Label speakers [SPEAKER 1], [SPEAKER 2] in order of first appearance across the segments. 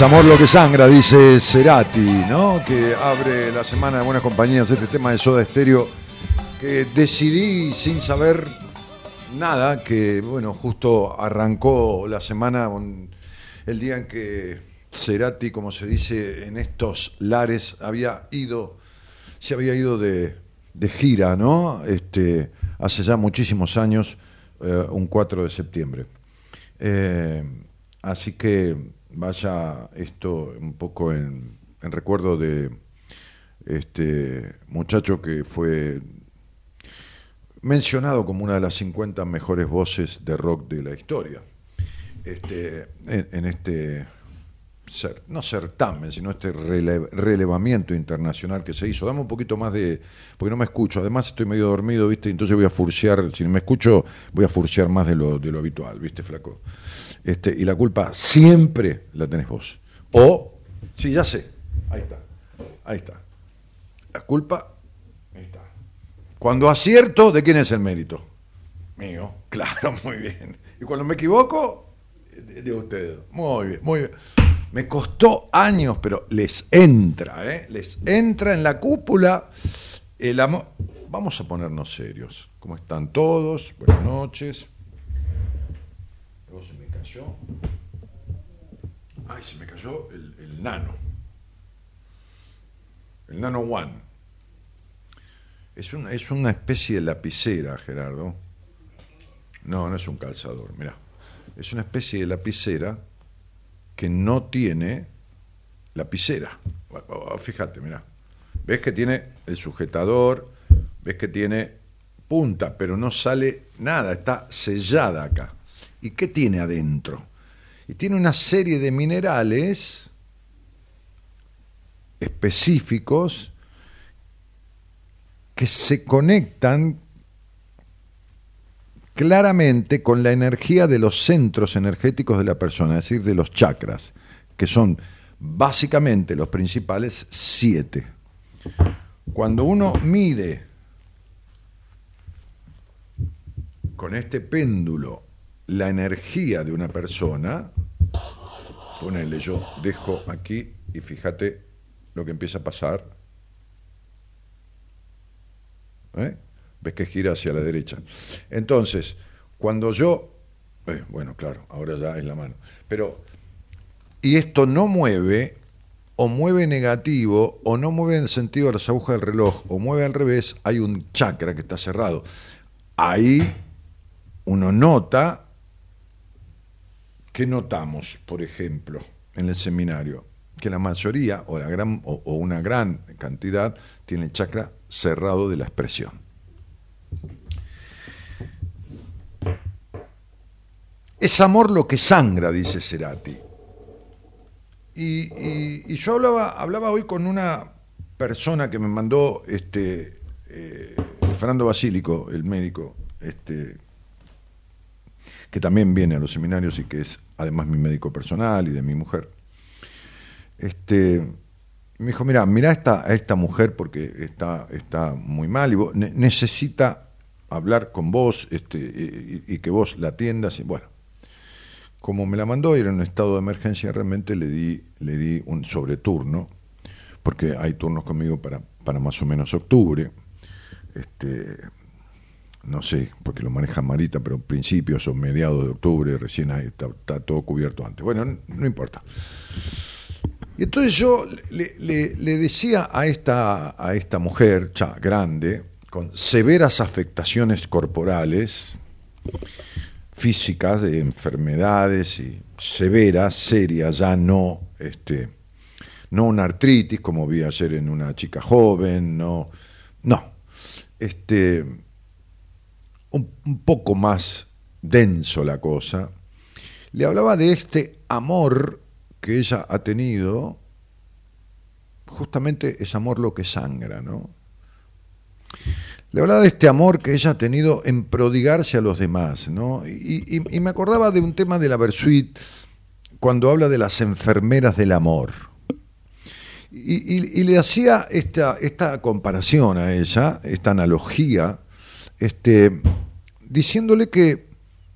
[SPEAKER 1] Amor lo que sangra, dice Cerati, ¿no? Que abre la semana de buenas compañías este tema de Soda Estéreo que decidí sin saber nada, que bueno, justo arrancó la semana, el día en que Cerati, como se dice en estos lares, había ido, se había ido de, gira, ¿no? Este, hace ya muchísimos años, eh, un 4 de septiembre. Eh, así que vaya esto un poco en, recuerdo de este muchacho que fue mencionado como una de las 50 mejores voces de rock de la historia. Este, en, este, no certamen, sino este relevamiento internacional que se hizo. Dame un poquito más de, porque no me escucho, además estoy medio dormido, ¿viste? Entonces voy a furciar, si me escucho, voy a furciar más de lo, de lo habitual, ¿viste, flaco? Este, y la culpa siempre la tenés vos. O, sí, ya sé, ahí está, ahí está. La culpa, ahí está. Cuando acierto, ¿de quién es el mérito? Mío, claro, muy bien. Y cuando me equivoco, de, ustedes. Muy bien, muy bien. Me costó años, pero les entra, ¿eh? Les entra en la cúpula el amor. Vamos a ponernos serios. ¿Cómo están todos? Buenas noches. Ay, se me cayó el, nano. El nano one. Es una, es una especie de lapicera, Gerardo. No, no es un calzador, mira. Es una especie de lapicera que no tiene lapicera. Fíjate, mira. Ves que tiene el sujetador, ves que tiene punta, pero no sale nada, está sellada acá. ¿Y qué tiene adentro? Y tiene una serie de minerales específicos que se conectan claramente con la energía de los centros energéticos de la persona, es decir, de los chakras, que son básicamente los principales siete. Cuando uno mide con este péndulo la energía de una persona, ponele, yo dejo aquí y fíjate lo que empieza a pasar. ¿Eh? Ves que gira hacia la derecha. Entonces, cuando yo, eh, bueno, claro, ahora ya es la mano, pero, y esto no mueve, o mueve negativo, o no mueve en el sentido de las agujas del reloj, o mueve al revés, hay un chakra que está cerrado. Ahí uno nota ¿Qué notamos, por ejemplo, en el seminario? Que la mayoría o, la gran, o, una gran cantidad tiene el chakra cerrado de la expresión. Es amor lo que sangra, dice Cerati. Y, yo hablaba, hablaba hoy con una persona que me mandó este, eh, Fernando Basílico, el médico, este, que también viene a los seminarios y que es además mi médico personal y de mi mujer. Este, me dijo, mira, mira esta, esta mujer porque está, está muy mal y necesita hablar con vos este, y, que vos la atiendas. Y bueno, como me la mandó y era en un estado de emergencia, realmente le di, le di un sobreturno, porque hay turnos conmigo para, para más o menos octubre. Este, no sé, porque lo maneja Marita, pero principios o mediados de octubre, recién está, todo cubierto antes. Bueno, no, importa. Y entonces yo le, decía a esta, a esta mujer, ya grande, con severas afectaciones corporales, físicas, de enfermedades y severas, serias, ya no, este, no una artritis como vi ayer en una chica joven, no, no, este, un, poco más denso la cosa, le hablaba de este amor que ella ha tenido, justamente es amor lo que sangra, ¿no? Le hablaba de este amor que ella ha tenido en prodigarse a los demás, ¿no? Y, me acordaba de un tema de la Versuit cuando habla de las enfermeras del amor. Y, le hacía esta, esta comparación a ella, esta analogía, este, diciéndole que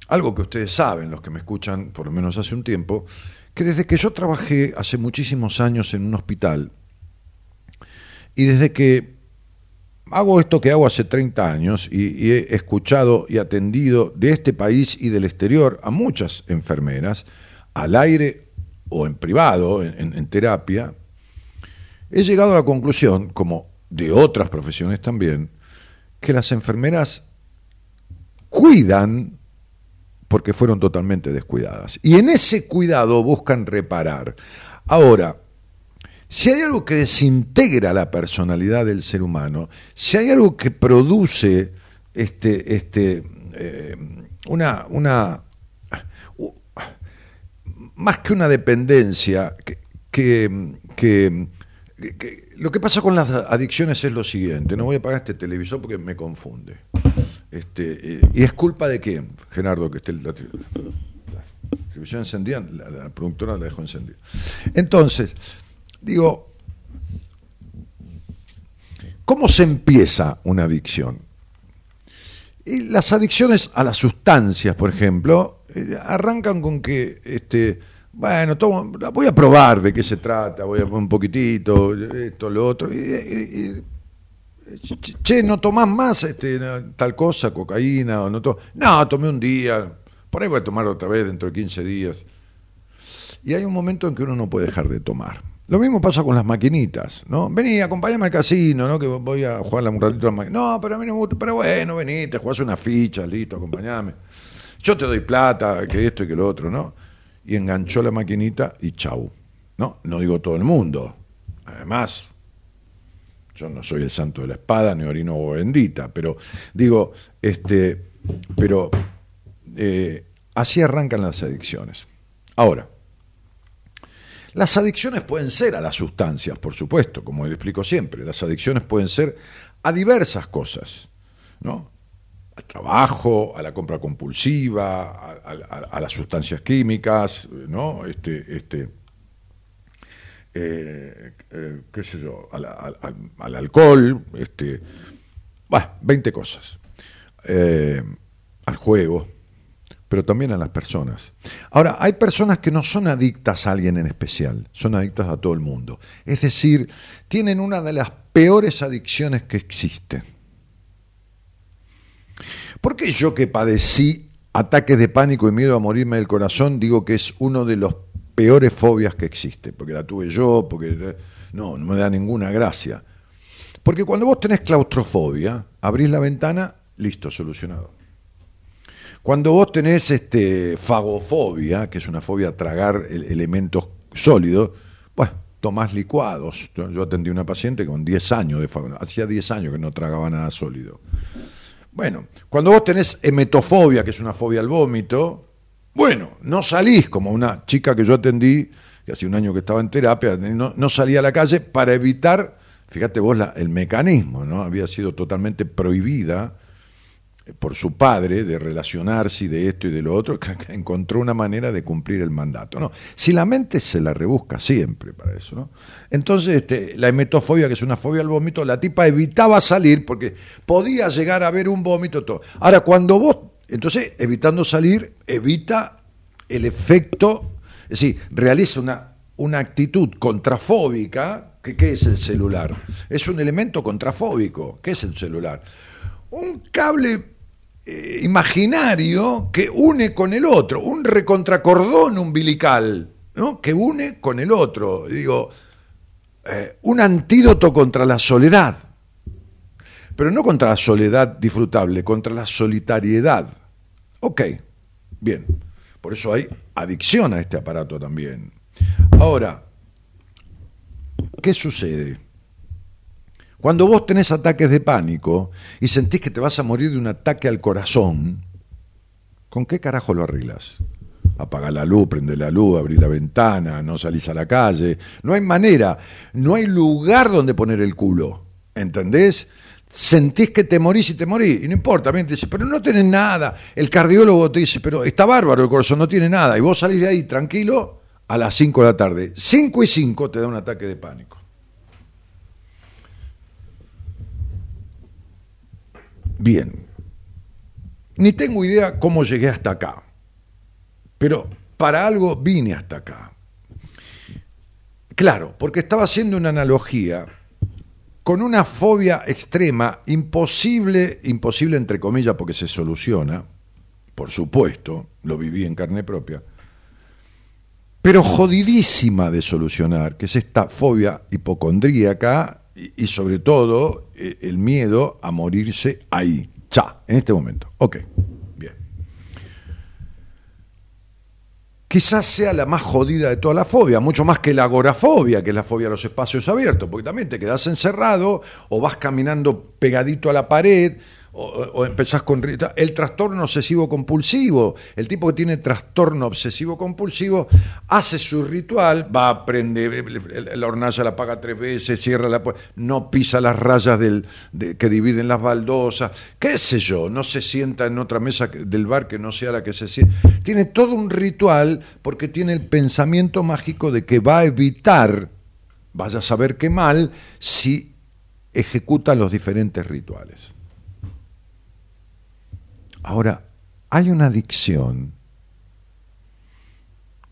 [SPEAKER 1] algo que ustedes saben, los que me escuchan por lo menos hace un tiempo, que desde que yo trabajé hace muchísimos años en un hospital, y desde que hago esto que hago hace 30 años y, he escuchado y atendido de este país y del exterior a muchas enfermeras, al aire o en privado, en, terapia, he llegado a la conclusión, como de otras profesiones también, que las enfermeras cuidan porque fueron totalmente descuidadas. Y en ese cuidado buscan reparar. Ahora, si hay algo que desintegra la personalidad del ser humano, si hay algo que produce este, este, eh, una, una más que una dependencia, que, que, lo que pasa con las adicciones es lo siguiente, no voy a apagar este televisor porque me confunde. Este, eh, ¿Y es culpa de quién, Gerardo, que esté la, televisión encendida? La, productora la dejó encendida. Entonces, Digo, ¿cómo se empieza una adicción? Y las adicciones a las sustancias, por ejemplo, eh, arrancan con que, este, bueno, tomo, voy a probar de qué se trata, voy a poner un poquitito, esto, lo otro. che, ¿no tomás más este, tal cosa, cocaína? O no, no, tomé un día, por ahí voy a tomar otra vez dentro de 15 días. Y hay un momento en que uno no puede dejar de tomar. Lo mismo pasa con las maquinitas, ¿no? Vení, acompáñame al casino, ¿no? Que voy a jugar un ratito a la. No, pero a mí no me gusta. Pero bueno, vení, te jugás una ficha, listo, acompáñame. Yo te doy plata, que esto y que lo otro, ¿no? Y enganchó la maquinita y chau. No, no digo todo el mundo. Además, yo no soy el santo de la espada ni orino bendita, pero digo, este, pero eh, así arrancan las adicciones. Ahora, las adicciones pueden ser a las sustancias, por supuesto, como le explico siempre. Las adicciones pueden ser a diversas cosas, ¿no? Al trabajo, a la compra compulsiva, a, las sustancias químicas, ¿no? Este, este, eh, eh, qué sé yo, al, alcohol, este, bueno, 20 cosas. Eh, al juego, pero también a las personas. Ahora, hay personas que no son adictas a alguien en especial, son adictas a todo el mundo. Es decir, tienen una de las peores adicciones que existen. ¿Por qué yo que padecí ataques de pánico y miedo a morirme del corazón digo que es uno de los peores fobias que existe? Porque la tuve yo, porque no, no me da ninguna gracia. Porque cuando vos tenés claustrofobia, abrís la ventana, listo, solucionado. Cuando vos tenés este, fagofobia, que es una fobia a tragar elementos sólidos, pues tomás licuados. Yo, atendí a una paciente con 10 años de fagofobia, hacía 10 años que no tragaba nada sólido. Bueno, cuando vos tenés hemetofobia, que es una fobia al vómito, bueno, no salís como una chica que yo atendí, que hace un año que estaba en terapia, no, no salía a la calle para evitar, fíjate vos el mecanismo, ¿no? Había sido totalmente prohibida por su padre de relacionarse y de esto y de lo otro, encontró una manera de cumplir el mandato. ¿no? Si la mente se la rebusca siempre para eso. ¿no? Entonces, este, la hemetofobia, que es una fobia al vómito, la tipa evitaba salir porque podía llegar a ver un vómito. Todo. Ahora, cuando vos, entonces, evitando salir, evita el efecto, es decir, realiza una, una actitud contrafóbica. ¿Qué es el celular? Es un elemento contrafóbico. ¿Qué es el celular? Un cable eh, imaginario que une con el otro, un recontracordón umbilical, ¿no? que une con el otro. Digo, eh, un antídoto contra la soledad, pero no contra la soledad disfrutable, contra la solitariedad. Ok, bien, por eso hay adicción a este aparato también. Ahora, ¿qué sucede? Cuando vos tenés ataques de pánico y sentís que te vas a morir de un ataque al corazón, ¿con qué carajo lo arreglas? Apaga la luz, prende la luz, abrí la ventana, no salís a la calle. No hay manera, no hay lugar donde poner el culo. ¿Entendés? Sentís que te morís y te morís. Y no importa, te dice, pero no tenés nada. El cardiólogo te dice, pero está bárbaro el corazón, no tiene nada. Y vos salís de ahí tranquilo a las 5 de la tarde. 5 y 5 te da un ataque de pánico. Bien, ni tengo idea cómo llegué hasta acá, pero para algo vine hasta acá. Claro, porque estaba haciendo una analogía con una fobia extrema, imposible, imposible entre comillas porque se soluciona, por supuesto, lo viví en carne propia, pero jodidísima de solucionar, que es esta fobia hipocondríaca y, sobre todo eh, el miedo a morirse ahí, ya, en este momento. Ok. quizás sea la más jodida de toda la fobia, mucho más que la agorafobia, que es la fobia a los espacios abiertos, porque también te quedas encerrado o vas caminando pegadito a la pared o, empezás con el trastorno obsesivo compulsivo. El tipo que tiene trastorno obsesivo compulsivo hace su ritual, va a prender la hornalla, la apaga tres veces, cierra la puerta, no pisa las rayas del, que dividen las baldosas, qué sé yo, no se sienta en otra mesa del bar que no sea la que se sienta. Tiene todo un ritual porque tiene el pensamiento mágico de que va a evitar, vaya a saber qué mal, si ejecuta los diferentes rituales. Ahora, hay una adicción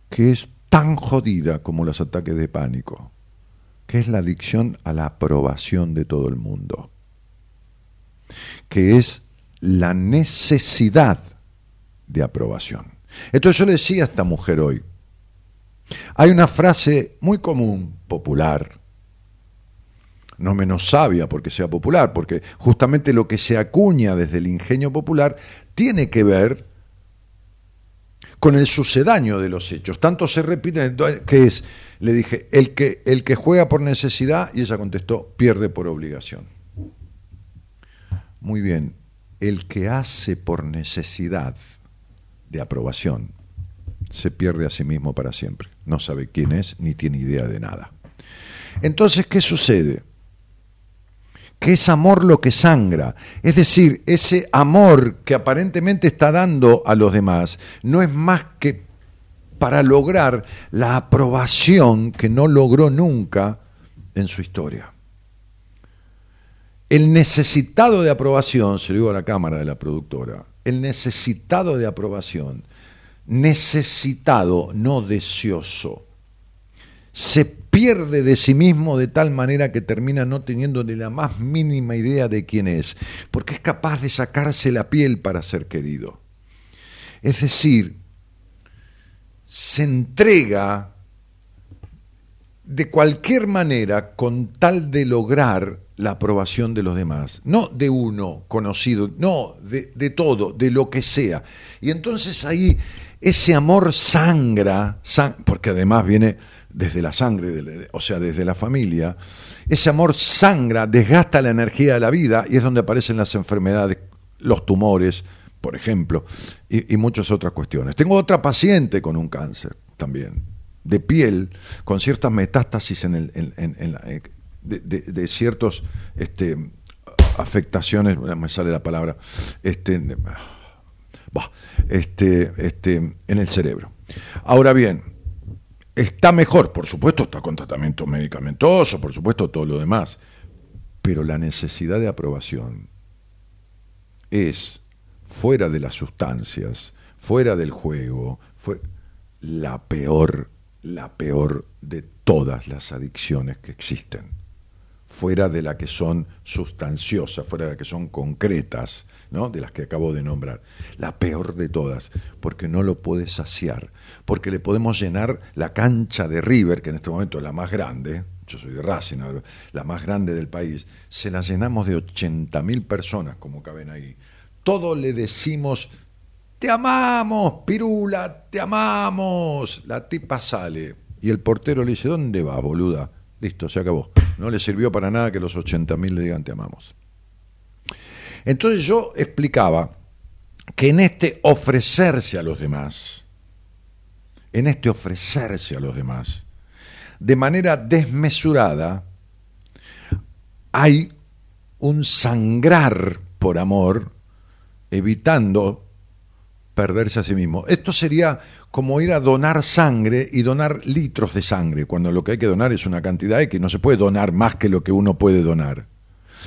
[SPEAKER 1] que es tan jodida como los ataques de pánico, que es la adicción a la aprobación de todo el mundo, que es la necesidad de aprobación. Entonces yo le decía a esta mujer hoy, hay una frase muy común, popular, no menos sabia porque sea popular, porque justamente lo que se acuña desde el ingenio popular tiene que ver con el sucedáneo de los hechos. Tanto se repite que es, le dije, el que, el que juega por necesidad, y ella contestó, pierde por obligación. Muy bien, el que hace por necesidad de aprobación se pierde a sí mismo para siempre. No sabe quién es ni tiene idea de nada. Entonces, ¿qué sucede? Que es amor lo que sangra. Es decir, ese amor que aparentemente está dando a los demás no es más que para lograr la aprobación que no logró nunca en su historia. El necesitado de aprobación, se lo digo a la cámara de la productora, el necesitado de aprobación, necesitado, no deseoso, se pierde de sí mismo de tal manera que termina no teniendo ni la más mínima idea de quién es, porque es capaz de sacarse la piel para ser querido. Es decir, se entrega de cualquier manera con tal de lograr la aprobación de los demás, no de uno conocido, no, de, todo, de lo que sea. Y entonces ahí ese amor sangra, porque además viene desde la sangre, o sea, desde la familia, ese amor sangra, desgasta la energía de la vida y es donde aparecen las enfermedades, los tumores, por ejemplo, y, muchas otras cuestiones. Tengo otra paciente con un cáncer también, de piel, con ciertas metástasis en el, eh, de, ciertas este, afectaciones, me sale la palabra, este, este, este, en el cerebro. Ahora bien, Está mejor, por supuesto, está con tratamiento medicamentoso, por supuesto, todo lo demás. Pero la necesidad de aprobación es, fuera de las sustancias, fuera del juego, fue la peor, la peor de todas las adicciones que existen. Fuera de las que son sustanciosas, fuera de las que son concretas, ¿no? de las que acabo de nombrar. La peor de todas, porque no lo puede saciar, porque le podemos llenar la cancha de River, que en este momento es la más grande, yo soy de Racing, la más grande del país, se la llenamos de 80.000 personas como caben ahí. Todo le decimos, te amamos, pirula, te amamos. La tipa sale y el portero le dice, ¿dónde va, boluda? Listo, se acabó. No le sirvió para nada que los 80.000 le digan te amamos. Entonces yo explicaba que en este ofrecerse a los demás, en este ofrecerse a los demás, de manera desmesurada, hay un sangrar por amor, evitando perderse a sí mismo. Esto sería como ir a donar sangre y donar litros de sangre, cuando lo que hay que donar es una cantidad que no se puede donar más que lo que uno puede donar.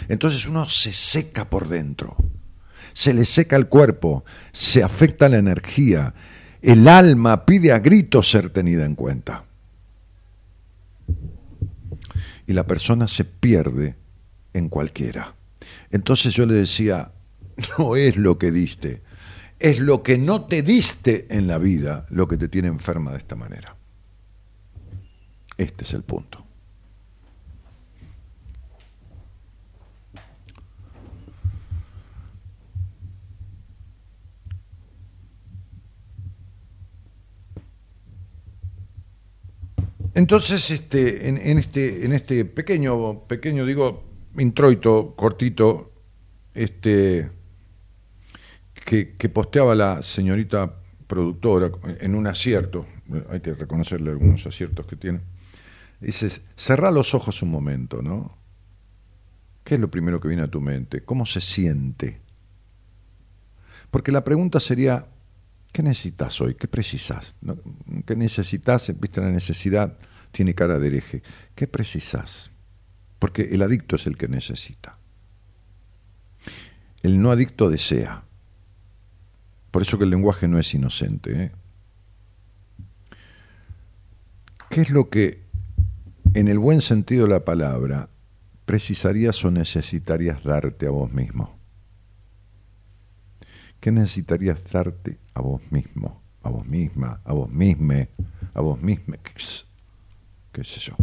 [SPEAKER 1] Entonces uno se seca por dentro, se le seca el cuerpo, se afecta la energía, el alma pide a gritos ser tenida en cuenta. y la persona se pierde en cualquiera. Entonces yo le decía, no es lo que diste, es lo que no te diste en la vida lo que te tiene enferma de esta manera. Este es el punto. Entonces, este, en, este, en este pequeño, pequeño, digo, introito, cortito, este, que, posteaba la señorita productora en un acierto, hay que reconocerle algunos aciertos que tiene, dices, cerrá los ojos un momento, ¿no? ¿Qué es lo primero que viene a tu mente? ¿Cómo se siente? Porque la pregunta sería, ¿Qué necesitas hoy? ¿Qué precisas? ¿Qué necesitas? Viste la necesidad, tiene cara de hereje. ¿Qué precisas? Porque el adicto es el que necesita. El no adicto desea. Por eso que el lenguaje no es inocente. ¿eh? ¿Qué es lo que, en el buen sentido de la palabra, precisarías o necesitarías darte a vos mismo? ¿Qué necesitarías darte a vos mismo, a vos misma, a vos misma, a vos misma? ¿Qué sé yo?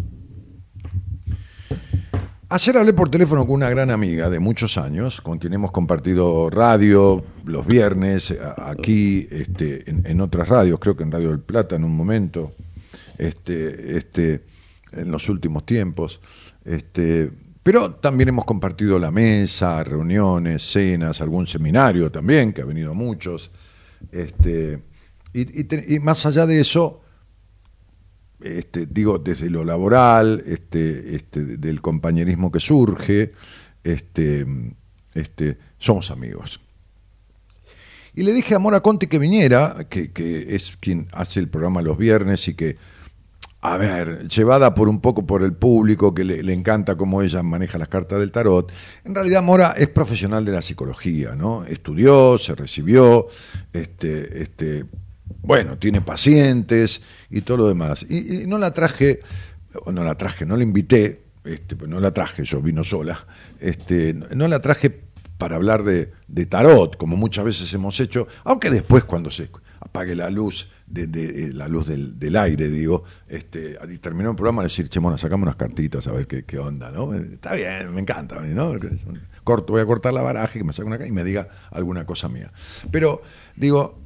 [SPEAKER 1] Ayer hablé por teléfono con una gran amiga de muchos años, con quien hemos compartido radio los viernes, aquí, este, en, otras radios, creo que en Radio del Plata en un momento, este, este, en los últimos tiempos. Este, pero también hemos compartido la mesa, reuniones, cenas, algún seminario también, que ha venido muchos. Este, y, más allá de eso, este, digo, desde lo laboral, este, este, del compañerismo que surge, este, este, somos amigos. Y le dije a Mora Conti que viniera, que, que es quien hace el programa los viernes y que a ver, llevada por un poco por el público que le, encanta cómo ella maneja las cartas del tarot, en realidad Mora es profesional de la psicología, ¿no? Estudió, se recibió, este, este, bueno, tiene pacientes y todo lo demás. Y, no la traje, no la traje, no la invité, este, no la traje, yo vino sola, este, no la traje para hablar de tarot, como muchas veces hemos hecho, aunque después cuando se apague la luz de, eh, la luz del, aire, digo, este, y terminó el programa a decir, che, bueno, sacame unas cartitas a ver qué, onda, ¿no? Está bien, me encanta, ¿no? Corto, voy a cortar la baraja, que me saque una y me diga alguna cosa mía. Pero, digo,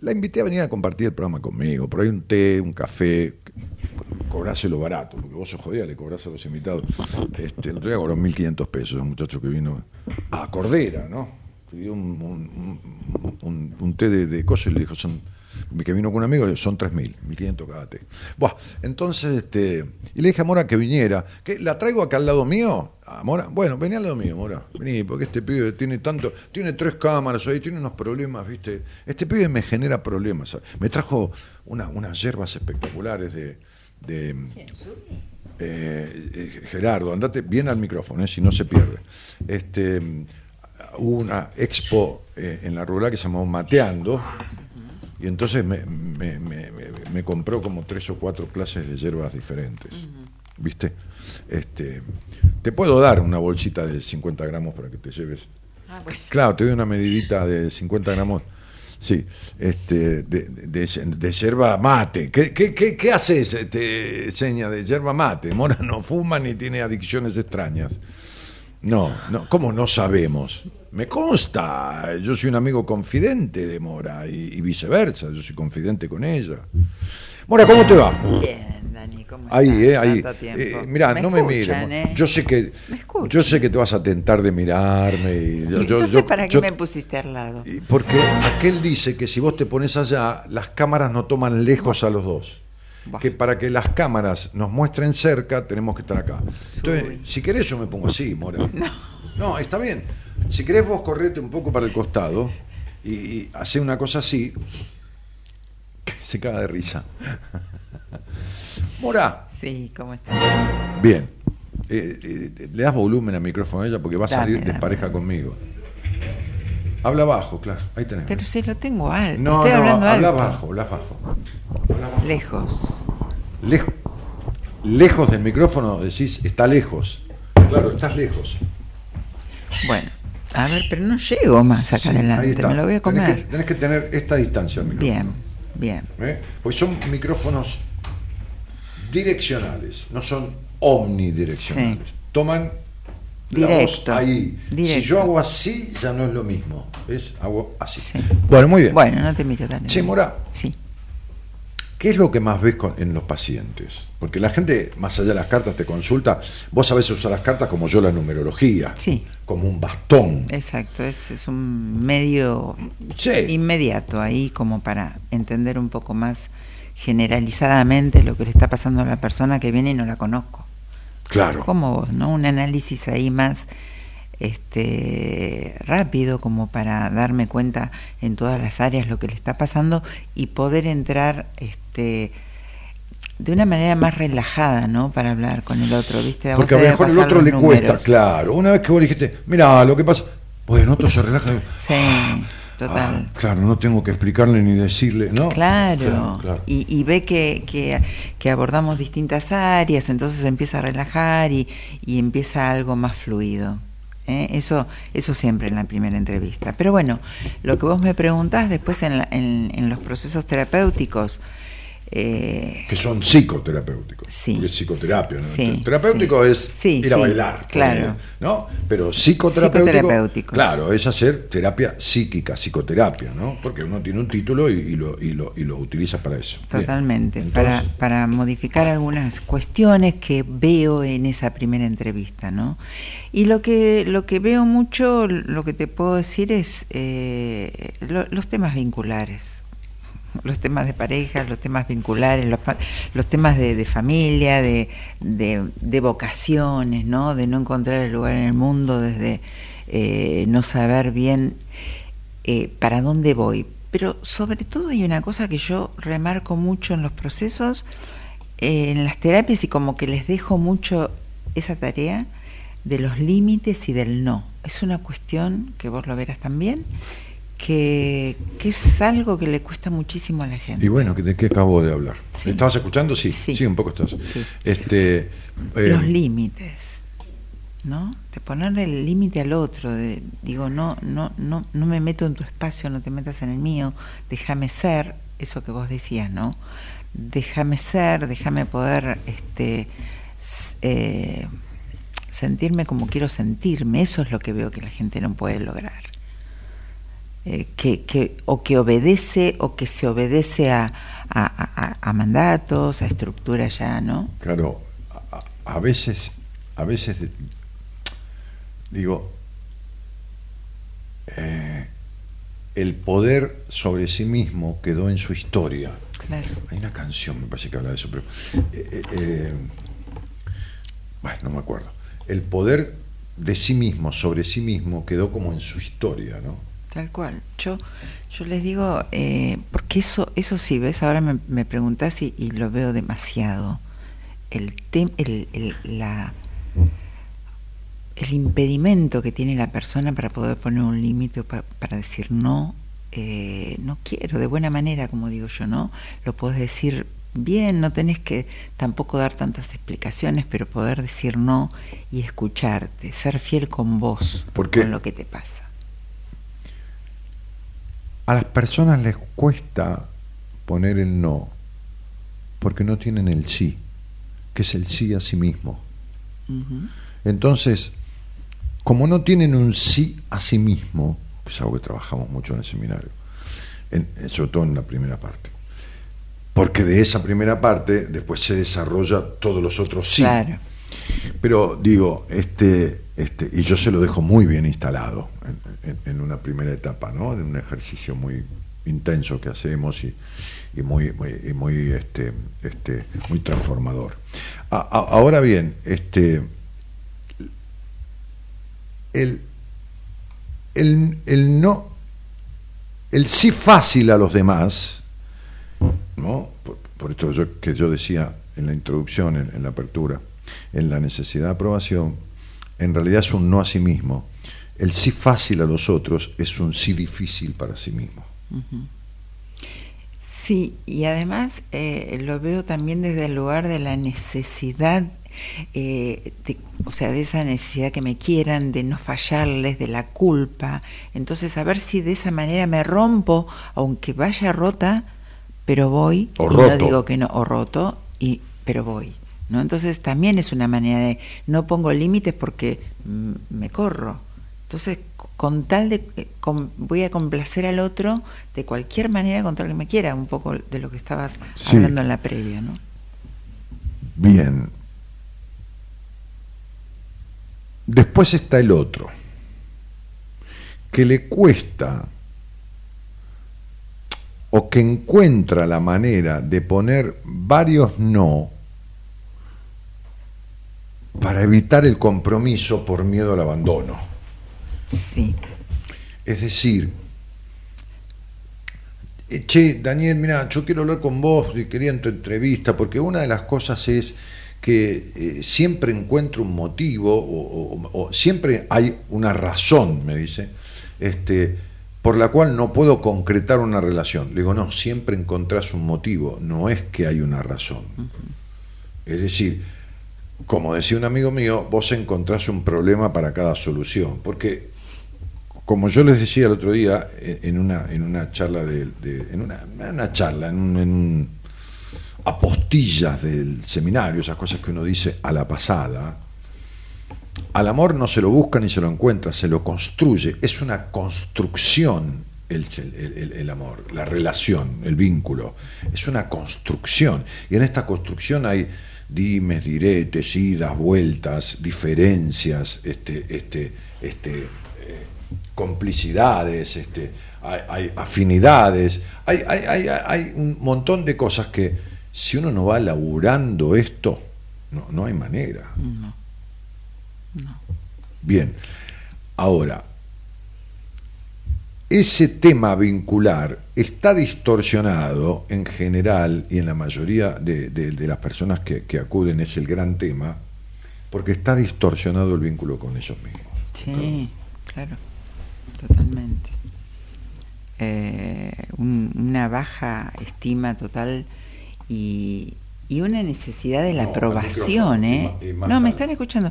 [SPEAKER 1] la invité a venir a compartir el programa conmigo, por ahí un té, un café, cobráselo barato, porque vos sos jodida, le cobrás a los invitados. Este, el otro día cobró 1.500 pesos, un muchacho que vino a Cordera, ¿no? Un, un, té de, de cosas y le dijo, son que vino con un amigo, son 3.000, 1.500 cada té. Buah, entonces, este, y le dije a Mora que viniera, que la traigo acá al lado mío, Mora, bueno, vení al lado mío, Mora, vení, porque este pibe tiene tanto, tiene tres cámaras ahí, tiene unos problemas, viste, este pibe me genera problemas, me trajo unas hierbas espectaculares de... de eh, eh, Gerardo, andate bien al micrófono, eh, si no se pierde. Este, hubo una expo en la rural que se llamó Mateando, y entonces me, me, me, compró como tres o cuatro clases de hierbas diferentes. ¿Viste? Este, te puedo dar una bolsita de 50 gramos para que te lleves. Ah, claro, te doy una medidita de 50 gramos. Sí, este, de, de, yerba mate. ¿Qué, qué, qué, qué haces, este, seña de yerba mate? Mora no fuma ni tiene adicciones extrañas. No, no, ¿cómo no sabemos? Me consta, yo soy un amigo confidente de Mora y, viceversa, yo soy confidente con ella. Mora, ¿cómo te va?
[SPEAKER 2] Bien, Dani, ¿cómo
[SPEAKER 1] Ahí, eh, ahí. Eh, mirá, no me mires. Eh. Yo sé que yo sé que te vas a tentar de mirarme. Y
[SPEAKER 2] yo, ¿para qué me pusiste al lado?
[SPEAKER 1] Porque aquel dice que si vos te pones allá, las cámaras no toman lejos a los dos. Que para que las cámaras nos muestren cerca, tenemos que estar acá. Entonces, si querés, yo me pongo así, Mora. No. No, está bien. Si querés vos correte un poco para el costado y, y hacer una cosa así, se caga de risa. Mora.
[SPEAKER 2] Sí, ¿cómo estás?
[SPEAKER 1] Bien. Eh, eh, le das volumen al micrófono a ella porque va a salir de pareja conmigo. Habla bajo, claro. Ahí tenés.
[SPEAKER 2] Pero si lo tengo alto.
[SPEAKER 1] No,
[SPEAKER 2] Estoy
[SPEAKER 1] no,
[SPEAKER 2] hablando
[SPEAKER 1] habla
[SPEAKER 2] alto.
[SPEAKER 1] bajo, habla bajo.
[SPEAKER 2] Lejos.
[SPEAKER 1] Lejos. lejos del micrófono decís, está lejos. Claro, estás lejos.
[SPEAKER 2] Bueno, a ver, pero no llego más acá
[SPEAKER 1] Sí,
[SPEAKER 2] adelante, me lo voy a
[SPEAKER 1] Tenés
[SPEAKER 2] comer.
[SPEAKER 1] que, tenés que tener esta distancia al micrófono.
[SPEAKER 2] Bien, bien.
[SPEAKER 1] ¿eh? Porque son micrófonos direccionales, no son omnidireccionales.
[SPEAKER 2] Sí.
[SPEAKER 1] Toman la
[SPEAKER 2] Directo,
[SPEAKER 1] voz ahí. Si yo hago así, ya no es lo mismo. ¿Ves? Hago así.
[SPEAKER 2] Sí.
[SPEAKER 1] Bueno, muy bien.
[SPEAKER 2] Bueno, no te miro tan
[SPEAKER 1] Che, Mora.
[SPEAKER 2] Sí.
[SPEAKER 1] ¿Qué es lo que más ves con- en los pacientes? Porque la gente, más allá de las cartas, te consulta. Vos sabés usar las cartas como yo la numerología.
[SPEAKER 2] Sí.
[SPEAKER 1] Como un bastón.
[SPEAKER 2] Exacto, es, es un medio
[SPEAKER 1] Sí.
[SPEAKER 2] inmediato ahí como para entender un poco más generalizadamente lo que le está pasando a la persona que viene y no la conozco.
[SPEAKER 1] Claro.
[SPEAKER 2] Como vos, ¿no? Un análisis ahí más este rápido como para darme cuenta en todas las áreas lo que le está pasando y poder entrar este de una manera más relajada, ¿no? Para hablar con el otro, ¿viste? A
[SPEAKER 1] Porque a lo mejor
[SPEAKER 2] pasar
[SPEAKER 1] otro le cuesta, claro. Una vez que vos dijiste, mira, lo que pasa. Bueno, otro se relaja.
[SPEAKER 2] Sí, total.
[SPEAKER 1] Ah, claro, no tengo que explicarle ni decirle, ¿no?
[SPEAKER 2] Claro,
[SPEAKER 1] claro.
[SPEAKER 2] Y, y ve que, que, que abordamos distintas áreas, entonces empieza a relajar y, y empieza algo más fluido. ¿eh? Eso, eso siempre en la primera entrevista. Pero bueno, lo que vos me preguntás después en, la- en, en los procesos terapéuticos, eh,
[SPEAKER 1] Que son psicoterapéuticos.
[SPEAKER 2] Sí,
[SPEAKER 1] Porque es psicoterapia, ¿no?
[SPEAKER 2] sí,
[SPEAKER 1] Terapéutico
[SPEAKER 2] sí.
[SPEAKER 1] es ir a bailar.
[SPEAKER 2] claro.
[SPEAKER 1] ¿No? Pero psicoterapéutico.
[SPEAKER 2] Psicoterapéutico.
[SPEAKER 1] Claro, es hacer terapia psíquica, psicoterapia, ¿no? Porque uno tiene un título y, y lo, y, lo, y lo utiliza para eso.
[SPEAKER 2] Totalmente,
[SPEAKER 1] Entonces,
[SPEAKER 2] para, para modificar algunas cuestiones que veo en esa primera entrevista, ¿no? Y lo que, lo que veo mucho, lo que te puedo decir es eh, lo- los temas vinculares, los temas de pareja, los temas vinculares, los, los temas de, de familia, de, de, de vocaciones, ¿no? De no encontrar el lugar en el mundo, desde eh, no saber bien eh, para dónde voy. Pero sobre todo hay una cosa que yo remarco mucho en los procesos, eh, en las terapias y como que les dejo mucho esa tarea de los límites y del no. Es una cuestión que vos lo verás también, que, que es algo que le cuesta muchísimo a la gente.
[SPEAKER 1] Y bueno, ¿de qué acabo de hablar?
[SPEAKER 2] Sí.
[SPEAKER 1] ¿Estabas escuchando? Sí,
[SPEAKER 2] Sí.
[SPEAKER 1] sí, un poco estás.
[SPEAKER 2] Sí.
[SPEAKER 1] Este, eh,
[SPEAKER 2] los límites, ¿no? De ponerle el límite al otro, de, digo, no, no, no, no me meto en tu espacio, no te metas en el mío, déjame ser, eso que vos decías, ¿no? Déjame ser, déjame poder este, eh, sentirme como quiero sentirme, eso es lo que veo que la gente no puede lograr. Eh, que, que, o que obedece o que se obedece a, a- a- a mandatos, a estructuras ya, ¿no?
[SPEAKER 1] Claro, a, veces, a veces digo, eh, el poder sobre sí mismo quedó en su historia.
[SPEAKER 2] Claro.
[SPEAKER 1] Hay una canción, me parece que habla de eso, pero eh, bueno, no me acuerdo. El poder de sí mismo sobre sí mismo quedó como en su historia, ¿no?
[SPEAKER 2] Tal cual. Yo, yo les digo, eh, porque eso, eso sí, ves, ahora me, me preguntás y, y lo veo demasiado. El, tem- el, el, la, el impedimento que tiene la persona para poder poner un límite o pa- para, decir no, eh, no quiero, de buena manera, como digo yo, ¿no? Lo puedes decir bien, no tenés que tampoco dar tantas explicaciones, pero poder decir no y escucharte, ser fiel con vos,
[SPEAKER 1] Porque-
[SPEAKER 2] con lo que te pasa.
[SPEAKER 1] A las personas les cuesta poner el no porque no tienen el sí, que es el sí a sí mismo. Entonces, como no tienen un sí a sí mismo, que es algo que trabajamos mucho en el seminario, en- en- sobre todo en la primera parte, porque de esa primera parte después se desarrolla todos los otros sí.
[SPEAKER 2] Claro.
[SPEAKER 1] Pero digo, este, este, y yo se lo dejo muy bien instalado en, una primera etapa, ¿no? En un ejercicio muy intenso que hacemos y, muy, muy, este, este, muy transformador. Ahora bien, este, el, el, el no, el sí fácil a los demás, ¿no? Por, esto que yo decía en la introducción, en la apertura, en la necesidad de aprobación, en realidad es un no a sí mismo. El sí fácil a los otros es un sí difícil para sí mismo.
[SPEAKER 2] Sí, y además eh, lo veo también desde el lugar de la necesidad, eh, o sea, de esa necesidad que me quieran, de no fallarles, de la culpa. Entonces, a ver si de esa manera me rompo, aunque vaya rota, pero voy.
[SPEAKER 1] O
[SPEAKER 2] y
[SPEAKER 1] roto.
[SPEAKER 2] No digo que no, o roto, y, pero voy. ¿No? Entonces, también es una manera de no pongo límites porque me corro. Entonces, con tal de, eh, con, voy a complacer al otro de cualquier manera con tal que me quiera, un poco de lo que estabas
[SPEAKER 1] Sí.
[SPEAKER 2] hablando en la previa, ¿no?
[SPEAKER 1] Bien. Después está el otro, que le cuesta o que encuentra la manera de poner varios no para evitar el compromiso por miedo al abandono.
[SPEAKER 2] Sí,
[SPEAKER 1] Es decir, eh, che, Daniel, mira, yo quiero hablar con vos y quería en tu entrevista, porque una de las cosas es que eh, siempre encuentro un motivo, o, o- o siempre hay una razón, me dice, este, por la cual no puedo concretar una relación. Le digo, no, siempre encontrás un motivo, no es que hay una razón. Es decir, como decía un amigo mío, vos encontrás un problema para cada solución, porque como yo les decía el otro día en una en una charla de, en una, una charla en, un, en apostillas del seminario esas cosas que uno dice a la pasada al amor no se lo busca ni se lo encuentra se lo construye. Es una construcción el- el- el amor la relación el vínculo. Es una construcción. Y en esta construcción hay dimes diretes idas vueltas diferencias este este este eh, complicidades, este, hay, hay afinidades, hay, hay, hay, hay un montón de cosas que si uno no va laburando esto, no, no hay manera.
[SPEAKER 2] no.
[SPEAKER 1] Bien, ahora, ese tema vincular está distorsionado en general y en la mayoría de, de- de las personas que, que acuden es el gran tema, porque está distorsionado el vínculo con ellos mismos.
[SPEAKER 2] Sí, claro, totalmente. Eh, un- una baja estima total y, y una necesidad de la
[SPEAKER 1] No,
[SPEAKER 2] aprobación,
[SPEAKER 1] y
[SPEAKER 2] ¿eh?
[SPEAKER 1] y más
[SPEAKER 2] No, me están escuchando.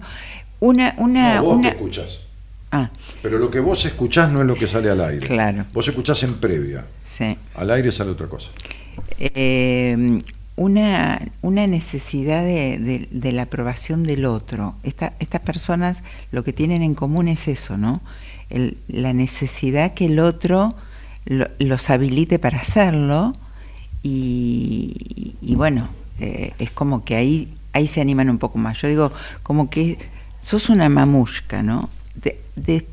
[SPEAKER 2] Una, una,
[SPEAKER 1] No, vos
[SPEAKER 2] una.
[SPEAKER 1] te escuchás.
[SPEAKER 2] Ah,
[SPEAKER 1] Pero lo que vos escuchás no es lo que sale al aire.
[SPEAKER 2] Claro.
[SPEAKER 1] Vos escuchás en previa.
[SPEAKER 2] sí.
[SPEAKER 1] Al aire sale otra cosa.
[SPEAKER 2] Eh, una, una necesidad de, de- de la aprobación del otro. Esta- estas personas lo que tienen en común es eso, ¿no? El- la necesidad que el otro lo- los habilite para hacerlo y, y bueno, eh, es como que ahí, ahí se animan un poco más. Yo digo, como que sos una mamushka, ¿no? De, de-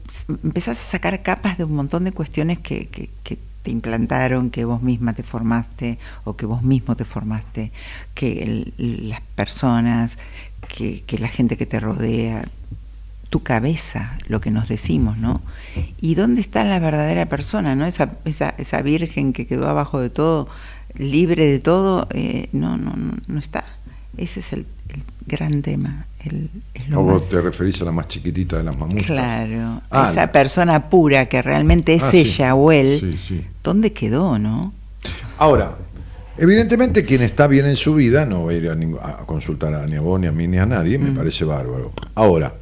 [SPEAKER 2] empezás a sacar capas de un montón de cuestiones que, que- que te implantaron, que vos misma te formaste o que vos mismo te formaste, que el- las personas, que, que la gente que te rodea, tu cabeza, lo que nos decimos, ¿no? ¿Y dónde está la verdadera persona, ¿no? Esa, esa, esa virgen que quedó abajo de todo, libre de todo, eh, no, no, no, no está. Ese es el, el gran tema. El,
[SPEAKER 1] O vos
[SPEAKER 2] más-
[SPEAKER 1] te referís a la más chiquitita de las mamuscas.
[SPEAKER 2] Claro,
[SPEAKER 1] Ah,
[SPEAKER 2] esa
[SPEAKER 1] la-
[SPEAKER 2] persona pura que realmente es
[SPEAKER 1] Ah, sí.
[SPEAKER 2] ella o él,
[SPEAKER 1] Sí, sí.
[SPEAKER 2] ¿dónde quedó, no?
[SPEAKER 1] Ahora, evidentemente quien está bien en su vida no va a ir a, consultar a, ni a vos, ni a mí, ni a nadie, me parece bárbaro. Ahora,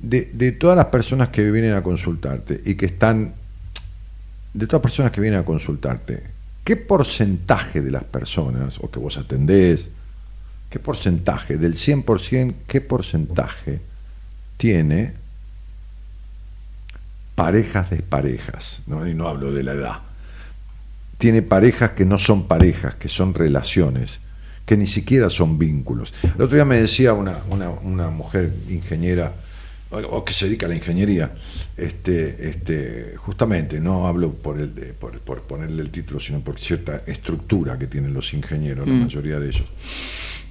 [SPEAKER 1] de, de todas las personas que vienen a consultarte y que están, de todas las personas que vienen a consultarte, ¿qué porcentaje de las personas, o que vos atendés, qué porcentaje, del 100%, qué porcentaje tiene parejas desparejas? ¿no? Y no hablo de la edad tiene parejas que no son parejas, que son relaciones, que ni siquiera son vínculos. El otro día me decía una, una, una mujer ingeniera, o, que se dedica a la ingeniería, este, este, justamente, no hablo por, el, por, por ponerle el título, sino por cierta estructura que tienen los ingenieros, la mayoría de ellos.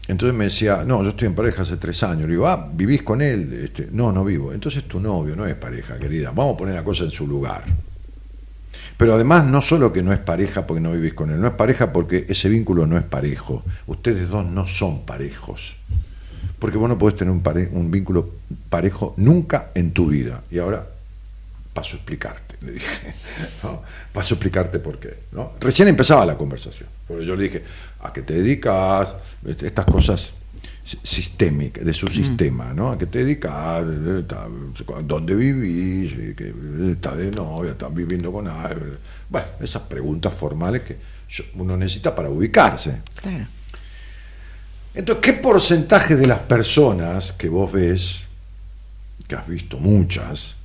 [SPEAKER 1] Entonces me decía, no, yo estoy en pareja hace tres años. Le digo, ah, ¿vivís con él? Este, no, no vivo. Entonces tu novio no es pareja, querida. Vamos a poner la cosa en su lugar. Pero además no solo que no es pareja porque no vivís con él, no es pareja porque ese vínculo no es parejo. Ustedes dos no son parejos. Porque vos no podés tener un, vínculo parejo nunca en tu vida. Y ahora paso a explicarte, le dije, ¿no? paso a explicarte por qué. ¿no? Recién empezaba la conversación, porque yo le dije, ¿a qué te dedicas? Este, estas cosas sistémicas, de su sistema, ¿no? ¿A qué te dedicas? ¿Dónde vivís? ¿Estás de novia? ¿Estás viviendo con alguien? Bueno, esas preguntas formales que uno necesita para ubicarse.
[SPEAKER 2] Claro.
[SPEAKER 1] Entonces, ¿qué porcentaje de las personas que vos ves, que has visto muchas,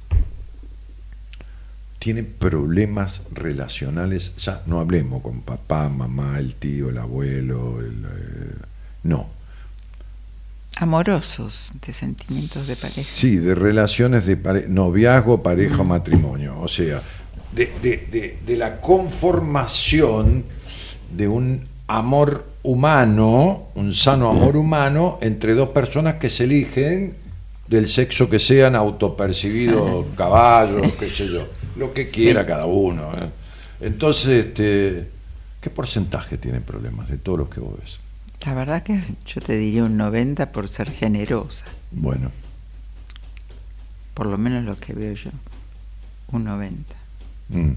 [SPEAKER 1] tiene problemas relacionales? Ya no hablemos con papá, mamá, el tío, el abuelo, el, eh, no.
[SPEAKER 2] Amorosos, de sentimientos de pareja.
[SPEAKER 1] Sí, de relaciones de noviazgo, pareja, matrimonio. O sea, de, de, de la conformación de un amor humano, un sano amor humano, entre dos personas que se eligen del sexo que sean, autopercibidos caballos, qué sé yo, lo que quiera cada uno. ¿eh? Entonces, este, ¿qué porcentaje tiene problemas de todos los que vos ves?
[SPEAKER 2] La verdad que yo te diría un 90 por ser generosa.
[SPEAKER 1] Bueno.
[SPEAKER 2] Por lo menos lo que veo yo. Un 90. Mm.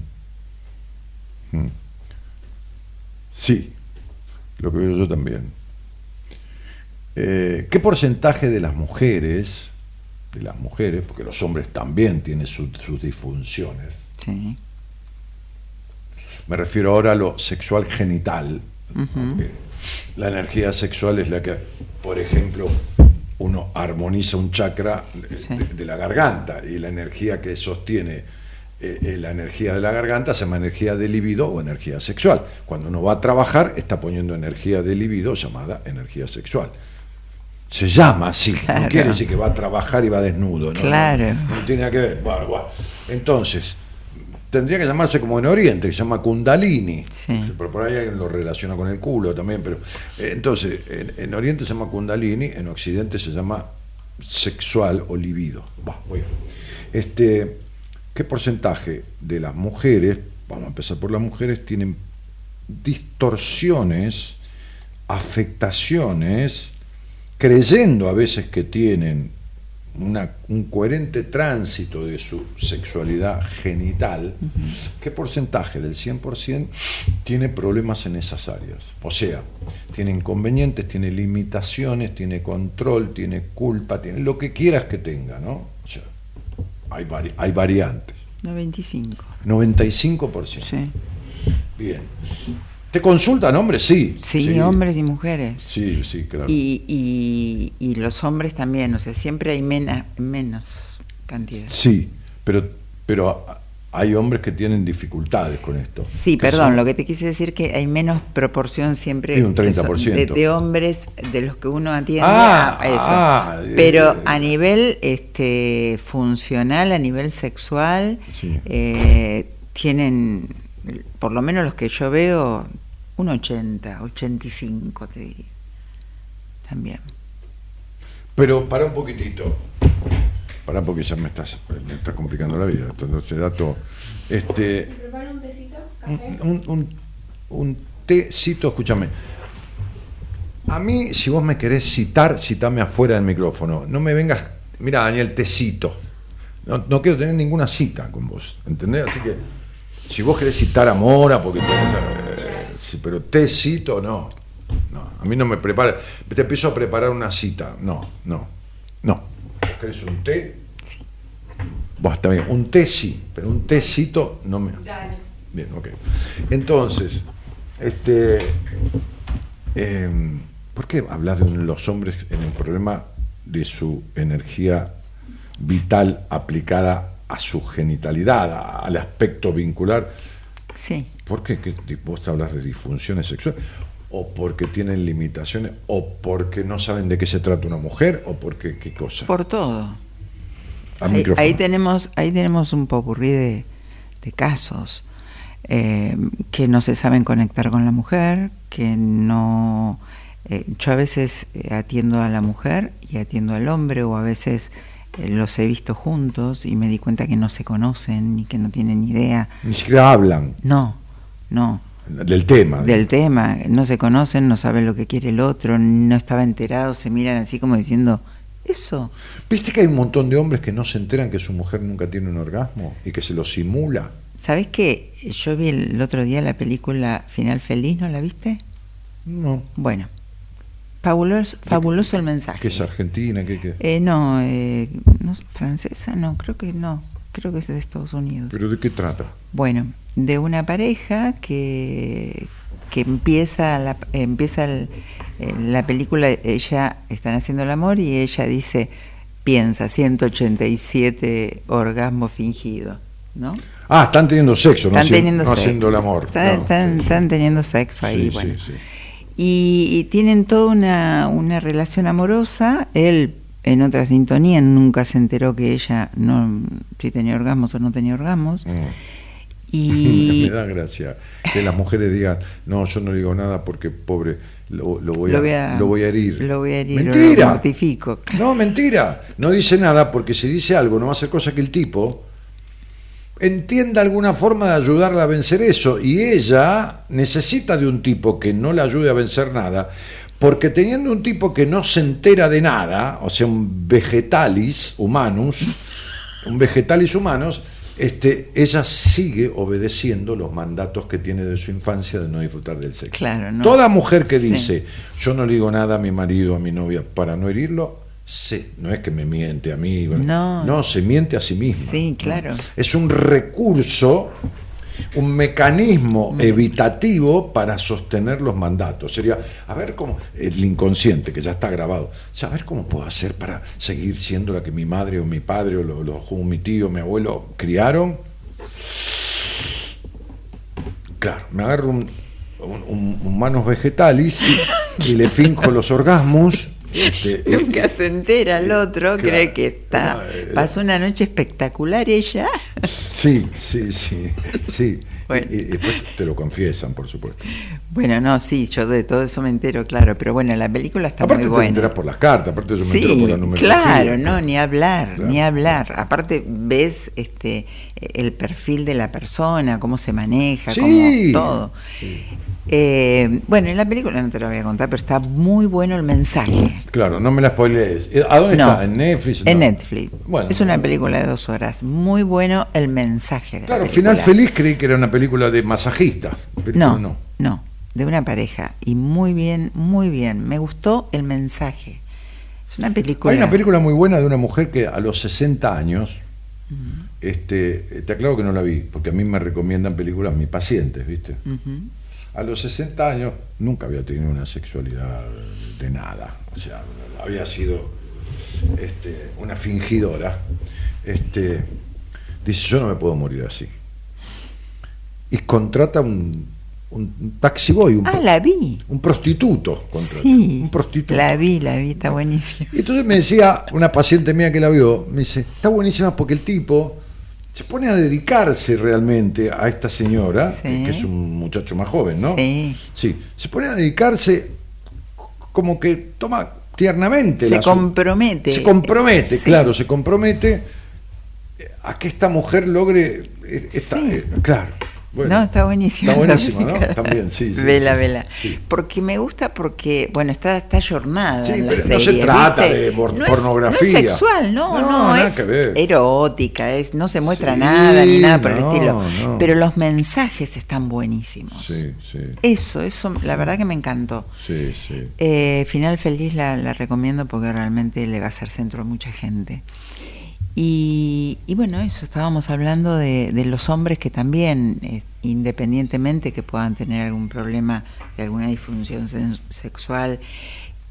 [SPEAKER 1] Mm. Sí, lo que veo yo también. Eh, ¿Qué porcentaje de las mujeres, de las mujeres, porque los hombres también tienen sus disfunciones,
[SPEAKER 2] sí.
[SPEAKER 1] me refiero ahora a lo sexual genital, la energía sexual es la que, por ejemplo, uno armoniza un chakra de la garganta y la energía que sostiene eh, eh, la energía de la garganta se llama energía de libido o energía sexual. Cuando uno va a trabajar está poniendo energía de libido llamada energía sexual. Se llama así, no quiere decir que va a trabajar y va desnudo, ¿no?
[SPEAKER 2] Claro.
[SPEAKER 1] No, tiene nada que ver. Entonces, tendría que llamarse como en Oriente, que se llama Kundalini. Pero por ahí lo relaciona con el culo también. Pero, eh, entonces, en, en, Oriente se llama Kundalini, en Occidente se llama sexual o libido. Este, ¿Qué porcentaje de las mujeres, vamos a empezar por las mujeres, tienen distorsiones, afectaciones, creyendo a veces que tienen un coherente tránsito de su sexualidad genital, ¿qué porcentaje del 100% tiene problemas en esas áreas? O sea, tiene inconvenientes, tiene limitaciones, tiene control, tiene culpa, tiene lo que quieras que tenga, ¿no? O sea, hay, hay variantes.
[SPEAKER 2] 95.
[SPEAKER 1] 95%.
[SPEAKER 2] Sí.
[SPEAKER 1] Bien. ¿Te consultan hombres? Sí.
[SPEAKER 2] Sí, hombres y mujeres.
[SPEAKER 1] Sí, sí, claro.
[SPEAKER 2] Y, y, los hombres también, o sea, siempre hay menos cantidad.
[SPEAKER 1] Sí, pero, pero hay hombres que tienen dificultades con esto.
[SPEAKER 2] Sí, perdón, lo que te quise decir que hay menos proporción siempre
[SPEAKER 1] un 30%.
[SPEAKER 2] de, hombres de los que uno atiende ah, a eso. Ah, Pero a nivel este, funcional, a nivel sexual, eh, tienen, por lo menos los que yo veo, un 80, 85 te diría. También.
[SPEAKER 1] Pero para un poquitito. Pará porque ya me estás, me está complicando la vida. Entonces, dato. Este,
[SPEAKER 3] un tecito?
[SPEAKER 1] Un, un, un, tecito, escúchame. A mí, si vos me querés citar, citame afuera del micrófono. No me vengas. Mira, Daniel, tecito. No, no quiero tener ninguna cita con vos. ¿Entendés? Así que, si vos querés citar a Mora, porque eh, pero tecito, no. No, a mí no me prepara. Te empiezo a preparar una cita. No, no, no. ¿Querés un té? Sí. Bueno, está bien, un té sí, pero un tecito no me.
[SPEAKER 3] Dale.
[SPEAKER 1] Bien, ok. Entonces, este. Em, ¿Por qué hablas de los hombres en el problema de su energía vital aplicada a su genitalidad, al aspecto vincular?
[SPEAKER 2] Sí.
[SPEAKER 1] ¿Por qué? ¿Vos hablas de disfunciones sexuales? o porque tienen limitaciones, o porque no saben de qué se trata una mujer, o porque qué cosa.
[SPEAKER 2] Por todo. Ahí, tenemos, ahí tenemos un popurrí de, de casos eh, que no se saben conectar con la mujer, que no... Eh, yo a veces eh, atiendo a la mujer y atiendo al hombre, o a veces los he visto juntos y me di cuenta que no se conocen ni que no tienen idea.
[SPEAKER 1] Ni siquiera hablan.
[SPEAKER 2] No, no.
[SPEAKER 1] Del tema.
[SPEAKER 2] Del tema. No se conocen, no saben lo que quiere el otro, no estaba enterado, se miran así como diciendo, Eso.
[SPEAKER 1] ¿Viste que hay un montón de hombres que no se enteran que su mujer nunca tiene un orgasmo y que se lo simula?
[SPEAKER 2] ¿Sabés qué? Yo vi el otro día la película Final Feliz, ¿no la viste?
[SPEAKER 1] No.
[SPEAKER 2] Bueno, fabuloso, fabuloso el mensaje.
[SPEAKER 1] ¿Que es argentina? ¿Qué, qué?
[SPEAKER 2] Eh, no, eh, no, francesa, no, creo que no, creo que es de Estados Unidos.
[SPEAKER 1] ¿Pero de qué trata?
[SPEAKER 2] Bueno, de una pareja que, que empieza la, empieza el- la película, ella están haciendo el amor y ella dice, piensa, 187 orgasmos fingidos, ¿no?
[SPEAKER 1] Ah, están teniendo sexo, no,
[SPEAKER 2] Están
[SPEAKER 1] haci-
[SPEAKER 2] teniendo
[SPEAKER 1] no
[SPEAKER 2] sexo.
[SPEAKER 1] haciendo el amor.
[SPEAKER 2] Están,
[SPEAKER 1] No.
[SPEAKER 2] están- están teniendo sexo ahí,
[SPEAKER 1] Sí,
[SPEAKER 2] bueno.
[SPEAKER 1] sí, sí.
[SPEAKER 2] Y, y tienen toda una, una relación amorosa. Él, en otra sintonía, nunca se enteró que ella no si tenía orgasmos o no tenía orgasmos.
[SPEAKER 1] Mm.
[SPEAKER 2] Y
[SPEAKER 1] Me da gracia que las mujeres digan, no, yo no digo nada porque pobre, lo, lo voy,
[SPEAKER 2] Lo
[SPEAKER 1] a,
[SPEAKER 2] voy a-
[SPEAKER 1] lo voy a herir.
[SPEAKER 2] lo voy a herir, lo
[SPEAKER 1] Mentira.
[SPEAKER 2] mortifico.
[SPEAKER 1] No, mentira. No dice nada porque si dice algo no va a hacer cosa que el tipo entienda alguna forma de ayudarla a vencer eso. Y ella necesita de un tipo que no le ayude a vencer nada. Porque teniendo un tipo que no se entera de nada, o sea, un vegetalis humanus, un vegetalis humanos, este, ella sigue obedeciendo los mandatos que tiene de su infancia de no disfrutar del sexo.
[SPEAKER 2] Claro, no.
[SPEAKER 1] Toda mujer que
[SPEAKER 2] Sí.
[SPEAKER 1] dice, yo no le digo nada a mi marido, a mi novia, para no herirlo, sí, no es que me miente a mí,
[SPEAKER 2] No.
[SPEAKER 1] no, se miente a sí misma.
[SPEAKER 2] Sí, claro.
[SPEAKER 1] Es un recurso, un mecanismo evitativo para sostener los mandatos. Sería, a ver cómo, el inconsciente, que ya está grabado, a ver cómo puedo hacer para seguir siendo la que mi madre o mi padre o, lo- lo- o mi tío, mi abuelo criaron. Claro, me agarro un, un- un- un manos vegetales y, y le finco los orgasmos. este, eh,
[SPEAKER 2] nunca se entera el otro,
[SPEAKER 1] claro.
[SPEAKER 2] cree que está.
[SPEAKER 1] No, eh,
[SPEAKER 2] Pasó una noche espectacular ella.
[SPEAKER 1] Sí, sí, sí, sí.
[SPEAKER 2] Bueno.
[SPEAKER 1] Y, y después te lo confiesan, por supuesto.
[SPEAKER 2] Bueno, no, sí, yo de todo eso me entero, claro, pero bueno, la película está
[SPEAKER 1] aparte
[SPEAKER 2] muy
[SPEAKER 1] te
[SPEAKER 2] buena.
[SPEAKER 1] enteras por las cartas, aparte yo me entero
[SPEAKER 2] Sí,
[SPEAKER 1] por la numerología.
[SPEAKER 2] claro, no, ni hablar,
[SPEAKER 1] Claro.
[SPEAKER 2] ni hablar. Aparte ves este el perfil de la persona, cómo se maneja,
[SPEAKER 1] Sí.
[SPEAKER 2] cómo todo.
[SPEAKER 1] Sí.
[SPEAKER 2] Eh, bueno, en la película no te lo voy a contar, pero está muy bueno el mensaje.
[SPEAKER 1] Claro, no me la spoilees. Eh, ¿A dónde
[SPEAKER 2] No,
[SPEAKER 1] está? ¿En Netflix?
[SPEAKER 2] En
[SPEAKER 1] No.
[SPEAKER 2] Netflix.
[SPEAKER 1] Bueno.
[SPEAKER 2] es una película de dos horas. Muy bueno el mensaje. De la
[SPEAKER 1] Claro. Final Feliz creí que era una película de masajistas. Pero
[SPEAKER 2] No,
[SPEAKER 1] no.
[SPEAKER 2] no, de una pareja. Y muy bien, muy bien. Me gustó el mensaje. Es una película.
[SPEAKER 1] Hay una película muy buena de una mujer que a los 60 años, este, te aclaro que no la vi, porque a mí me recomiendan películas mis pacientes, ¿viste?
[SPEAKER 2] Ujú.
[SPEAKER 1] A los 60 años nunca había tenido una sexualidad de nada, o sea, había sido este, una fingidora. Este, dice, yo no me puedo morir así. Y contrata un, un taxi boy, un,
[SPEAKER 2] Ah, la vi.
[SPEAKER 1] un prostituto. contrata,
[SPEAKER 2] Sí,
[SPEAKER 1] un prostituto.
[SPEAKER 2] la vi, la vi, está buenísima.
[SPEAKER 1] Y entonces me decía una paciente mía que la vio, me dice, está buenísima porque el tipo se pone a dedicarse realmente a esta señora,
[SPEAKER 2] Sí.
[SPEAKER 1] que es un muchacho más joven, ¿no?
[SPEAKER 2] Sí.
[SPEAKER 1] Sí, se pone a dedicarse como que toma tiernamente
[SPEAKER 2] Se
[SPEAKER 1] la-
[SPEAKER 2] compromete.
[SPEAKER 1] Se compromete,
[SPEAKER 2] Sí.
[SPEAKER 1] claro, se compromete a que esta mujer logre eh, esta,
[SPEAKER 2] Sí.
[SPEAKER 1] eh, claro. Bueno.
[SPEAKER 2] no, está buenísima.
[SPEAKER 1] Está
[SPEAKER 2] esa
[SPEAKER 1] buenísima, ¿no? También, sí, sí.
[SPEAKER 2] Vela,
[SPEAKER 1] sí.
[SPEAKER 2] vela.
[SPEAKER 1] Sí.
[SPEAKER 2] Porque me gusta porque, bueno, está, está jornada.
[SPEAKER 1] Sí,
[SPEAKER 2] en la
[SPEAKER 1] pero no se trata
[SPEAKER 2] ¿viste?
[SPEAKER 1] de por-
[SPEAKER 2] No es-
[SPEAKER 1] pornografía.
[SPEAKER 2] no es sexual, no,
[SPEAKER 1] No,
[SPEAKER 2] no,
[SPEAKER 1] nada
[SPEAKER 2] es
[SPEAKER 1] que ver.
[SPEAKER 2] erótica, es, no se muestra nada ni nada por el estilo. Pero los mensajes están buenísimos.
[SPEAKER 1] Sí, sí,
[SPEAKER 2] Eso, eso, la verdad que me encantó.
[SPEAKER 1] sí, sí.
[SPEAKER 2] Eh, Final Feliz la, la recomiendo porque realmente le va a ser centro a mucha gente. Y, y bueno, eso, estábamos hablando de, de los hombres que también, eh, independientemente que puedan tener algún problema de alguna disfunción sexual,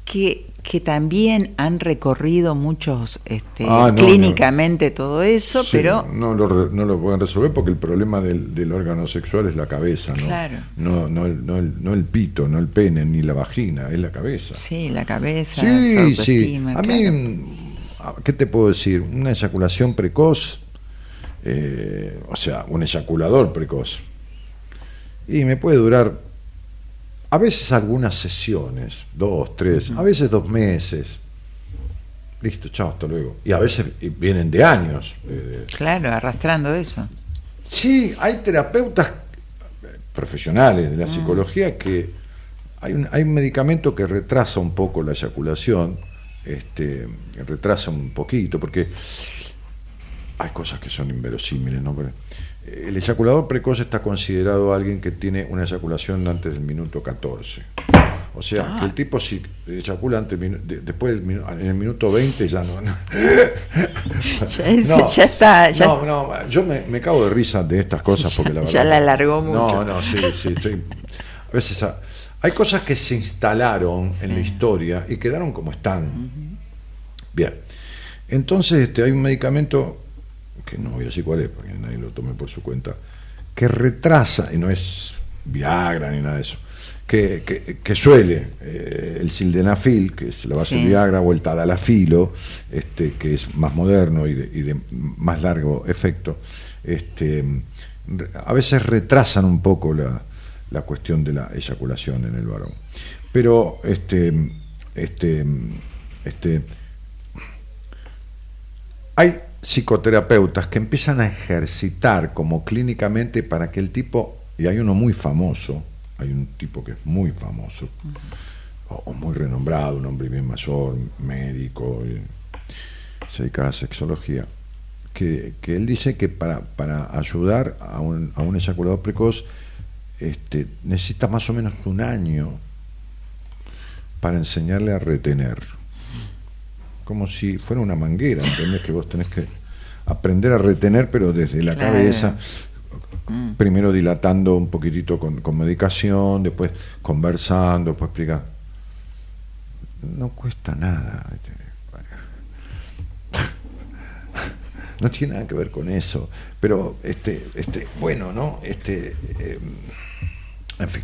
[SPEAKER 2] que, que también han recorrido muchos este,
[SPEAKER 1] Ah, no,
[SPEAKER 2] clínicamente todo eso,
[SPEAKER 1] Sí,
[SPEAKER 2] pero
[SPEAKER 1] no lo, no lo pueden resolver porque el problema del, del órgano sexual es la cabeza, ¿no?
[SPEAKER 2] Claro.
[SPEAKER 1] No, no, el, no, el, no el pito, no el pene, ni la vagina, es la cabeza.
[SPEAKER 2] sí, la cabeza,
[SPEAKER 1] Sí, sí. A
[SPEAKER 2] claro.
[SPEAKER 1] mí, ¿qué te puedo decir? Una eyaculación precoz, eh, o sea, un eyaculador precoz, y me puede durar a veces algunas sesiones, dos, tres, a veces dos meses. Listo, chao, hasta luego. Y a veces vienen de años. eh,
[SPEAKER 2] Claro, arrastrando eso.
[SPEAKER 1] Sí, hay terapeutas profesionales de la psicología que hay un, hay un medicamento que retrasa un poco la eyaculación, este, retrasa un poquito, porque hay cosas que son inverosímiles, ¿no? el eyaculador precoz está considerado alguien que tiene una eyaculación antes del minuto 14. O sea, que el tipo si eyacula antes, después del en el minuto 20 ya no.
[SPEAKER 2] ya, está.
[SPEAKER 1] no, no, yo me, me, cago de risa de estas cosas porque la verdad.
[SPEAKER 2] Ya la alargó mucho.
[SPEAKER 1] No, no, sí, sí. Estoy, a veces hay cosas que se instalaron en la historia y quedaron como están. Bien. Entonces este, hay un medicamento que no voy a decir cuál es, porque nadie lo tome por su cuenta, que retrasa, y no es Viagra ni nada de eso, que, que, suele, eh, el sildenafil, que es la base de Viagra, o el tadalafilo, este, que es más moderno y de, más largo efecto, este, a veces retrasan un poco la, la cuestión de la eyaculación en el varón. Pero este, este, este, hay psicoterapeutas que empiezan a ejercitar como clínicamente para que el tipo, y hay uno muy famoso, hay un tipo que es muy famoso, o, muy renombrado, un hombre bien mayor, médico, se dedica a la sexología, que, él dice que para, para ayudar a un, a un eyaculador precoz este, necesita más o menos un año para enseñarle a retener como si fuera una manguera, ¿entendés? Que vos tenés que aprender a retener, pero desde la cabeza, mm. primero dilatando un poquitito con, medicación, después conversando, después explicar. No cuesta nada. No tiene nada que ver con eso. Pero, este, este, bueno, ¿no? Este, em, en fin.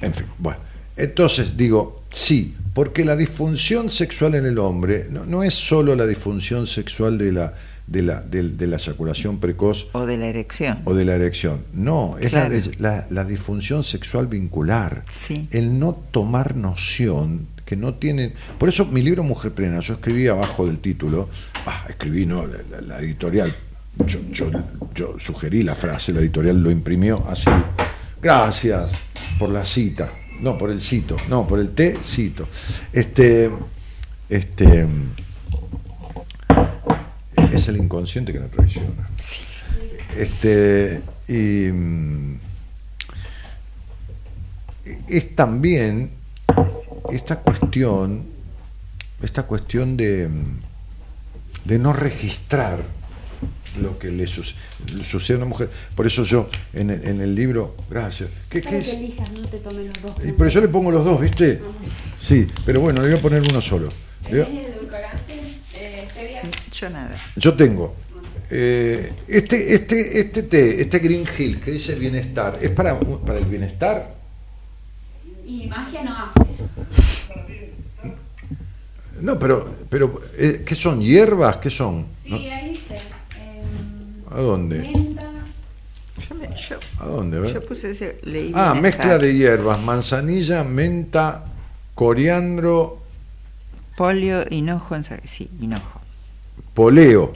[SPEAKER 1] En fin, bueno. Entonces digo, sí, porque la disfunción sexual en el hombre no, es solo la disfunción sexual de la, de la, de, la eyaculación precoz.
[SPEAKER 2] O de la erección.
[SPEAKER 1] O de la erección. No, es la, la, disfunción sexual vincular. El no tomar noción que no tienen. Por eso mi libro Mujer Plena, yo escribí abajo del título, ah, escribí, no, la, editorial, yo, yo, yo, sugerí la frase, la editorial lo imprimió así. Gracias por la cita. No, por el cito. No, por el té, cito. Este. Este. Es el inconsciente que nos traiciona. Este. Y. Es también esta cuestión. Esta cuestión de. de no registrar lo que le sucede a una mujer. Por eso yo en el, en el libro, gracias.
[SPEAKER 3] ¿Qué, qué es? Elijas, no te tomen los dos.
[SPEAKER 1] Y pero yo le pongo los dos, ¿viste? Sí, pero bueno, le voy a poner uno solo.
[SPEAKER 3] edulcorante? Eh,
[SPEAKER 2] yo nada.
[SPEAKER 1] Yo tengo. Eh, este, este, este té, este Green Hill que dice bienestar, ¿es para, para el bienestar?
[SPEAKER 3] Y magia no hace.
[SPEAKER 1] No, pero, pero eh, ¿qué son? ¿Hierbas? ¿Qué son?
[SPEAKER 3] Sí, ahí dice.
[SPEAKER 1] ¿A dónde? ¿A dónde?
[SPEAKER 2] Yo puse ese,
[SPEAKER 1] ah, mezcla de hierbas, manzanilla, menta, coriandro.
[SPEAKER 2] Polio, hinojo, sí, hinojo.
[SPEAKER 1] Poleo.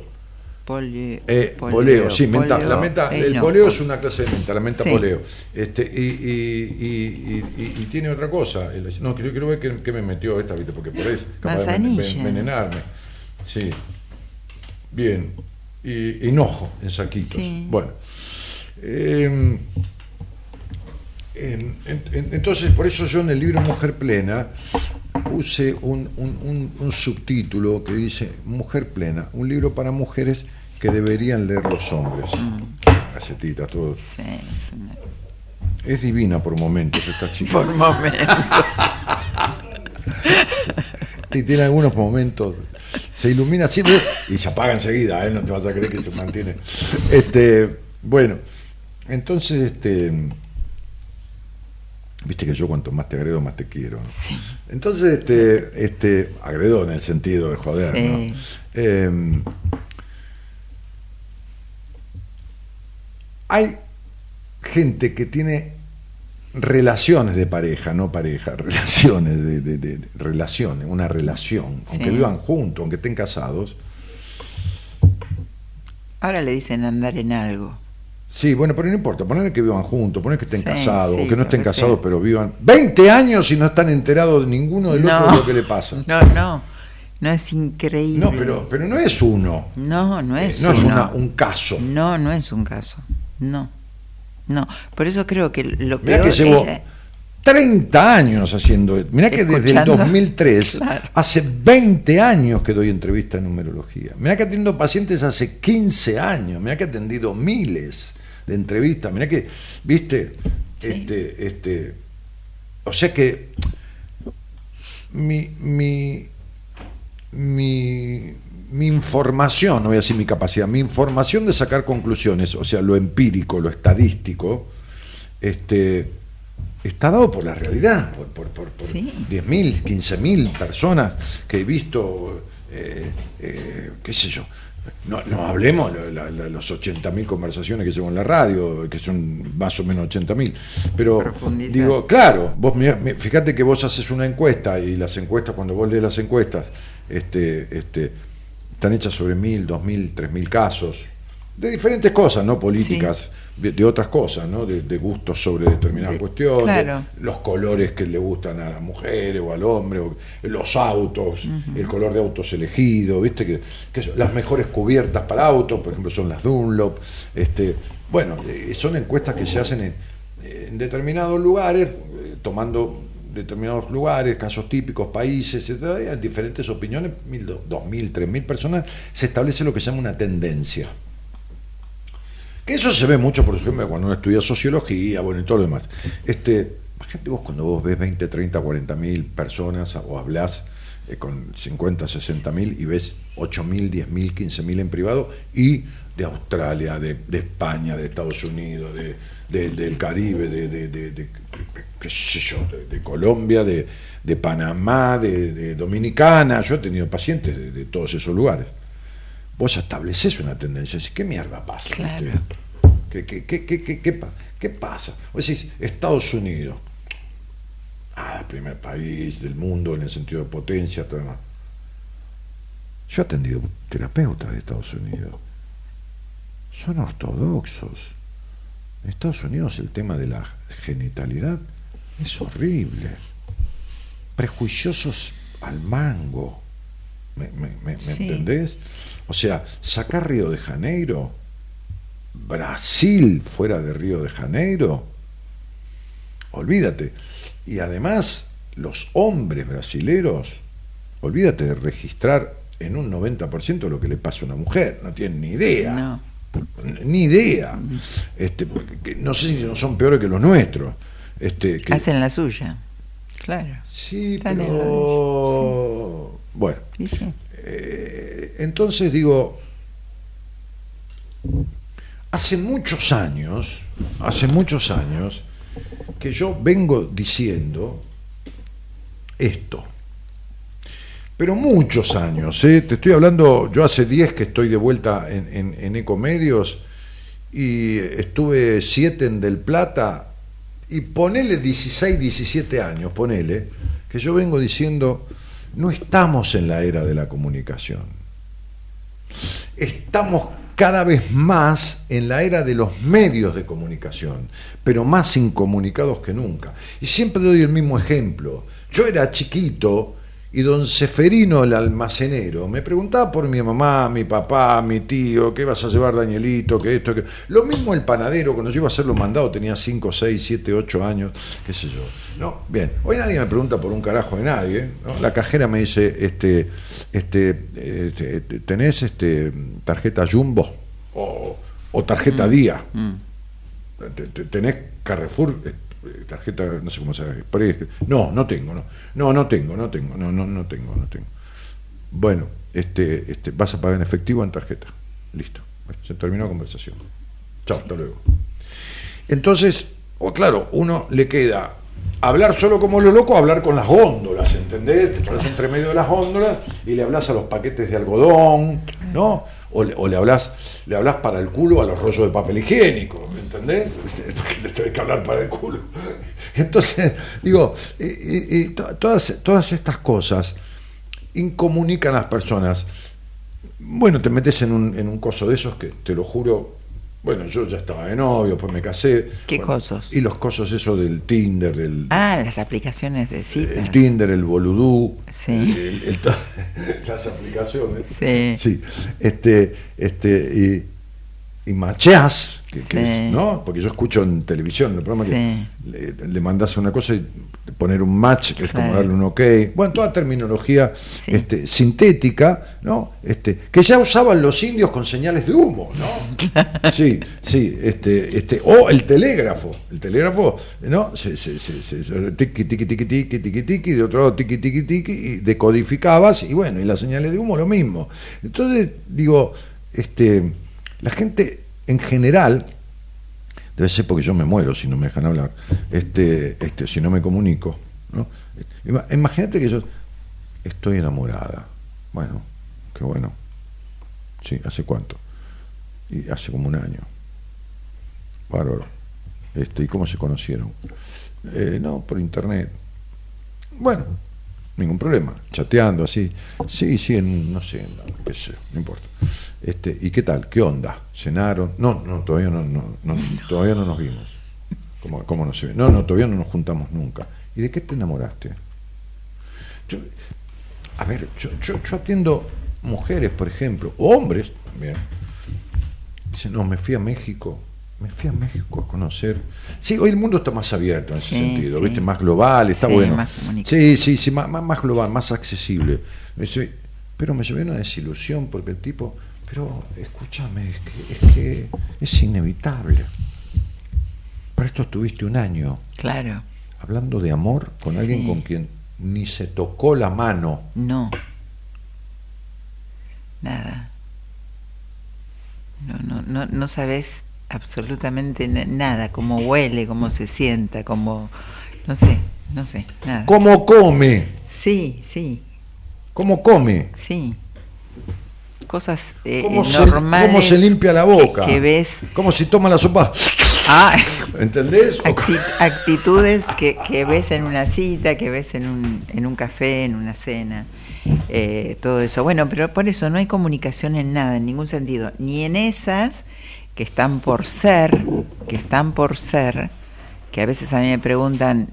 [SPEAKER 2] Polio,
[SPEAKER 1] eh, poleo, sí, menta, la menta, el poleo es una clase de menta, la menta poleo. Este, y, y, y, tiene otra cosa. No, quiero, quiero ver qué, me metió esta, ¿viste? porque por ahí es
[SPEAKER 2] capaz de
[SPEAKER 1] envenenarme. Sí. Bien y hinojo en saquitos. Bueno. Em, entonces, por eso yo en el libro Mujer Plena puse un, un, subtítulo que dice Mujer Plena, un libro para mujeres que deberían leer los hombres. Mm. todo. Es divina por momentos esta chica.
[SPEAKER 2] Por momentos.
[SPEAKER 1] y tiene algunos momentos se ilumina así y se apaga enseguida, ¿eh? no te vas a creer que se mantiene. Este, bueno, entonces, este, viste que yo cuanto más te agredo, más te quiero. Entonces, este, este, agredo en el sentido de joder, ¿no? Em, hay gente que tiene relaciones de pareja, no pareja, relaciones de, de, relaciones, una relación, aunque vivan juntos, aunque estén casados.
[SPEAKER 2] Ahora le dicen andar en algo.
[SPEAKER 1] Sí, bueno, pero no importa, poner que vivan juntos, poner que estén casados, o que no estén casados, pero vivan 20 años y no están enterados de ninguno del otro de lo que le pasa.
[SPEAKER 2] No, no. no es increíble.
[SPEAKER 1] No, pero, pero no es uno.
[SPEAKER 2] No, no
[SPEAKER 1] Eh,
[SPEAKER 2] es
[SPEAKER 1] no es una- un caso.
[SPEAKER 2] No, no es un caso. No. No. Por eso creo que lo
[SPEAKER 1] Mirá
[SPEAKER 2] peor
[SPEAKER 1] que llevo
[SPEAKER 2] es-
[SPEAKER 1] 30 años haciendo. Mirá que desde el
[SPEAKER 2] Escuchando.
[SPEAKER 1] 2003,
[SPEAKER 2] Claro.
[SPEAKER 1] hace 20 años que doy entrevista en numerología. Mirá que atiendo pacientes hace 15 años. Mirá que he atendido miles de entrevistas. Mirá que, viste, este, este, o sea que mi, mi, mi, mi información, no voy a decir mi capacidad, mi información de sacar conclusiones, o sea, lo empírico, lo estadístico, este, está dado por la realidad, por, por, por, por
[SPEAKER 2] Sí.
[SPEAKER 1] 10.000, 15.000 personas que he visto, eh, eh, qué sé yo. No, no hablemos de la- la- los 80.000 conversaciones que llevo en la radio, que son más o menos 80.000. Pero digo, claro, vos mirá, fíjate que vos haces una encuesta y las encuestas, cuando vos lees las encuestas, este, este, están hechas sobre mil, dos mil, tres mil casos, de diferentes cosas, ¿no? Políticas, de, de otras cosas, ¿no? De, de gustos sobre determinadas
[SPEAKER 2] De-
[SPEAKER 1] cuestiones,
[SPEAKER 2] claro.
[SPEAKER 1] los colores que le gustan a las mujeres o al hombre, o los autos, el color de autos elegido, ¿viste? Que, las mejores cubiertas para autos, por ejemplo, son las Dunlop. Este, bueno, eh, son encuestas que se hacen en, en determinados lugares, eh, tomando determinados lugares, casos típicos, países, etcétera, y diferentes opiniones, mil, do- dos mil, tres mil personas, se establece lo que se llama una tendencia. Que eso se ve mucho, por ejemplo, cuando uno estudia sociología, bueno, y todo lo demás. Este, imagínate vos cuando vos ves 20, 30, 40 mil personas o hablas eh, con 50, 60 mil y ves 8 mil, 10 mil, 15 mil en privado y de Australia, de, de España, de Estados Unidos, de, de- del Caribe, de, de- de- de- qué sé yo, de, Colombia, de, de Panamá, de, de Dominicana. Yo he tenido pacientes de, todos esos lugares. Vos estableces una tendencia, decís, ¿qué mierda pasa?
[SPEAKER 2] Claro.
[SPEAKER 1] ¿viste? ¿Qué, qué, qué, qué, qué, qué pa- qué pasa? Vos decís, Estados Unidos, ah, el primer país del mundo en el sentido de potencia, todo demás. Yo he atendido terapeutas de Estados Unidos. Son ortodoxos. En Estados Unidos el tema de la genitalidad es horrible. Prejuiciosos al mango. ¿Me, me- me- me
[SPEAKER 2] Sí.
[SPEAKER 1] entendés? O sea, sacar Río de Janeiro, Brasil fuera de Río de Janeiro, olvídate. Y además, los hombres brasileros, olvídate de registrar en un 90% lo que le pasa a una mujer, no tienen ni idea.
[SPEAKER 2] No.
[SPEAKER 1] Ni idea. Este, porque- que no sé si no son peores que los nuestros. Este, que-
[SPEAKER 2] Hacen la suya. Claro.
[SPEAKER 1] sí,
[SPEAKER 2] Están
[SPEAKER 1] pero. Bueno,
[SPEAKER 2] Sí, sí.
[SPEAKER 1] eh, entonces digo, hace muchos años, hace muchos años, que yo vengo diciendo esto. Pero muchos años, ¿eh? te estoy hablando, yo hace 10 que estoy de vuelta en, en, en Ecomedios y estuve 7 en Del Plata y ponele 16, 17 años, ponele, que yo vengo diciendo, no estamos en la era de la comunicación. Estamos cada vez más en la era de los medios de comunicación, pero más incomunicados que nunca. Y siempre doy el mismo ejemplo. Yo era chiquito y don Seferino, el almacenero, me preguntaba por mi mamá, mi papá, mi tío, qué vas a llevar, Danielito, que esto, que... Lo mismo el panadero, cuando yo iba a hacer los mandados tenía 5, 6, 7, 8 años, qué sé yo. No, bien, hoy nadie me pregunta por un carajo de nadie. ¿no? La cajera me dice, este, este, eh, te- te- ¿tenés este, tarjeta Jumbo o, o tarjeta Día?
[SPEAKER 2] Mm.
[SPEAKER 1] Te- te- ¿Tenés Carrefour? Eh, tarjeta, no sé cómo se ahí- No, no tengo, no. No, no tengo, no tengo, no, no, no tengo, no tengo. Bueno, este, este, vas a pagar en efectivo o en tarjeta. Listo. Se terminó la conversación. Chao, hasta luego. Entonces, o claro, uno le queda hablar solo como lo loco, hablar con las góndolas, ¿entendés? Te pones entre medio de las góndolas y le hablas a los paquetes de algodón, ¿no? O le, o le hablas, le hablas para el culo a los rollos de papel higiénico, ¿entendés? Porque le tenés que hablar para el culo. Entonces, digo, y- y- y to- todas, todas estas cosas incomunican a las personas. Bueno, te metes en un, en un coso de esos que, te lo juro, Bueno, yo ya estaba de novio, pues me casé.
[SPEAKER 2] ¿Qué
[SPEAKER 1] Bueno,
[SPEAKER 2] cosos?
[SPEAKER 1] Y los cosos eso del Tinder, del
[SPEAKER 2] Ah, las aplicaciones de citas.
[SPEAKER 1] el Tinder, el Boludú,
[SPEAKER 2] Sí.
[SPEAKER 1] el- el- las aplicaciones.
[SPEAKER 2] Sí.
[SPEAKER 1] Sí, este, este, y, y macheás, que, es, ¿no? Porque yo escucho en televisión, en el programa
[SPEAKER 2] Sí.
[SPEAKER 1] que le, le mandas una cosa y poner un match, que es como darle un ok. Bueno, toda terminología
[SPEAKER 2] Sí.
[SPEAKER 1] este, sintética, ¿no? Este, que ya usaban los indios con señales de humo, ¿no? Sí, sí, este, este, o el telégrafo, el telégrafo, ¿no? Se, se, se, se- se- tiqui, tiqui, tiqui, tiqui, tiqui, tiqui, de otro lado tiqui, tiqui, tiqui, y decodificabas, y bueno, y las señales de humo lo mismo. Entonces, digo, este, la gente en general, debe ser porque yo me muero si no me dejan hablar, este, este, si no me comunico, ¿no? Ima- Imagínate que yo estoy enamorada. Bueno, qué bueno. Sí, ¿hace cuánto? Y hace como un año. Bárbaro. Este, ¿Y cómo se conocieron? Eh, no, por internet. Bueno, ningún problema. Chateando así. Sí, sí, no sé, qué sé, no importa. Este, ¿Y qué tal? ¿Qué onda? ¿Cenaron? No, no, todavía no, no, no, todavía no nos vimos. ¿Cómo, cómo no se ve? No, no, todavía no nos juntamos nunca. ¿Y de qué te enamoraste? Yo- a ver, yo, yo, yo atiendo mujeres, por ejemplo, hombres también. Dicen, no, me fui a México, me fui a México a conocer. Sí, hoy el mundo está más abierto en ese
[SPEAKER 2] Sí,
[SPEAKER 1] sentido,
[SPEAKER 2] sí.
[SPEAKER 1] ¿viste? Más global, está
[SPEAKER 2] Sí,
[SPEAKER 1] bueno.
[SPEAKER 2] más.
[SPEAKER 1] Sí, sí, sí, más, más, global, más accesible. Pero me llevé una desilusión porque el tipo, pero escúchame, es que es, que es inevitable. Para esto estuviste un año
[SPEAKER 2] Claro,
[SPEAKER 1] hablando de amor con alguien con quien ni se tocó la mano.
[SPEAKER 2] no. Nada. No, no, no, no sabes absolutamente na- nada, cómo huele, cómo se sienta, cómo... No sé, no sé, nada.
[SPEAKER 1] ¿Cómo come?
[SPEAKER 2] Sí, sí,
[SPEAKER 1] ¿Cómo come?
[SPEAKER 2] sí. Cosas eh,
[SPEAKER 1] ¿Cómo, se,
[SPEAKER 2] normales
[SPEAKER 1] cómo se limpia la boca?
[SPEAKER 2] que ves...
[SPEAKER 1] ¿Cómo si toma la sopa?
[SPEAKER 2] Ah,
[SPEAKER 1] ¿Entendés?
[SPEAKER 2] Acti- actitudes que, que ves en una cita, que ves en un, en un café, en una cena, eh, todo eso. Bueno, pero por eso no hay comunicación en nada, en ningún sentido, ni en esas que están por ser, que están por ser, que a veces a mí me preguntan,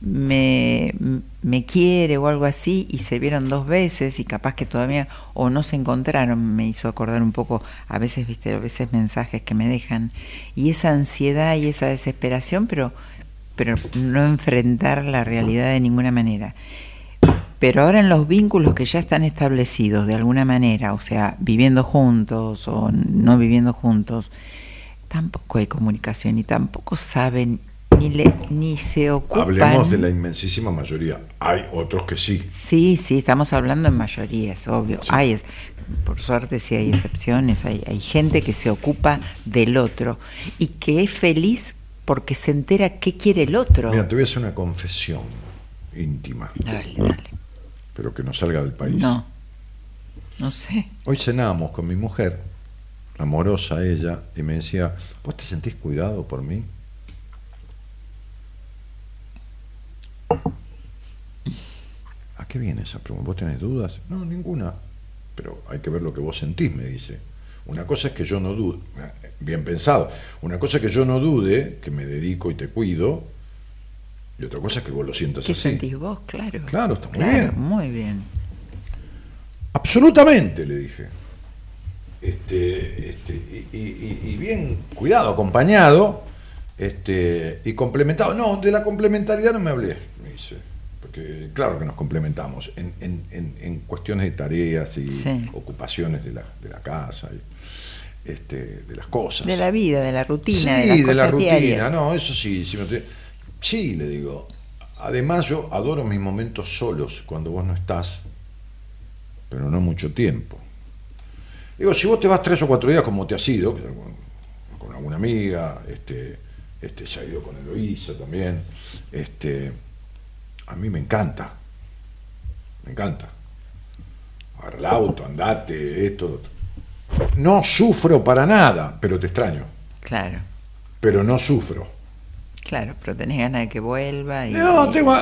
[SPEAKER 2] me, me quiere o algo así, y se vieron dos veces y capaz que todavía o no se encontraron, me hizo acordar un poco, a veces, viste, a veces mensajes que me dejan, y esa ansiedad y esa desesperación, pero, pero no enfrentar la realidad de ninguna manera. Pero ahora en los vínculos que ya están establecidos de alguna manera, o sea, viviendo juntos o no viviendo juntos, tampoco hay comunicación y tampoco saben ni le ni se ocupan.
[SPEAKER 1] Hablemos de la inmensísima mayoría. Hay otros que sí.
[SPEAKER 2] Sí, sí, estamos hablando en mayoría, es obvio.
[SPEAKER 1] Sí.
[SPEAKER 2] Hay, es- por suerte sí hay excepciones, hay, hay gente que se ocupa del otro y que es feliz porque se entera qué quiere el otro.
[SPEAKER 1] Mira, te voy a hacer una confesión íntima,
[SPEAKER 2] Dale, dale.
[SPEAKER 1] pero que no salga del país.
[SPEAKER 2] No, no sé.
[SPEAKER 1] Hoy cenábamos con mi mujer, amorosa ella, y me decía, ¿vos te sentís cuidado por mí? ¿A qué viene esa pregunta? ¿Vos tenés dudas? No, ninguna. Pero hay que ver lo que vos sentís, me dice. Una cosa es que yo no dude, bien pensado, una cosa es que yo no dude, que me dedico y te cuido, y otra cosa es que vos lo sientas
[SPEAKER 2] ¿Qué
[SPEAKER 1] así.
[SPEAKER 2] sentís vos? Claro.
[SPEAKER 1] Claro, está muy
[SPEAKER 2] Claro,
[SPEAKER 1] bien.
[SPEAKER 2] Muy bien.
[SPEAKER 1] Absolutamente, le dije. Este, este, y, y- y- y bien cuidado, acompañado este, y complementado. No, de la complementariedad no me hablé, me dice. Porque claro que nos complementamos en, en- en- en cuestiones de tareas y
[SPEAKER 2] Sí.
[SPEAKER 1] ocupaciones de la, de la casa, y, este, de las cosas.
[SPEAKER 2] De la vida, de la rutina,
[SPEAKER 1] Sí,
[SPEAKER 2] de las
[SPEAKER 1] de la rutina,
[SPEAKER 2] diarias.
[SPEAKER 1] no, eso sí, sí, me sí, le digo. Además yo adoro mis momentos solos cuando vos no estás, pero no mucho tiempo. Digo, si vos te vas tres o cuatro días como te has ido, con alguna amiga, este, este, se ha ido con Eloísa también, este, a mí me encanta, me encanta. Agarra el auto, andate, esto, lo otro. No sufro para nada, pero te extraño
[SPEAKER 2] Claro,
[SPEAKER 1] pero no sufro.
[SPEAKER 2] claro, pero tenés ganas de que vuelva. Y,
[SPEAKER 1] No, tengo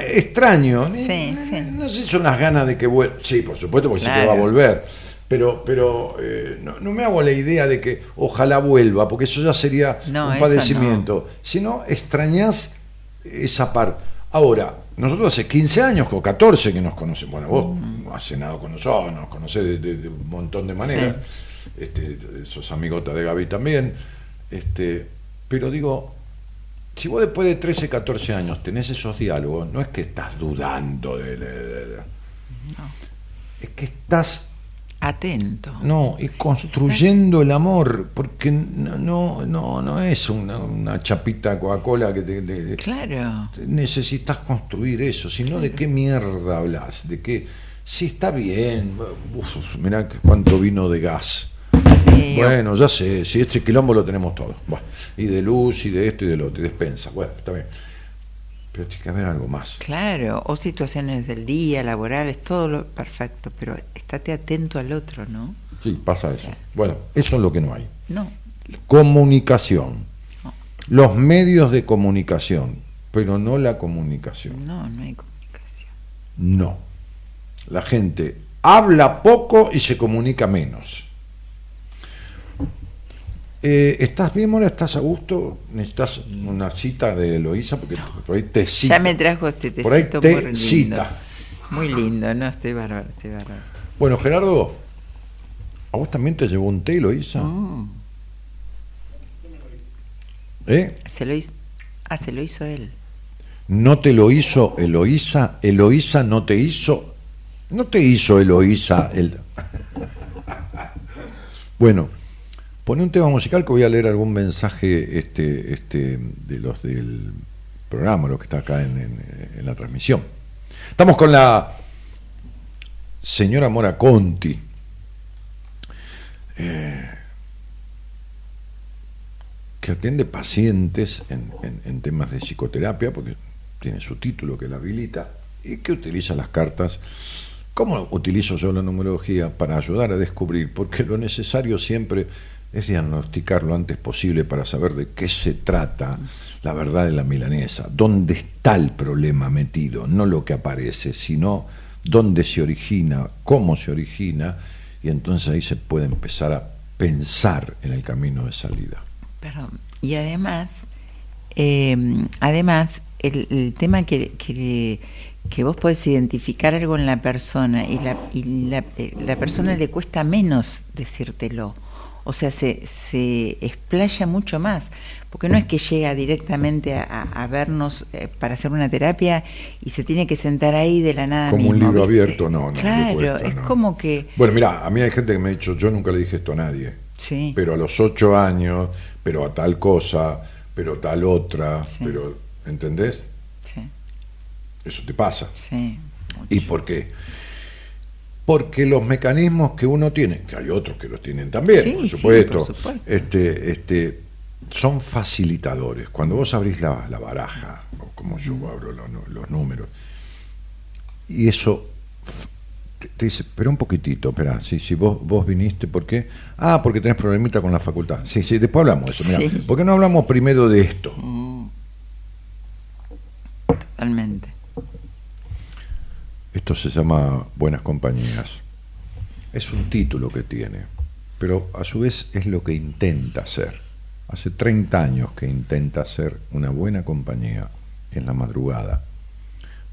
[SPEAKER 1] extraño.
[SPEAKER 2] Sí, sí.
[SPEAKER 1] No sé si son las ganas de que vuelva. Sí, por supuesto, porque sí que va a volver. Pero, pero eh, no, no me hago la idea de que ojalá vuelva, porque eso ya sería
[SPEAKER 2] No,
[SPEAKER 1] un padecimiento. Sino extrañas esa parte. Ahora, nosotros hace 15 años o 14 que nos conocemos. Bueno, vos
[SPEAKER 2] Mm.
[SPEAKER 1] has cenado con nosotros, nos conocés de, de- de un montón de maneras. Este, sos amigota de Gaby también. Este, pero digo, si vos después de 13, 14 años tenés esos diálogos, no es que estás dudando de... de- de- de- Es que estás
[SPEAKER 2] Atento.
[SPEAKER 1] no, y construyendo el amor, porque no, no, no, no es una, una chapita Coca-Cola que te, te-
[SPEAKER 2] Claro.
[SPEAKER 1] necesitas construir eso, sino de qué mierda hablas, de qué, sí está bien, uf, mirá cuánto vino de gas.
[SPEAKER 2] Sí,
[SPEAKER 1] Bueno, ya sé, si este quilombo lo tenemos todo. Bueno, y de luz, y de esto, y de lo otro, y despensa. Bueno, está bien. Pero tiene que haber algo más.
[SPEAKER 2] Claro, o situaciones del día, laborales, todo lo perfecto, pero estate atento al otro, ¿no?
[SPEAKER 1] Sí, pasa
[SPEAKER 2] O
[SPEAKER 1] eso. Bueno, eso es lo que no hay.
[SPEAKER 2] No,
[SPEAKER 1] Comunicación.
[SPEAKER 2] No.
[SPEAKER 1] Los medios de comunicación, pero no la comunicación.
[SPEAKER 2] no, no hay comunicación.
[SPEAKER 1] No. La gente habla poco y se comunica menos. Eh, ¿Estás bien, Mora? ¿Estás a gusto? ¿Necesitas una cita de Eloísa? Porque por ahí te cita.
[SPEAKER 2] Ya me trajo este
[SPEAKER 1] Por ahí
[SPEAKER 2] tecito
[SPEAKER 1] te
[SPEAKER 2] muy lindo.
[SPEAKER 1] cita.
[SPEAKER 2] Muy lindo, no, estoy bárbaro, estoy bárbaro.
[SPEAKER 1] Bueno, Gerardo, ¿a vos también te llevó un té, Eloísa? ¿Eh?
[SPEAKER 2] se lo hizo, ah, se lo hizo él.
[SPEAKER 1] ¿No te lo hizo Eloísa? ¿Eloísa no te hizo? ¿No te hizo Eloísa el... bueno, pone un tema musical que voy a leer algún mensaje este, este, de los del programa, los que está acá en, la transmisión. Estamos con la señora Mora Conti. eh, que atiende pacientes en, en- en temas de psicoterapia, porque tiene su título que la habilita, y que utiliza las cartas. ¿Cómo utilizo yo la numerología? Para ayudar a descubrir, porque lo necesario siempre es diagnosticar lo antes posible para saber de qué se trata la verdad de la milanesa, dónde está el problema metido, no lo que aparece, sino dónde se origina, cómo se origina, y entonces ahí se puede empezar a pensar en el camino de salida.
[SPEAKER 2] Perdón. Y además, eh, además, el, tema que, que, que vos podés identificar algo en la persona y la, y la, eh, la persona le cuesta menos decírtelo. O sea, se, se explaya mucho más. Porque no es que llega directamente a, a- a vernos eh, para hacer una terapia y se tiene que sentar ahí de la nada.
[SPEAKER 1] Como un libro
[SPEAKER 2] ¿viste?
[SPEAKER 1] abierto, no, no.
[SPEAKER 2] Claro,
[SPEAKER 1] cuesta,
[SPEAKER 2] es
[SPEAKER 1] no.
[SPEAKER 2] como que.
[SPEAKER 1] Bueno, mira, a mí hay gente que me ha dicho, yo nunca le dije esto a nadie,
[SPEAKER 2] Sí.
[SPEAKER 1] pero a los ocho años, pero a tal cosa, pero tal otra,
[SPEAKER 2] Sí.
[SPEAKER 1] pero, ¿entendés?
[SPEAKER 2] Sí,
[SPEAKER 1] Eso te pasa.
[SPEAKER 2] sí.
[SPEAKER 1] ¿Y por qué? Porque los mecanismos que uno tiene, que hay otros que los tienen también,
[SPEAKER 2] Sí,
[SPEAKER 1] por
[SPEAKER 2] sí,
[SPEAKER 1] supuesto,
[SPEAKER 2] por supuesto.
[SPEAKER 1] Este, este, son facilitadores. Cuando vos abrís la, la baraja, o como yo abro los, números, y eso te, te dice, pero un poquitito, espera, si, si vos, vos viniste, ¿por qué? Ah, porque tenés problemita con la facultad. Sí, sí, después hablamos de eso. Mira,
[SPEAKER 2] Sí.
[SPEAKER 1] ¿por qué no hablamos primero de esto?
[SPEAKER 2] Mm. Totalmente.
[SPEAKER 1] Esto se llama Buenas Compañías. Es un título que tiene, pero a su vez es lo que intenta ser. Hace 30 años que intenta ser una buena compañía en la madrugada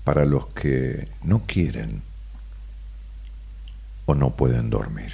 [SPEAKER 1] para los que no quieren o no pueden dormir.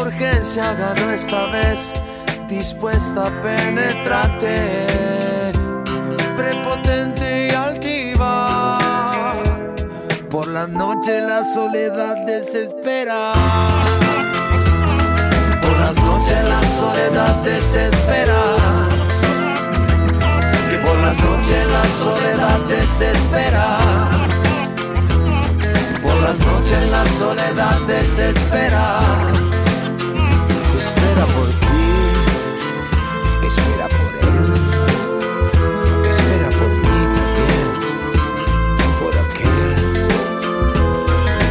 [SPEAKER 4] Urgencia ganó esta vez, dispuesta a penetrarte prepotente y altiva. Por la noche la soledad desespera. Por las noches la soledad desespera. Que por las noches la soledad desespera. Por las noches la soledad desespera. Espera por ti, espera por él, espera por mí también, por aquel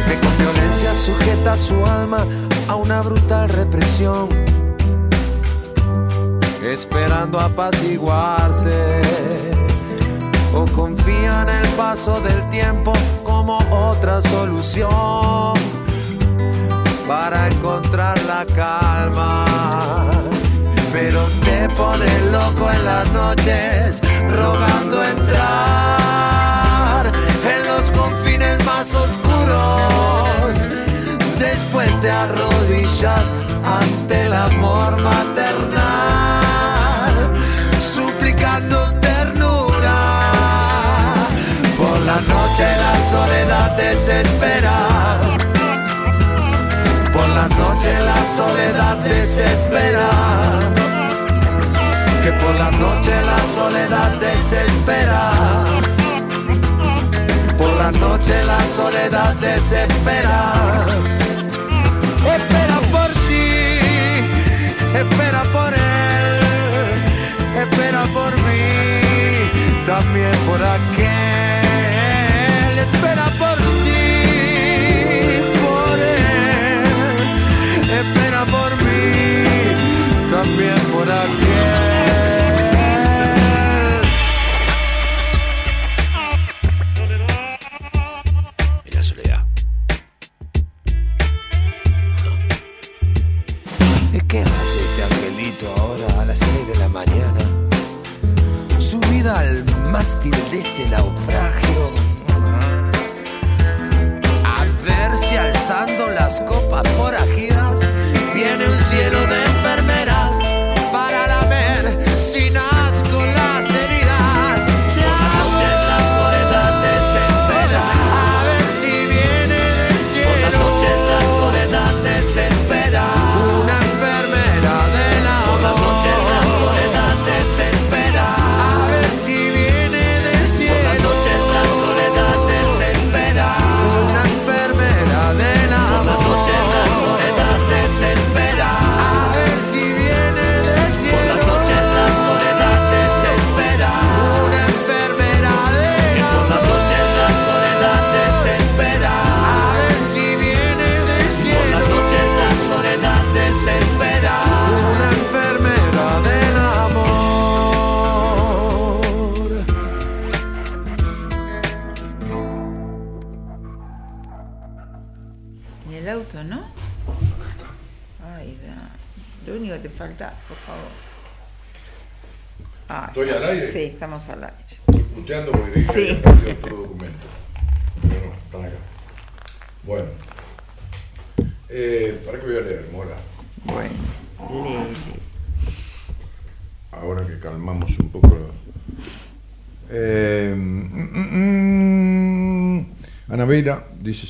[SPEAKER 4] que con violencia sujeta su alma a una brutal represión, esperando apaciguarse. O confía en el paso del tiempo como otra solución para encontrar la calma. Pero te pone loco en las noches, rogando entrar en los confines más oscuros. Después te arrodillas ante el amor maternal, suplicando ternura. Por la noche la soledad desespera. Noche la soledad desespera. Que por la noche la soledad desespera. Por la noche la soledad desespera. Espera por ti, espera por él, espera por mí, también por aquel.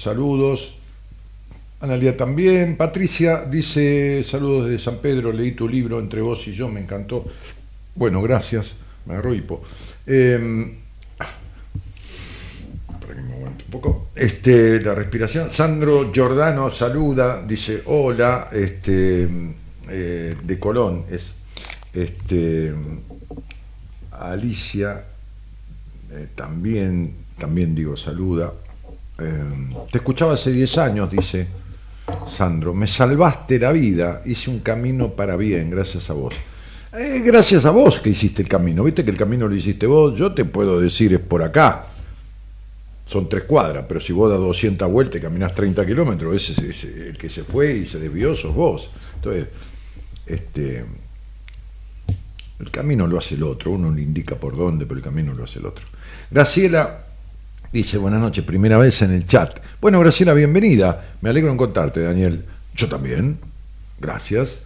[SPEAKER 1] Saludos. Analia también. Patricia dice saludos desde San Pedro. Leí tu libro entre vos y yo, me encantó. Bueno, gracias. Me agarró hipo. Eh, para que me aguante un poco. Este, la respiración. Sandro Giordano saluda, dice hola, este, eh, de Colón es este Alicia eh, también, también digo saluda. Eh, te escuchaba hace 10 años, dice Sandro. Me salvaste la vida, hice un camino para bien, gracias a vos. Eh, gracias a vos que hiciste el camino. Viste que el camino lo hiciste vos. Yo te puedo decir es por acá. Son tres cuadras, pero si vos das 200 vueltas y caminás 30 kilómetros, ese es el que se fue y se desvió sos vos. Entonces, este, el camino lo hace el otro. Uno le indica por dónde, pero el camino lo hace el otro. Graciela dice, buenas noches, primera vez en el chat. Bueno, Graciela, bienvenida. Me alegro en contarte, Daniel. Yo también. Gracias.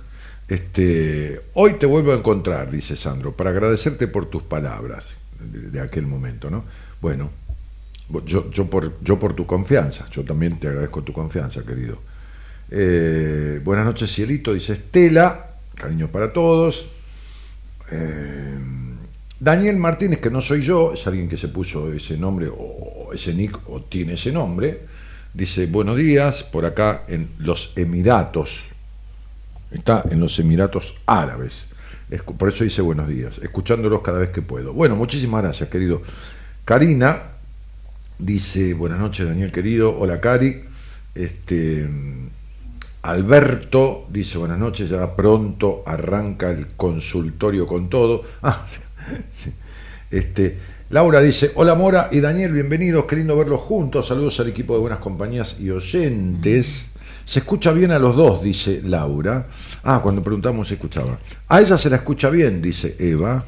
[SPEAKER 1] Este, hoy te vuelvo a encontrar, dice Sandro, para agradecerte por tus palabras. de, aquel momento, ¿no? Bueno, yo, yo, por, yo por tu confianza, yo también te agradezco tu confianza, querido. Eh, buenas noches, Cielito, dice Estela, cariño para todos. Eh, Daniel Martínez, que no soy yo, es alguien que se puso ese nombre o ese nick o tiene ese nombre, dice buenos días, por acá en los Emiratos, está en los Emiratos Árabes, por eso dice buenos días, escuchándolos cada vez que puedo. Bueno, muchísimas gracias, querido. Karina dice buenas noches, Daniel querido, hola Cari, este Alberto dice buenas noches, ya pronto arranca el consultorio con todo. Ah, sí. Este, Laura dice, hola Mora y Daniel, bienvenidos, qué lindo verlos juntos, saludos al equipo de Buenas Compañías y oyentes. Se escucha bien a los dos, dice Laura. Ah, cuando preguntamos se escuchaba. A ella se la escucha bien, dice Eva.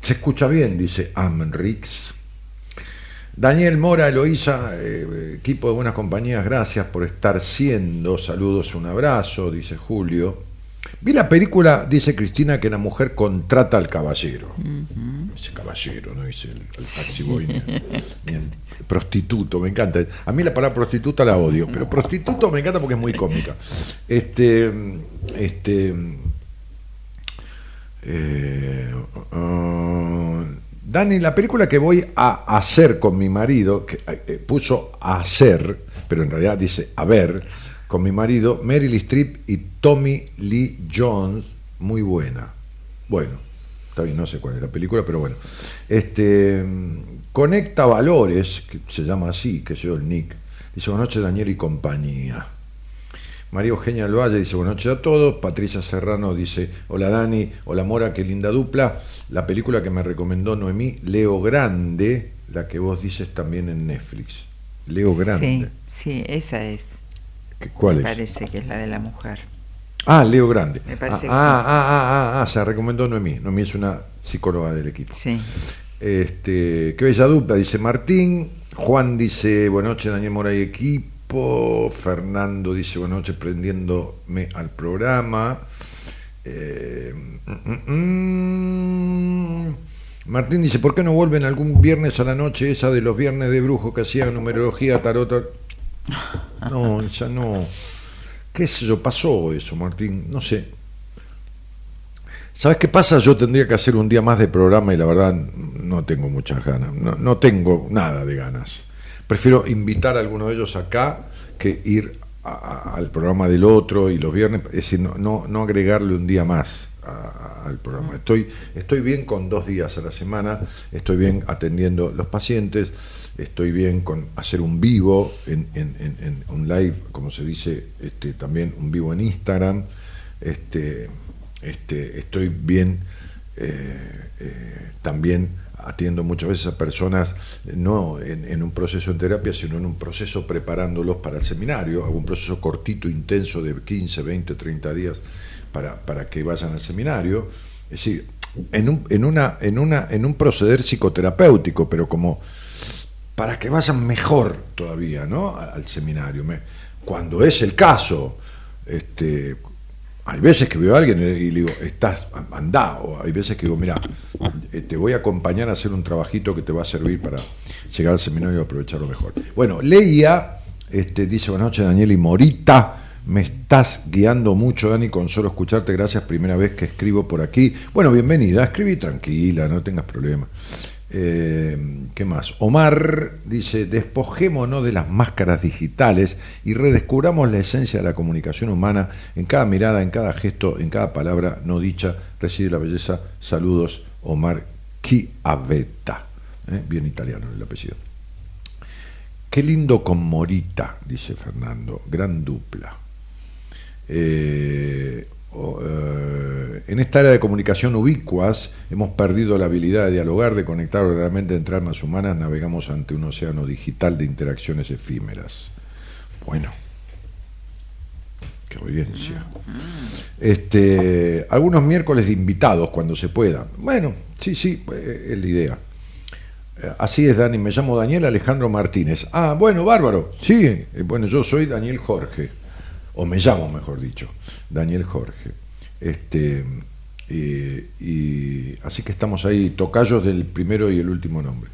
[SPEAKER 1] Se escucha bien, dice Amrix. Daniel Mora, Eloísa, eh, equipo de Buenas Compañías, gracias por estar siendo. Saludos, un abrazo, dice Julio. Vi la película, dice Cristina, que la mujer contrata al caballero. Ese caballero, no dice el, el taxi boy ni, el- ni el prostituto, me encanta. A mí la palabra prostituta la odio, pero prostituto me encanta porque es muy cómica. Este, este, eh, uh, Dani, la película que voy a hacer con mi marido, que eh, puso a hacer, pero en realidad dice a ver, con mi marido, Meryl Streep y Tommy Lee Jones, muy buena. Bueno, está bien, no sé cuál es la película, pero bueno. Este, Conecta Valores, que se llama así, que soy el Nick, dice buenas noches Daniel y compañía. María Eugenia del Valle dice buenas noches a todos. Patricia Serrano dice hola Dani, hola Mora, qué linda dupla. La película que me recomendó Noemí, Leo Grande, la que vos dices también en Netflix. Leo Grande.
[SPEAKER 2] Sí, sí, esa es.
[SPEAKER 1] ¿Qué- ¿Cuál
[SPEAKER 2] Me
[SPEAKER 1] es?
[SPEAKER 2] parece que es la de la mujer.
[SPEAKER 1] Ah, Leo Grande.
[SPEAKER 2] Me parece
[SPEAKER 1] ah,
[SPEAKER 2] que
[SPEAKER 1] ah, ah, ah, ah, ah, se la recomendó Noemí. Noemí es una psicóloga del equipo.
[SPEAKER 2] Sí.
[SPEAKER 1] Este, qué bella dupla, dice Martín. Juan dice, buenas noches, Daniel Mora y equipo. Fernando dice, buenas noches, prendiéndome al programa. Eh, mm, mm, mm. Martín dice, ¿por qué no vuelven algún viernes a la noche esa de los viernes de brujo que hacían numerología, tarot? No, ya no. ¿Qué sé yo? Pasó eso, Martín. No sé. ¿Sabes qué pasa? Yo tendría que hacer un día más de programa y la verdad no tengo muchas ganas. No, no tengo nada de ganas. Prefiero invitar a alguno de ellos acá que ir a- a- al programa del otro y los viernes, es decir, no, no, no agregarle un día más a- al programa. Estoy, estoy bien con dos días a la semana, estoy bien atendiendo los pacientes, estoy bien con hacer un vivo, en, en- un live, como se dice, este, también un vivo en Instagram. Este, este, estoy bien eh, eh, también atiendo muchas veces a personas no en, un proceso en terapia, sino en un proceso preparándolos para el seminario, un proceso cortito, intenso de 15, 20, 30 días para, para que vayan al seminario. Es decir, en un, en, una, en, una, en un proceder psicoterapéutico, pero como para que vayan mejor todavía ¿no? Al seminario. Cuando es el caso, este, hay veces que veo a alguien y le digo, estás, andá, o hay veces que digo, mira, eh, te voy a acompañar a hacer un trabajito que te va a servir para llegar al seminario y aprovecharlo mejor. Bueno, leía, este, dice, buenas noches Daniel y Morita, me estás guiando mucho, Dani, con solo escucharte, gracias, primera vez que escribo por aquí. Bueno, bienvenida, escribí tranquila, no tengas problema. Eh, ¿Qué más? Omar dice, despojémonos de las máscaras digitales y redescubramos la esencia de la comunicación humana. En cada mirada, en cada gesto, en cada palabra no dicha, reside la belleza. Saludos, Omar Chiavetta. ¿Eh? Bien italiano el apellido. Qué lindo con Morita, dice Fernando. Gran dupla. Eh, eh, en esta área de comunicación ubicuas hemos perdido la habilidad de dialogar, de conectar verdaderamente entre almas humanas, navegamos ante un océano digital de interacciones efímeras. Bueno, qué audiencia. Este, algunos miércoles de invitados cuando se pueda. Bueno, sí, sí, eh, es la idea. Eh, Así es, Dani. Me llamo Daniel Alejandro Martínez. Ah, bueno, bárbaro. Sí, bueno, yo soy Daniel Jorge. O me llamo, mejor dicho, Daniel Jorge. Este, Y, y así que estamos ahí, tocayos del primero y el último nombre.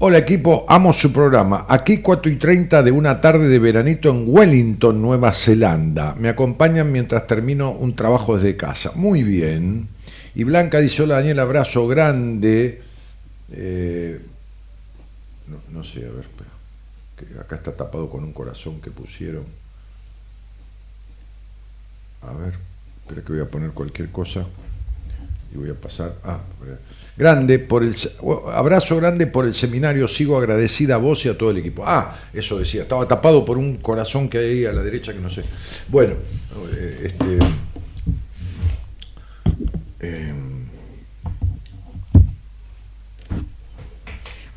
[SPEAKER 1] Hola equipo, amo su programa. Aquí 4 y 30 de una tarde de veranito en Wellington, Nueva Zelanda. Me acompañan mientras termino un trabajo desde casa. Muy bien. Y Blanca dice, hola Daniel, abrazo grande. Eh, no, no sé, a ver. Acá está tapado con un corazón que pusieron. A ver, espera que voy a poner cualquier cosa y voy a pasar. Ah, grande por el se- abrazo grande por el seminario. Sigo agradecida a vos y a todo el equipo. Ah, eso decía. Estaba tapado por un corazón que hay ahí a la derecha que no sé. Bueno, eh, este. eh,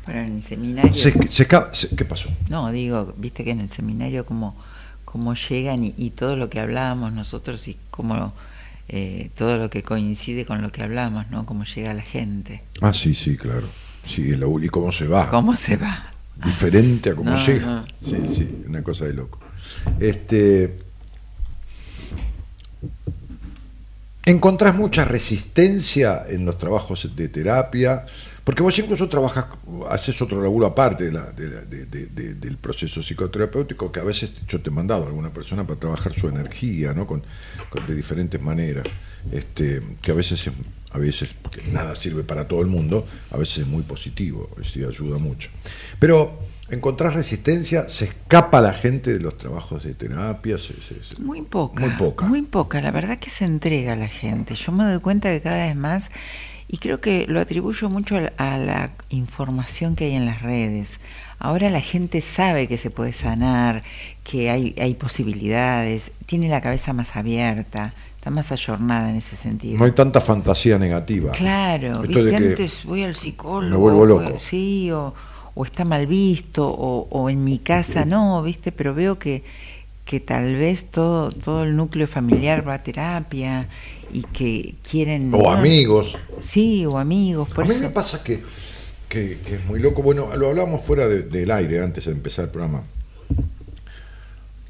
[SPEAKER 2] Bueno, en el seminario.
[SPEAKER 1] se- se ca- se- ¿Qué pasó?
[SPEAKER 2] No, digo, viste que en el seminario como, como llegan y, y todo lo que hablábamos nosotros y como eh, todo lo que coincide con lo que hablamos, ¿no? Cómo llega la gente,
[SPEAKER 1] Ah, sí, sí, claro. Sí, y cómo se va.
[SPEAKER 2] cómo se va.
[SPEAKER 1] diferente a como
[SPEAKER 2] No,
[SPEAKER 1] llega.
[SPEAKER 2] no.
[SPEAKER 1] Sí, sí, una cosa de loco. Este, ¿Encontrás mucha resistencia en los trabajos de terapia? Porque vos incluso trabajas, haces otro laburo aparte de la- de la- de- de- de- del proceso psicoterapéutico, que a veces yo te he mandado a alguna persona para trabajar su energía, ¿no? Con, con- de diferentes maneras. Este, que a veces, es- a veces, porque nada sirve para todo el mundo, a veces es muy positivo, sí, ayuda mucho. Pero encontrás resistencia, se escapa la gente de los trabajos de terapia, se- se- se-
[SPEAKER 2] Muy poca.
[SPEAKER 1] Muy poca.
[SPEAKER 2] Muy poca. La verdad que se entrega a la gente. Yo me doy cuenta que cada vez más, y creo que lo atribuyo mucho a la, a la información que hay en las redes. Ahora la gente sabe que se puede sanar, que hay, hay posibilidades, tiene la cabeza más abierta, está más ayornada en ese sentido.
[SPEAKER 1] No hay tanta fantasía negativa.
[SPEAKER 2] Claro,
[SPEAKER 1] Esto de
[SPEAKER 2] ¿viste?
[SPEAKER 1] que
[SPEAKER 2] antes voy al psicólogo.
[SPEAKER 1] me vuelvo
[SPEAKER 2] voy-
[SPEAKER 1] loco.
[SPEAKER 2] sí, o, o está mal visto, o, o en mi casa no, ¿viste? Pero veo que, que tal vez todo, todo el núcleo familiar va a terapia y que quieren...
[SPEAKER 1] O amigos.
[SPEAKER 2] Sí, o amigos, por
[SPEAKER 1] a mí
[SPEAKER 2] eso...
[SPEAKER 1] me pasa que, que- que es muy loco. Bueno, lo hablamos fuera de- del aire antes de empezar el programa.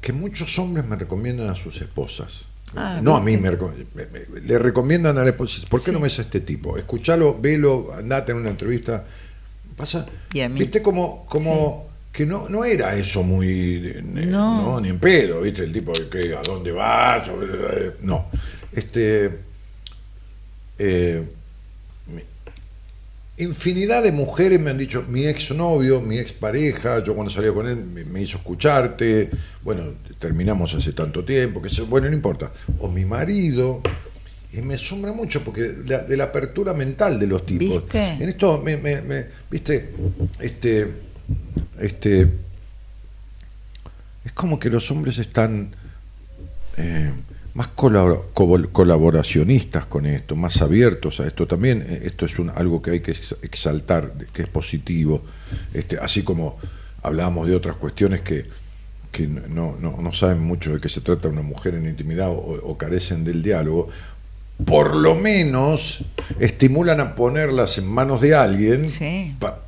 [SPEAKER 1] Que muchos hombres me recomiendan a sus esposas.
[SPEAKER 2] Ah,
[SPEAKER 1] no a mí, me, recom- me- me- le recomiendan a la esposa. ¿Por qué
[SPEAKER 2] Sí.
[SPEAKER 1] no ves a este tipo? Escuchalo, velo, andate en una entrevista. Pasa,
[SPEAKER 2] Y a mí.
[SPEAKER 1] viste como, como que no, no era eso muy, eh,
[SPEAKER 2] No.
[SPEAKER 1] no, ni en pedo, viste, el tipo que a dónde vas, no, este, eh, infinidad de mujeres me han dicho, mi exnovio, mi expareja, yo cuando salía con él me, me hizo escucharte, bueno, terminamos hace tanto tiempo, que se, bueno, no importa, o mi marido, y me asombra mucho porque la- de la apertura mental de los tipos.
[SPEAKER 2] ¿Viste?
[SPEAKER 1] En esto, me, me- me- viste, este, este, es como que los hombres están eh, más colaboracionistas con esto, más abiertos a esto también. eh, Esto es un- algo que hay que ex- exaltar, que es positivo. Este, así como hablábamos de otras cuestiones que, que no, no, no saben mucho de qué se trata una mujer en intimidad o, o carecen del diálogo, por lo menos estimulan a ponerlas en manos de alguien.
[SPEAKER 2] Sí.
[SPEAKER 1] pa-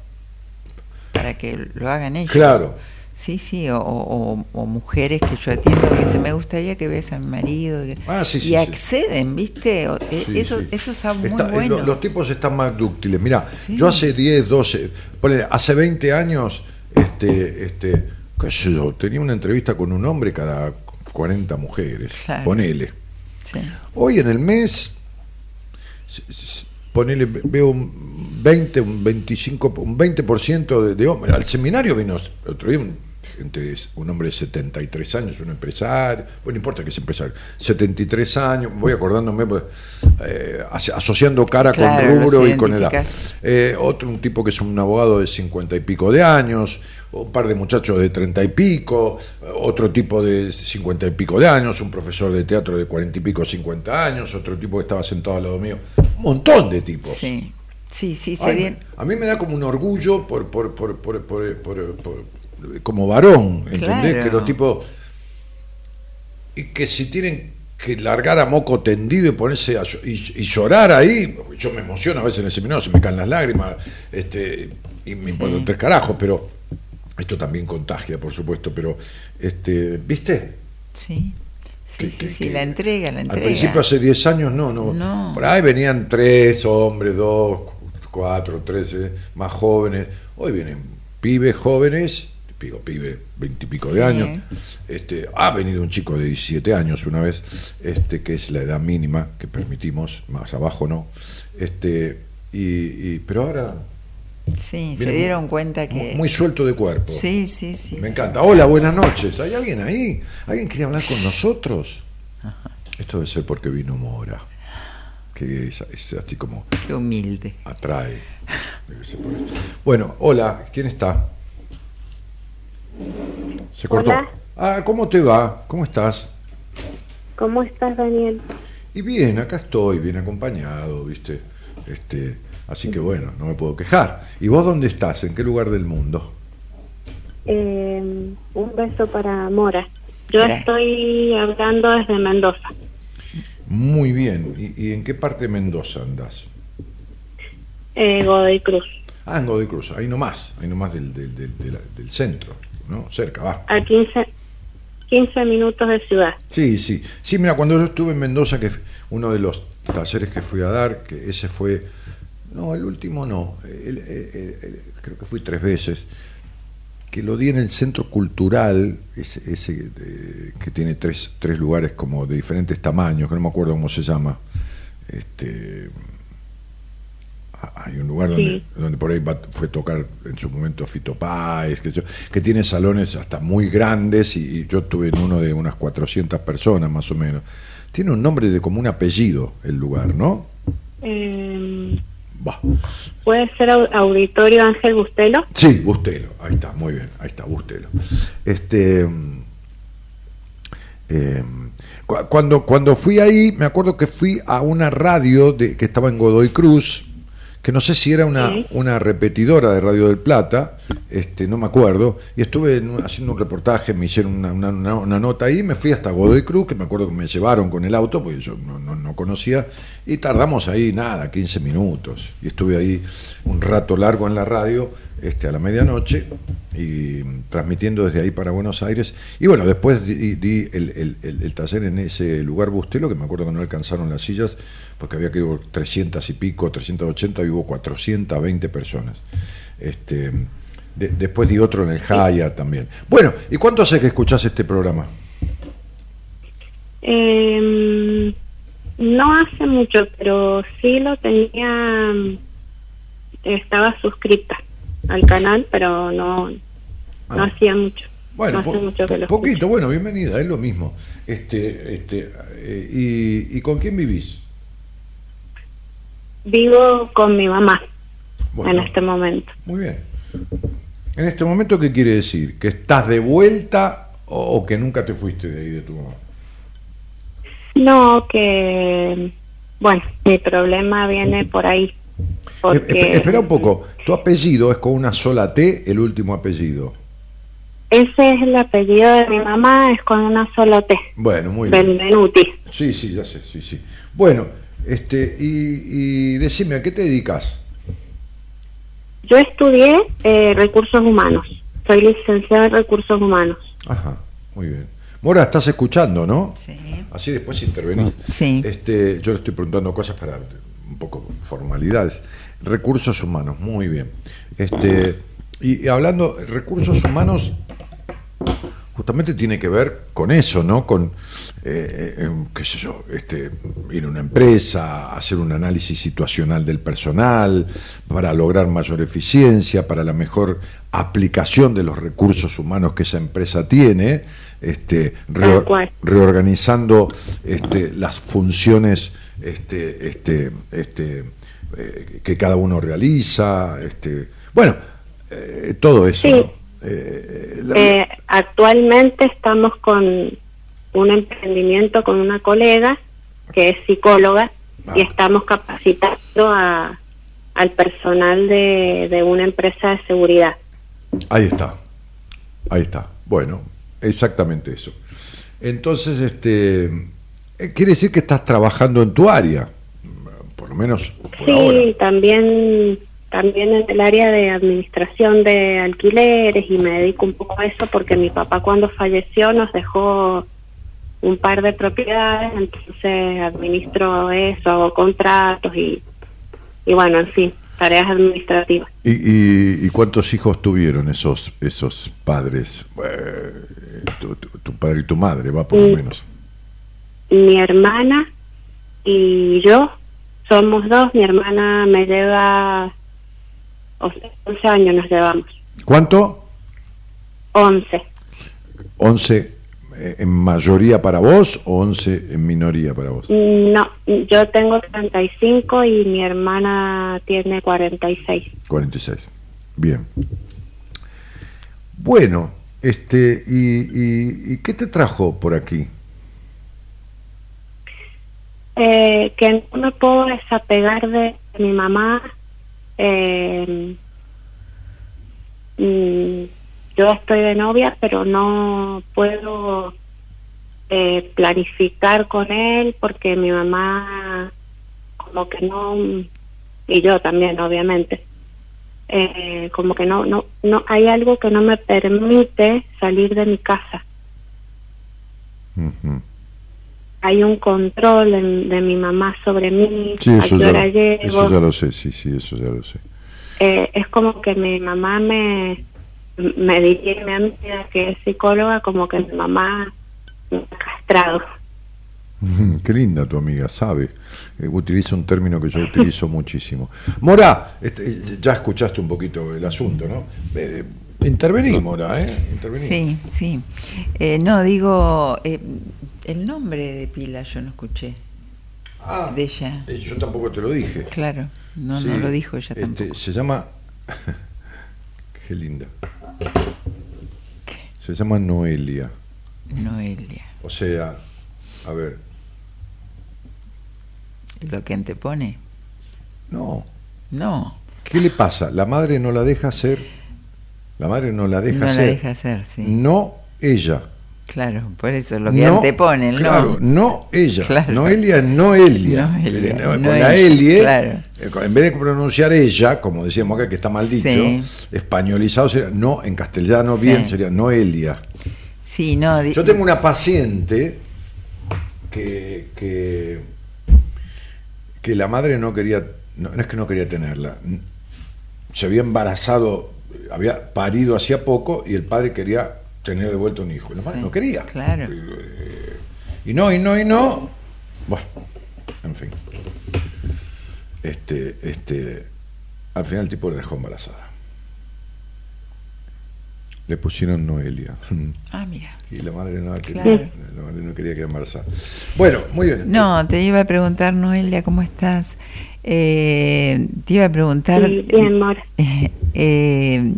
[SPEAKER 2] para que lo hagan ellos.
[SPEAKER 1] Claro.
[SPEAKER 2] Sí, sí, o, o- o mujeres que yo atiendo que dicen, me gustaría que veas a mi marido. y-
[SPEAKER 1] Ah, sí, sí,
[SPEAKER 2] y
[SPEAKER 1] sí.
[SPEAKER 2] acceden, ¿viste?
[SPEAKER 1] Sí,
[SPEAKER 2] eso, eso está muy
[SPEAKER 1] Está- eh,
[SPEAKER 2] bueno.
[SPEAKER 1] lo- Los tipos están más dúctiles. Mira, yo hace 10, 12, ponele, hace 20 años, este, este, qué sé yo, tenía una entrevista con un hombre cada 40 mujeres.
[SPEAKER 2] Claro.
[SPEAKER 1] Ponele.
[SPEAKER 2] Sí.
[SPEAKER 1] Hoy en el mes, ponele, veo un 20, un 25, un 20% de, de hombres. Al seminario vino otro día un, gente, un hombre de 73 años, un empresario, bueno, no importa que es empresario, 73 años, voy acordándome, pues, eh, aso- asociando cara
[SPEAKER 2] Claro,
[SPEAKER 1] con rubro y con edad. Eh, otro, un tipo que es un abogado de 50 y pico de años, un par de muchachos de 30 y pico, otro tipo de 50 y pico de años, un profesor de teatro de 40 y pico, 50 años, otro tipo que estaba sentado al lado mío. Un montón de tipos.
[SPEAKER 2] Sí, sí, sí,
[SPEAKER 1] Ay,
[SPEAKER 2] serían-
[SPEAKER 1] a mí me da como un orgullo por, por, por, por- por- por- por- como varón, ¿entendés?
[SPEAKER 2] Claro.
[SPEAKER 1] Que los tipos. Y que si tienen que largar a moco tendido y ponerse a y, y llorar ahí, yo me emociono a veces en el seminario, se me caen las lágrimas, este, y me importan tres carajos, pero esto también contagia, por supuesto, pero, este, ¿viste?
[SPEAKER 2] sí, Sí,
[SPEAKER 1] Que-
[SPEAKER 2] sí,
[SPEAKER 1] que-
[SPEAKER 2] sí,
[SPEAKER 1] que
[SPEAKER 2] la entrega, la
[SPEAKER 1] Al
[SPEAKER 2] entrega.
[SPEAKER 1] principio, hace 10 años, no, no.
[SPEAKER 2] No.
[SPEAKER 1] Por ahí venían tres hombres, dos, cuatro, tres más jóvenes. Hoy vienen pibes jóvenes, digo pibe, veintipico de
[SPEAKER 2] Sí.
[SPEAKER 1] años. Este, ha venido un chico de 17 años una vez, este, que es la edad mínima que permitimos, más abajo no. Este, y, y- pero ahora
[SPEAKER 2] Sí, se dieron
[SPEAKER 1] muy-
[SPEAKER 2] cuenta que...
[SPEAKER 1] muy, muy suelto de cuerpo.
[SPEAKER 2] Sí, sí, sí.
[SPEAKER 1] Me
[SPEAKER 2] sí.
[SPEAKER 1] encanta. Hola, buenas noches. ¿Hay alguien ahí? ¿Alguien quiere hablar con nosotros? Esto debe ser porque vino Mora, que es, es así como
[SPEAKER 2] Qué humilde.
[SPEAKER 1] atrae. Debe ser por eso. Bueno, hola, ¿quién está? Se cortó.
[SPEAKER 5] Hola.
[SPEAKER 1] Ah, ¿cómo te va? ¿Cómo estás?
[SPEAKER 5] ¿Cómo estás, Daniel?
[SPEAKER 1] Y bien, acá estoy, bien acompañado, ¿viste? Este, así que bueno, no me puedo quejar. ¿Y vos dónde estás? ¿En qué lugar del mundo?
[SPEAKER 5] Eh, un beso para Mora. Yo
[SPEAKER 2] Gracias.
[SPEAKER 5] estoy hablando desde Mendoza,
[SPEAKER 1] Muy bien. ¿Y, y en qué parte de Mendoza andás?
[SPEAKER 5] eh, Godoy Cruz,
[SPEAKER 1] Ah, en Godoy Cruz, ahí nomás, ahí nomás del, del, del, del- del centro, ¿no? Cerca, va.
[SPEAKER 5] a 15, 15 minutos de ciudad.
[SPEAKER 1] Sí, sí. Sí, mira, cuando yo estuve en Mendoza, que uno de los talleres que fui a dar, que ese fue. No, el último no. el- el- el- el- creo que fui tres veces. Que lo di en el centro cultural, ese, ese, que tiene tres, tres lugares como de diferentes tamaños, que no me acuerdo cómo se llama. Este. ah, Hay un lugar donde,
[SPEAKER 5] Sí.
[SPEAKER 1] donde por ahí va- fue a tocar en su momento Fito Páez, que, yo- que tiene salones hasta muy grandes y, y yo estuve en uno de unas 400 personas más o menos. Tiene un nombre de como un apellido el lugar, ¿no?
[SPEAKER 5] Eh,
[SPEAKER 1] Va.
[SPEAKER 5] ¿Puede ser au- Auditorio Ángel Bustelo?
[SPEAKER 1] Sí, Bustelo, ahí está, muy bien, ahí está, Bustelo. Este, mm, eh, cu- cuando, cuando fui ahí, me acuerdo que fui a una radio de, que estaba en Godoy Cruz, que no sé si era una,
[SPEAKER 5] Sí.
[SPEAKER 1] una repetidora de Radio del Plata, este, no me acuerdo, y estuve en haciendo un reportaje, me hicieron una, una- nota ahí, me fui hasta Godoy Cruz, que me acuerdo que me llevaron con el auto, porque yo no, no- no conocía, y tardamos ahí nada, 15 minutos, y estuve ahí un rato largo en la radio, este, a la medianoche, y transmitiendo desde ahí para Buenos Aires, y bueno, después di, di el, el- el- el taller en ese lugar Bustelo, que me acuerdo que no alcanzaron las sillas, porque había que ir 300 y pico, 380, y hubo 420 personas. Este, de- después di otro en el Jaya también. Bueno, ¿y cuánto hace que escuchás este programa?
[SPEAKER 5] Eh, no hace mucho, pero sí lo tenía, estaba suscrita al canal, pero no, no
[SPEAKER 1] Ah.
[SPEAKER 5] hacía mucho.
[SPEAKER 1] Bueno,
[SPEAKER 5] no
[SPEAKER 1] po-
[SPEAKER 5] mucho
[SPEAKER 1] po- poquito,
[SPEAKER 5] escucho.
[SPEAKER 1] bueno, bienvenida, es lo mismo. Este, este, eh, y, ¿Y con quién vivís?
[SPEAKER 5] Vivo con mi mamá
[SPEAKER 1] Bueno,
[SPEAKER 5] en este momento.
[SPEAKER 1] Muy bien. En este momento, ¿qué quiere decir? ¿Que estás de vuelta o, o que nunca te fuiste de ahí de tu mamá?
[SPEAKER 5] No, que, bueno, mi problema viene por ahí. Porque,
[SPEAKER 1] Eh, espe- espera un poco, tu apellido es con una sola T, el último apellido.
[SPEAKER 5] Ese es el apellido de mi mamá, es con una sola T,
[SPEAKER 1] Bueno, muy bien.
[SPEAKER 5] Benvenuti.
[SPEAKER 1] Sí, sí, ya sé, sí, sí. Bueno, este, y, y decime, ¿a qué te dedicas?
[SPEAKER 5] Yo estudié eh, recursos humanos, soy licenciada en recursos humanos.
[SPEAKER 1] Ajá, muy bien. Mora, estás escuchando, ¿no?
[SPEAKER 2] Sí.
[SPEAKER 1] Así después intervenís.
[SPEAKER 2] Sí.
[SPEAKER 1] Este, yo le estoy preguntando cosas para un poco formalidades. Recursos humanos, muy bien. Este, y, y hablando, recursos humanos justamente tiene que ver con eso, ¿no? Con, eh, eh, qué sé yo, este, ir a una empresa, hacer un análisis situacional del personal, para lograr mayor eficiencia, para la mejor aplicación de los recursos humanos que esa empresa tiene, este,
[SPEAKER 5] cual.
[SPEAKER 1] reorganizando este, las funciones este, este, este, eh, que cada uno realiza, este, bueno, eh, todo eso.
[SPEAKER 5] Sí.
[SPEAKER 1] ¿no? Eh, la-
[SPEAKER 5] Eh, actualmente estamos con un emprendimiento con una colega que es psicóloga y estamos capacitando a, al personal de, de una empresa de seguridad.
[SPEAKER 1] Ahí está, ahí está. Bueno, exactamente eso. Entonces, este, eh, quiere decir que estás trabajando en tu área, por lo menos por
[SPEAKER 5] sí,
[SPEAKER 1] ahora.
[SPEAKER 5] también también en el área de administración de alquileres y me dedico un poco a eso porque mi papá cuando falleció nos dejó un par de propiedades, entonces administro eso, hago contratos y, y bueno, en fin, tareas administrativas.
[SPEAKER 1] ¿Y, y, y cuántos hijos tuvieron esos esos padres? Eh, tu, tu- tu padre y tu madre, va por lo menos.
[SPEAKER 5] Mi hermana y yo somos dos, mi hermana me lleva, 11 años nos llevamos,
[SPEAKER 1] ¿Cuánto?
[SPEAKER 5] 11.
[SPEAKER 1] 11 eh, en mayoría para vos o 11 en minoría para vos?
[SPEAKER 5] No, yo tengo 35 y mi hermana tiene 46.
[SPEAKER 1] 46. Bien. Bueno, este, ¿y, y, y qué te trajo por aquí?
[SPEAKER 5] Eh, que no me puedo desapegar de mi mamá. Eh, mm, yo estoy de novia, pero no puedo eh, planificar con él porque mi mamá como que no y yo también obviamente eh, como que no no no hay algo que no me permite salir de mi casa. Hay un control en- de mi mamá sobre mí
[SPEAKER 1] Sí,
[SPEAKER 5] a
[SPEAKER 1] eso ya, eso ya lo sé, sí, sí, eso ya lo sé.
[SPEAKER 5] Eh, es como que mi mamá me me diría mi amiga que es psicóloga como que mi mamá me ha castrado
[SPEAKER 1] Qué linda tu amiga, sabe. Eh, utiliza un término que yo utilizo muchísimo. Mora, este, ya escuchaste un poquito el asunto, ¿no? Eh, intervení, Mora, ¿eh? Intervení.
[SPEAKER 2] Sí, sí. Eh, no, digo, eh, el nombre de Pila yo no escuché.
[SPEAKER 1] Ah,
[SPEAKER 2] De ella.
[SPEAKER 1] eh, yo tampoco te lo dije.
[SPEAKER 2] Claro, no,
[SPEAKER 1] Sí,
[SPEAKER 2] no lo dijo ella
[SPEAKER 1] este,
[SPEAKER 2] tampoco.
[SPEAKER 1] Se llama. Qué linda. Se llama Noelia.
[SPEAKER 2] Noelia.
[SPEAKER 1] O sea, a ver,
[SPEAKER 2] ¿Lo que antepone?
[SPEAKER 1] no.
[SPEAKER 2] No,
[SPEAKER 1] ¿Qué le pasa? La madre no la deja hacer. La madre no la deja
[SPEAKER 2] no la
[SPEAKER 1] hacer.
[SPEAKER 2] deja hacer, sí.
[SPEAKER 1] No ella.
[SPEAKER 2] Claro, por eso lo que
[SPEAKER 1] no,
[SPEAKER 2] antepone, el
[SPEAKER 1] claro,
[SPEAKER 2] no.
[SPEAKER 1] no ella.
[SPEAKER 2] Claro.
[SPEAKER 1] Noelia es Noelia.
[SPEAKER 2] Noelia,
[SPEAKER 1] no, con la Elie,
[SPEAKER 2] claro.
[SPEAKER 1] eh, en vez de pronunciar ella, como decíamos acá que está mal dicho,
[SPEAKER 2] Sí.
[SPEAKER 1] españolizado sería no, en castellano
[SPEAKER 2] Sí.
[SPEAKER 1] bien sería Noelia.
[SPEAKER 2] Sí, no.
[SPEAKER 1] Yo tengo una paciente que, que, que la madre no quería, no, no es que no quería tenerla, se había embarazado, había parido hacía poco y el padre quería tener de vuelta un hijo. La madre
[SPEAKER 2] Sí,
[SPEAKER 1] no quería.
[SPEAKER 2] claro.
[SPEAKER 1] Eh, Y no, y no, y no. Bueno, en fin. Este, este, al final el tipo la dejó embarazada. Le pusieron Noelia.
[SPEAKER 2] Ah, mira.
[SPEAKER 1] Y la madre no quería,
[SPEAKER 2] Claro.
[SPEAKER 1] la madre no quería quedar embarazada. Bueno, muy bien.
[SPEAKER 2] No, te iba a preguntar, Noelia, ¿cómo estás? Eh, te iba a preguntar.
[SPEAKER 5] Sí, bien, Mora.
[SPEAKER 2] eh, eh,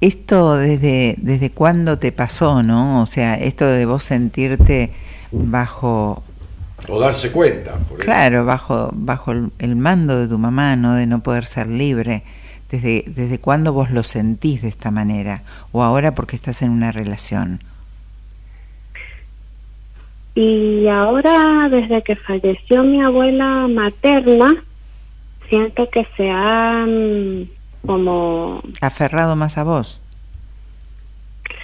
[SPEAKER 2] esto desde, desde cuándo te pasó, ¿no? O sea, esto de vos sentirte bajo,
[SPEAKER 1] O darse cuenta. por
[SPEAKER 2] claro, bajo, bajo el, el mando de tu mamá, ¿no? De no poder ser libre. ¿Desde, ¿Desde cuándo vos lo sentís de esta manera? ¿O ahora porque estás en una relación?
[SPEAKER 5] Y ahora, desde que falleció mi abuela materna, siento que se ha como
[SPEAKER 2] ¿Aferrado más a vos?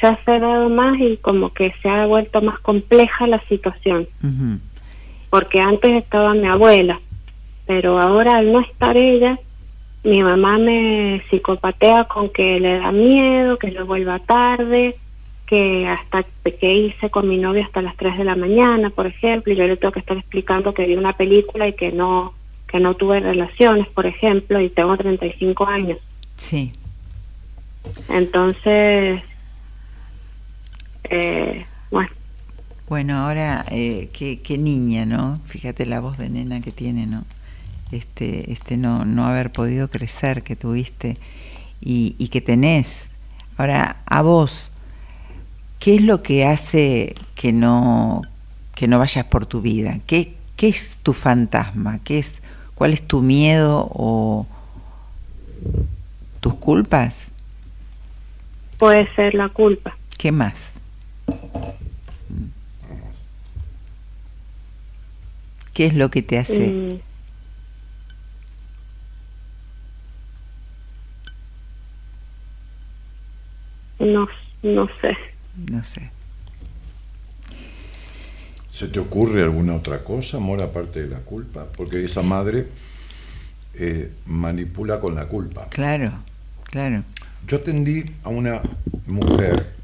[SPEAKER 5] se ha cerrado más y como que se ha vuelto más compleja la situación, porque antes estaba mi abuela, pero ahora al no estar ella, mi mamá me psicopatea con que le da miedo, que yo vuelva tarde, que hasta que hice con mi novio hasta las 3 de la mañana, por ejemplo, y yo le tengo que estar explicando que vi una película y que no que no tuve relaciones, por ejemplo, y tengo 35 años.
[SPEAKER 2] Sí.
[SPEAKER 5] Entonces, eh, bueno,
[SPEAKER 2] Bueno, ahora, eh, qué, qué niña, ¿no? Fíjate la voz de nena que tiene, ¿no? Este, este no, no haber podido crecer que tuviste y, y que tenés. Ahora, a vos, ¿qué es lo que hace que no, que no vayas por tu vida? ¿Qué, ¿Qué es tu fantasma? ¿Qué es, ¿Cuál es tu miedo o tus culpas?
[SPEAKER 5] puede ser la culpa.
[SPEAKER 2] ¿Qué más? ¿Qué es lo que te hace?
[SPEAKER 5] Mm, no, no sé.
[SPEAKER 2] No sé.
[SPEAKER 1] ¿Se te ocurre alguna otra cosa, amor, aparte de la culpa? Porque esa madre eh, manipula con la culpa.
[SPEAKER 2] Claro, claro.
[SPEAKER 1] Yo atendí a una mujer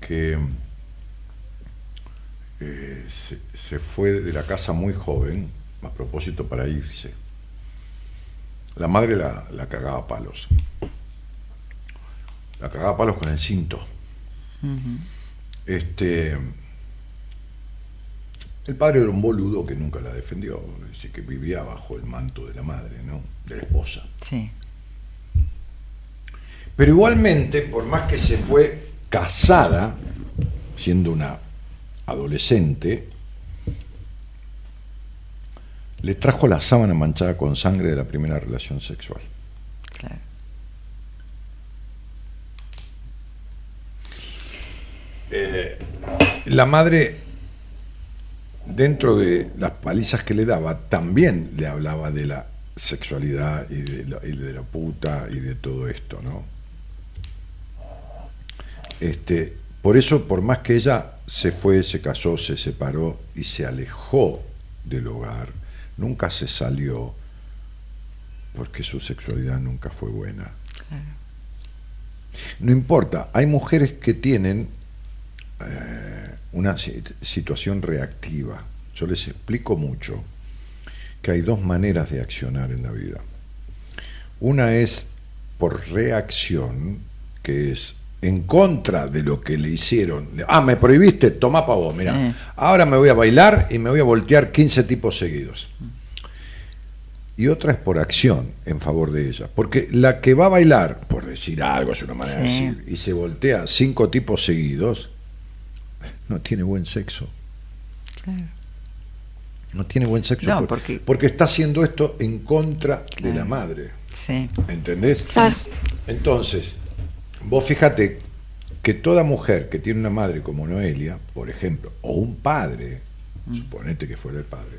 [SPEAKER 1] que eh, se, se fue de la casa muy joven, a propósito para irse. La madre la, la cagaba a palos. La cagaba a palos con el cinto. Este, el padre era un boludo que nunca la defendió, es decir, que vivía bajo el manto de la madre, ¿no? De la esposa.
[SPEAKER 2] Sí,
[SPEAKER 1] Pero igualmente, por más que se fue casada, siendo una adolescente, le trajo la sábana manchada con sangre de la primera relación sexual.
[SPEAKER 2] claro.
[SPEAKER 1] La madre, dentro de las palizas que le daba, también le hablaba de la sexualidad y de la, y de la puta y de todo esto, ¿no? Este, por eso, por más que ella se fue, se casó, se separó y se alejó del hogar, nunca se salió porque su sexualidad nunca fue buena. No importa, hay mujeres que tienen eh, una si- situación reactiva. Yo les explico mucho que hay dos maneras de accionar en la vida. Una es por reacción, que es en contra de lo que le hicieron. Ah, me prohibiste, toma pa' vos, mira.
[SPEAKER 2] Sí.
[SPEAKER 1] Ahora me voy a bailar y me voy a voltear 15 tipos seguidos. Y otra es por acción en favor de ella. Porque la que va a bailar, por decir algo, es una manera
[SPEAKER 2] Sí.
[SPEAKER 1] de decir, y se voltea cinco tipos seguidos, no tiene buen sexo.
[SPEAKER 2] Claro.
[SPEAKER 1] No tiene buen sexo.
[SPEAKER 2] No,
[SPEAKER 1] por-
[SPEAKER 2] porque-
[SPEAKER 1] está haciendo esto en contra de la madre.
[SPEAKER 2] Sí,
[SPEAKER 1] ¿Entendés? Entonces, vos fíjate que toda mujer que tiene una madre como Noelia, por ejemplo, o un padre, suponete que fuera el padre,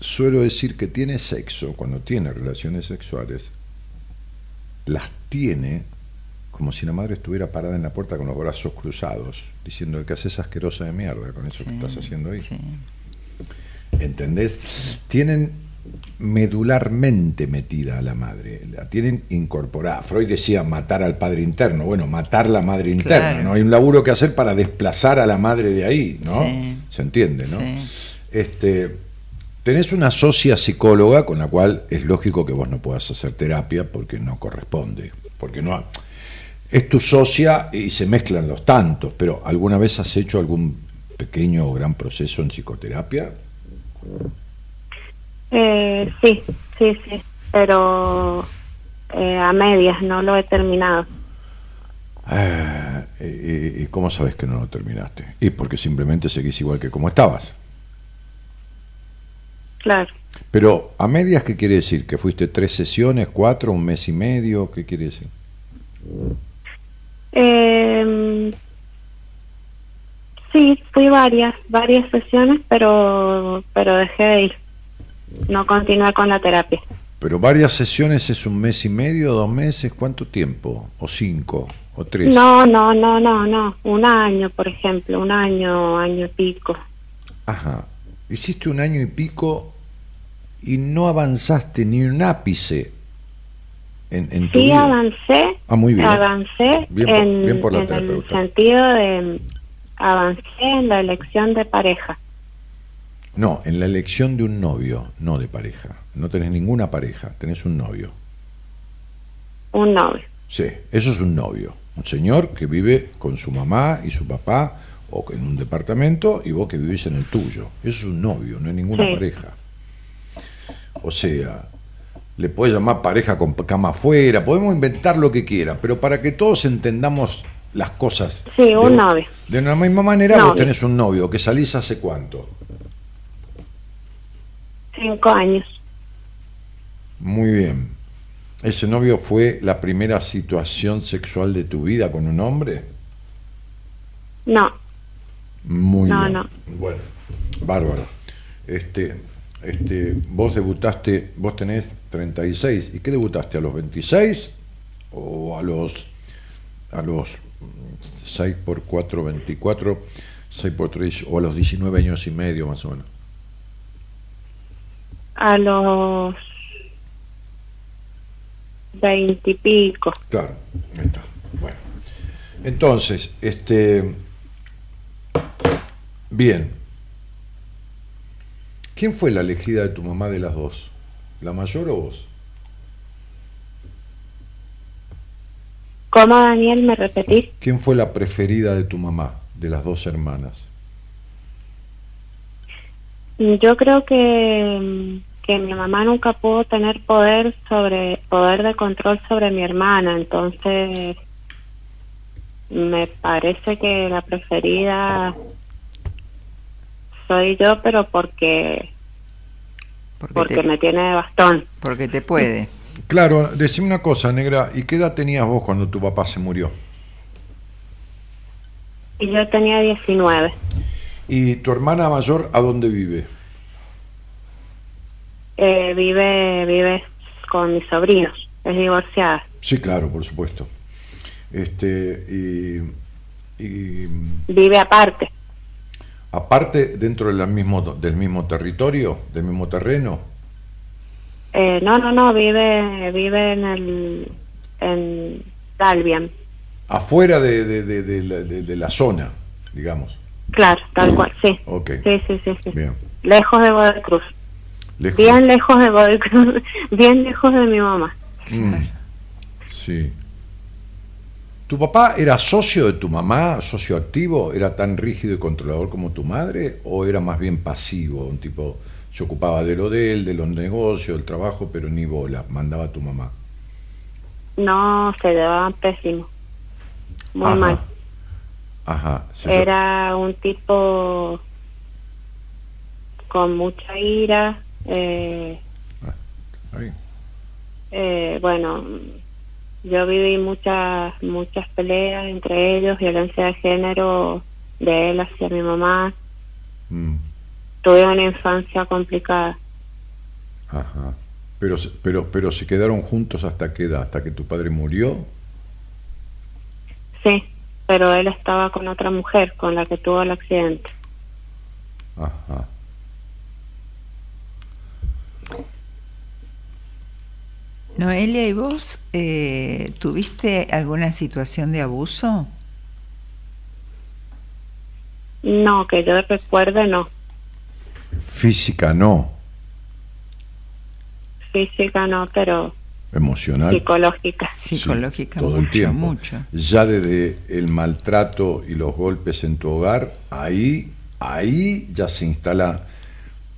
[SPEAKER 1] suelo decir que tiene sexo, cuando tiene relaciones sexuales, las tiene como si la madre estuviera parada en la puerta con los brazos cruzados, diciendo que haces asquerosa de mierda con eso que estás haciendo ahí.
[SPEAKER 2] sí.
[SPEAKER 1] ¿Entendés? Tienen medularmente metida a la madre, la tienen incorporada. Freud decía matar al padre interno, bueno, matar la madre interna,
[SPEAKER 2] Claro.
[SPEAKER 1] ¿no? Hay un laburo que hacer para desplazar a la madre de ahí, ¿no?
[SPEAKER 2] Sí.
[SPEAKER 1] Se entiende, ¿no?
[SPEAKER 2] Sí.
[SPEAKER 1] Este, tenés una socia psicóloga con la cual es lógico que vos no puedas hacer terapia porque no corresponde, porque no ha- es tu socia y se mezclan los tantos, pero ¿alguna vez has hecho algún pequeño o gran proceso en psicoterapia?
[SPEAKER 5] Eh, sí, sí, sí, pero eh, a medias, no lo he terminado.
[SPEAKER 1] Ah, ¿y, y cómo sabes que no lo terminaste? Y porque simplemente seguís igual que como estabas.
[SPEAKER 5] Claro.
[SPEAKER 1] Pero a medias, ¿qué quiere decir? ¿Que fuiste tres sesiones, cuatro, un mes y medio? ¿Qué quiere decir?
[SPEAKER 5] Eh, sí, fui varias, varias sesiones, pero, pero dejé de ir. No continué con la terapia.
[SPEAKER 1] Pero varias sesiones es un mes y medio, dos meses, ¿cuánto tiempo? ¿O cinco? ¿O tres?
[SPEAKER 5] No, no, no, no, no. Un año, por ejemplo, un año, año y pico.
[SPEAKER 1] Ajá. Hiciste un año y pico y no avanzaste ni un ápice en, en tu
[SPEAKER 5] Sí
[SPEAKER 1] vida.
[SPEAKER 5] avancé,
[SPEAKER 1] Ah, muy bien.
[SPEAKER 5] avancé
[SPEAKER 1] Bien
[SPEAKER 5] en,
[SPEAKER 1] bien por la
[SPEAKER 5] en el sentido de avancé en la elección de pareja.
[SPEAKER 1] No, en la elección de un novio, no de pareja. No tenés ninguna pareja, tenés un novio.
[SPEAKER 5] Un novio.
[SPEAKER 1] Sí, eso es un novio. Un señor que vive con su mamá y su papá o en un departamento y vos que vivís en el tuyo. Eso es un novio, no es ninguna
[SPEAKER 5] Sí.
[SPEAKER 1] pareja. O sea, le puedes llamar pareja con cama afuera, podemos inventar lo que quiera, pero para que todos entendamos las cosas.
[SPEAKER 5] Sí, un
[SPEAKER 1] de,
[SPEAKER 5] novio.
[SPEAKER 1] De la misma manera vos tenés un novio que salís hace cuánto.
[SPEAKER 5] Cinco años.
[SPEAKER 1] Muy bien. ¿Ese novio fue la primera situación sexual de tu vida con un hombre?
[SPEAKER 5] No,
[SPEAKER 1] Muy
[SPEAKER 5] No,
[SPEAKER 1] bien.
[SPEAKER 5] no.
[SPEAKER 1] Bueno, bárbaro. Este, este, vos debutaste, vos tenés 36. ¿Y qué debutaste? ¿A los 26 o a los a los 6 por 4, 24, 6 por 3, o a los 19 años y medio más o menos.
[SPEAKER 5] A los veintipico.
[SPEAKER 1] Claro, ahí está. Bueno. Entonces, este. Bien. ¿Quién fue la elegida de tu mamá de las dos? ¿La mayor o vos?
[SPEAKER 5] ¿Cómo, Daniel, me repetís?
[SPEAKER 1] ¿Quién fue la preferida de tu mamá, de las dos hermanas?
[SPEAKER 5] Yo creo que, que mi mamá nunca pudo tener poder sobre poder de control sobre mi hermana, entonces me parece que la preferida soy yo, pero porque
[SPEAKER 2] Porque,
[SPEAKER 5] porque
[SPEAKER 2] te,
[SPEAKER 5] me tiene de bastón.
[SPEAKER 2] porque te puede.
[SPEAKER 1] Claro, decime una cosa, negra, ¿y qué edad tenías vos cuando tu papá se murió?
[SPEAKER 5] Y yo tenía 19.
[SPEAKER 1] ¿Y tu hermana mayor a dónde vive?
[SPEAKER 5] Eh, vive vive con mis sobrinos, es divorciada.
[SPEAKER 1] Sí, claro, por supuesto. Este, y, y
[SPEAKER 5] Vive aparte.
[SPEAKER 1] Aparte dentro del mismo, del mismo territorio, del mismo terreno.
[SPEAKER 5] Eh, no, no, no, vive vive en el en Dalbian.
[SPEAKER 1] Afuera de, de, de, de la, zona, digamos.
[SPEAKER 5] Claro, tal cual, sí.
[SPEAKER 1] Ok.
[SPEAKER 5] Sí, sí, sí, sí.
[SPEAKER 1] Bien.
[SPEAKER 5] Lejos de Godoy Cruz.
[SPEAKER 1] Lejos.
[SPEAKER 5] Bien lejos de Godoy Cruz, bien lejos de mi mamá.
[SPEAKER 1] Mm, Sí. ¿Tu papá era socio de tu mamá, socio activo? ¿Era tan rígido y controlador como tu madre? ¿O era más bien pasivo? Un tipo, se ocupaba de lo de él, de los negocios, del trabajo, pero ni bola, mandaba a tu mamá.
[SPEAKER 5] No, se llevaban pésimo. Muy
[SPEAKER 1] Ajá.
[SPEAKER 5] mal.
[SPEAKER 1] Ajá. se-
[SPEAKER 5] Era un tipo con mucha ira. Eh,
[SPEAKER 1] bien.
[SPEAKER 5] eh, bueno, yo viví muchas muchas peleas entre ellos, violencia de género de él hacia mi mamá.
[SPEAKER 1] Mm,
[SPEAKER 5] Tuve una infancia complicada.
[SPEAKER 1] Ajá. Pero, pero, pero se quedaron juntos hasta qué edad? ¿Hasta que tu padre murió?
[SPEAKER 5] Sí, pero él estaba con otra mujer con la que tuvo el accidente.
[SPEAKER 1] Ajá.
[SPEAKER 2] Noelia, ¿y vos eh, tuviste alguna situación de abuso?
[SPEAKER 5] No, que yo recuerde, no.
[SPEAKER 1] Física no,
[SPEAKER 5] Física no, pero
[SPEAKER 1] emocional.
[SPEAKER 5] psicológica.
[SPEAKER 1] Sí,
[SPEAKER 2] Psicológica,
[SPEAKER 1] todo
[SPEAKER 2] mucho,
[SPEAKER 1] el tiempo.
[SPEAKER 2] mucho.
[SPEAKER 1] Ya desde el maltrato y los golpes en tu hogar, ahí, ahí ya se instalan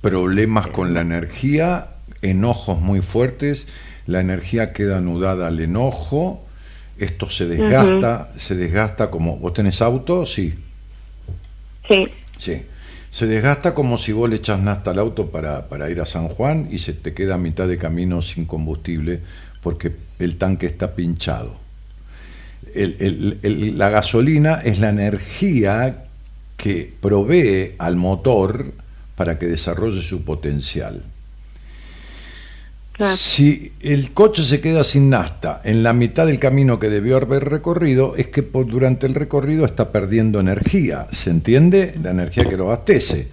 [SPEAKER 1] problemas con la energía, enojos muy fuertes, la energía queda anudada al enojo, esto se desgasta, se desgasta como, ¿vos tenés auto? Sí,
[SPEAKER 5] Sí,
[SPEAKER 1] sí. Se desgasta como si vos le echas nafta al auto para, para ir a San Juan y se te queda a mitad de camino sin combustible porque el tanque está pinchado. El- el- el- la gasolina es la energía que provee al motor para que desarrolle su potencial. Si el coche se queda sin nafta en la mitad del camino que debió haber recorrido, es que durante el recorrido está perdiendo energía. ¿Se entiende? La energía que lo abastece.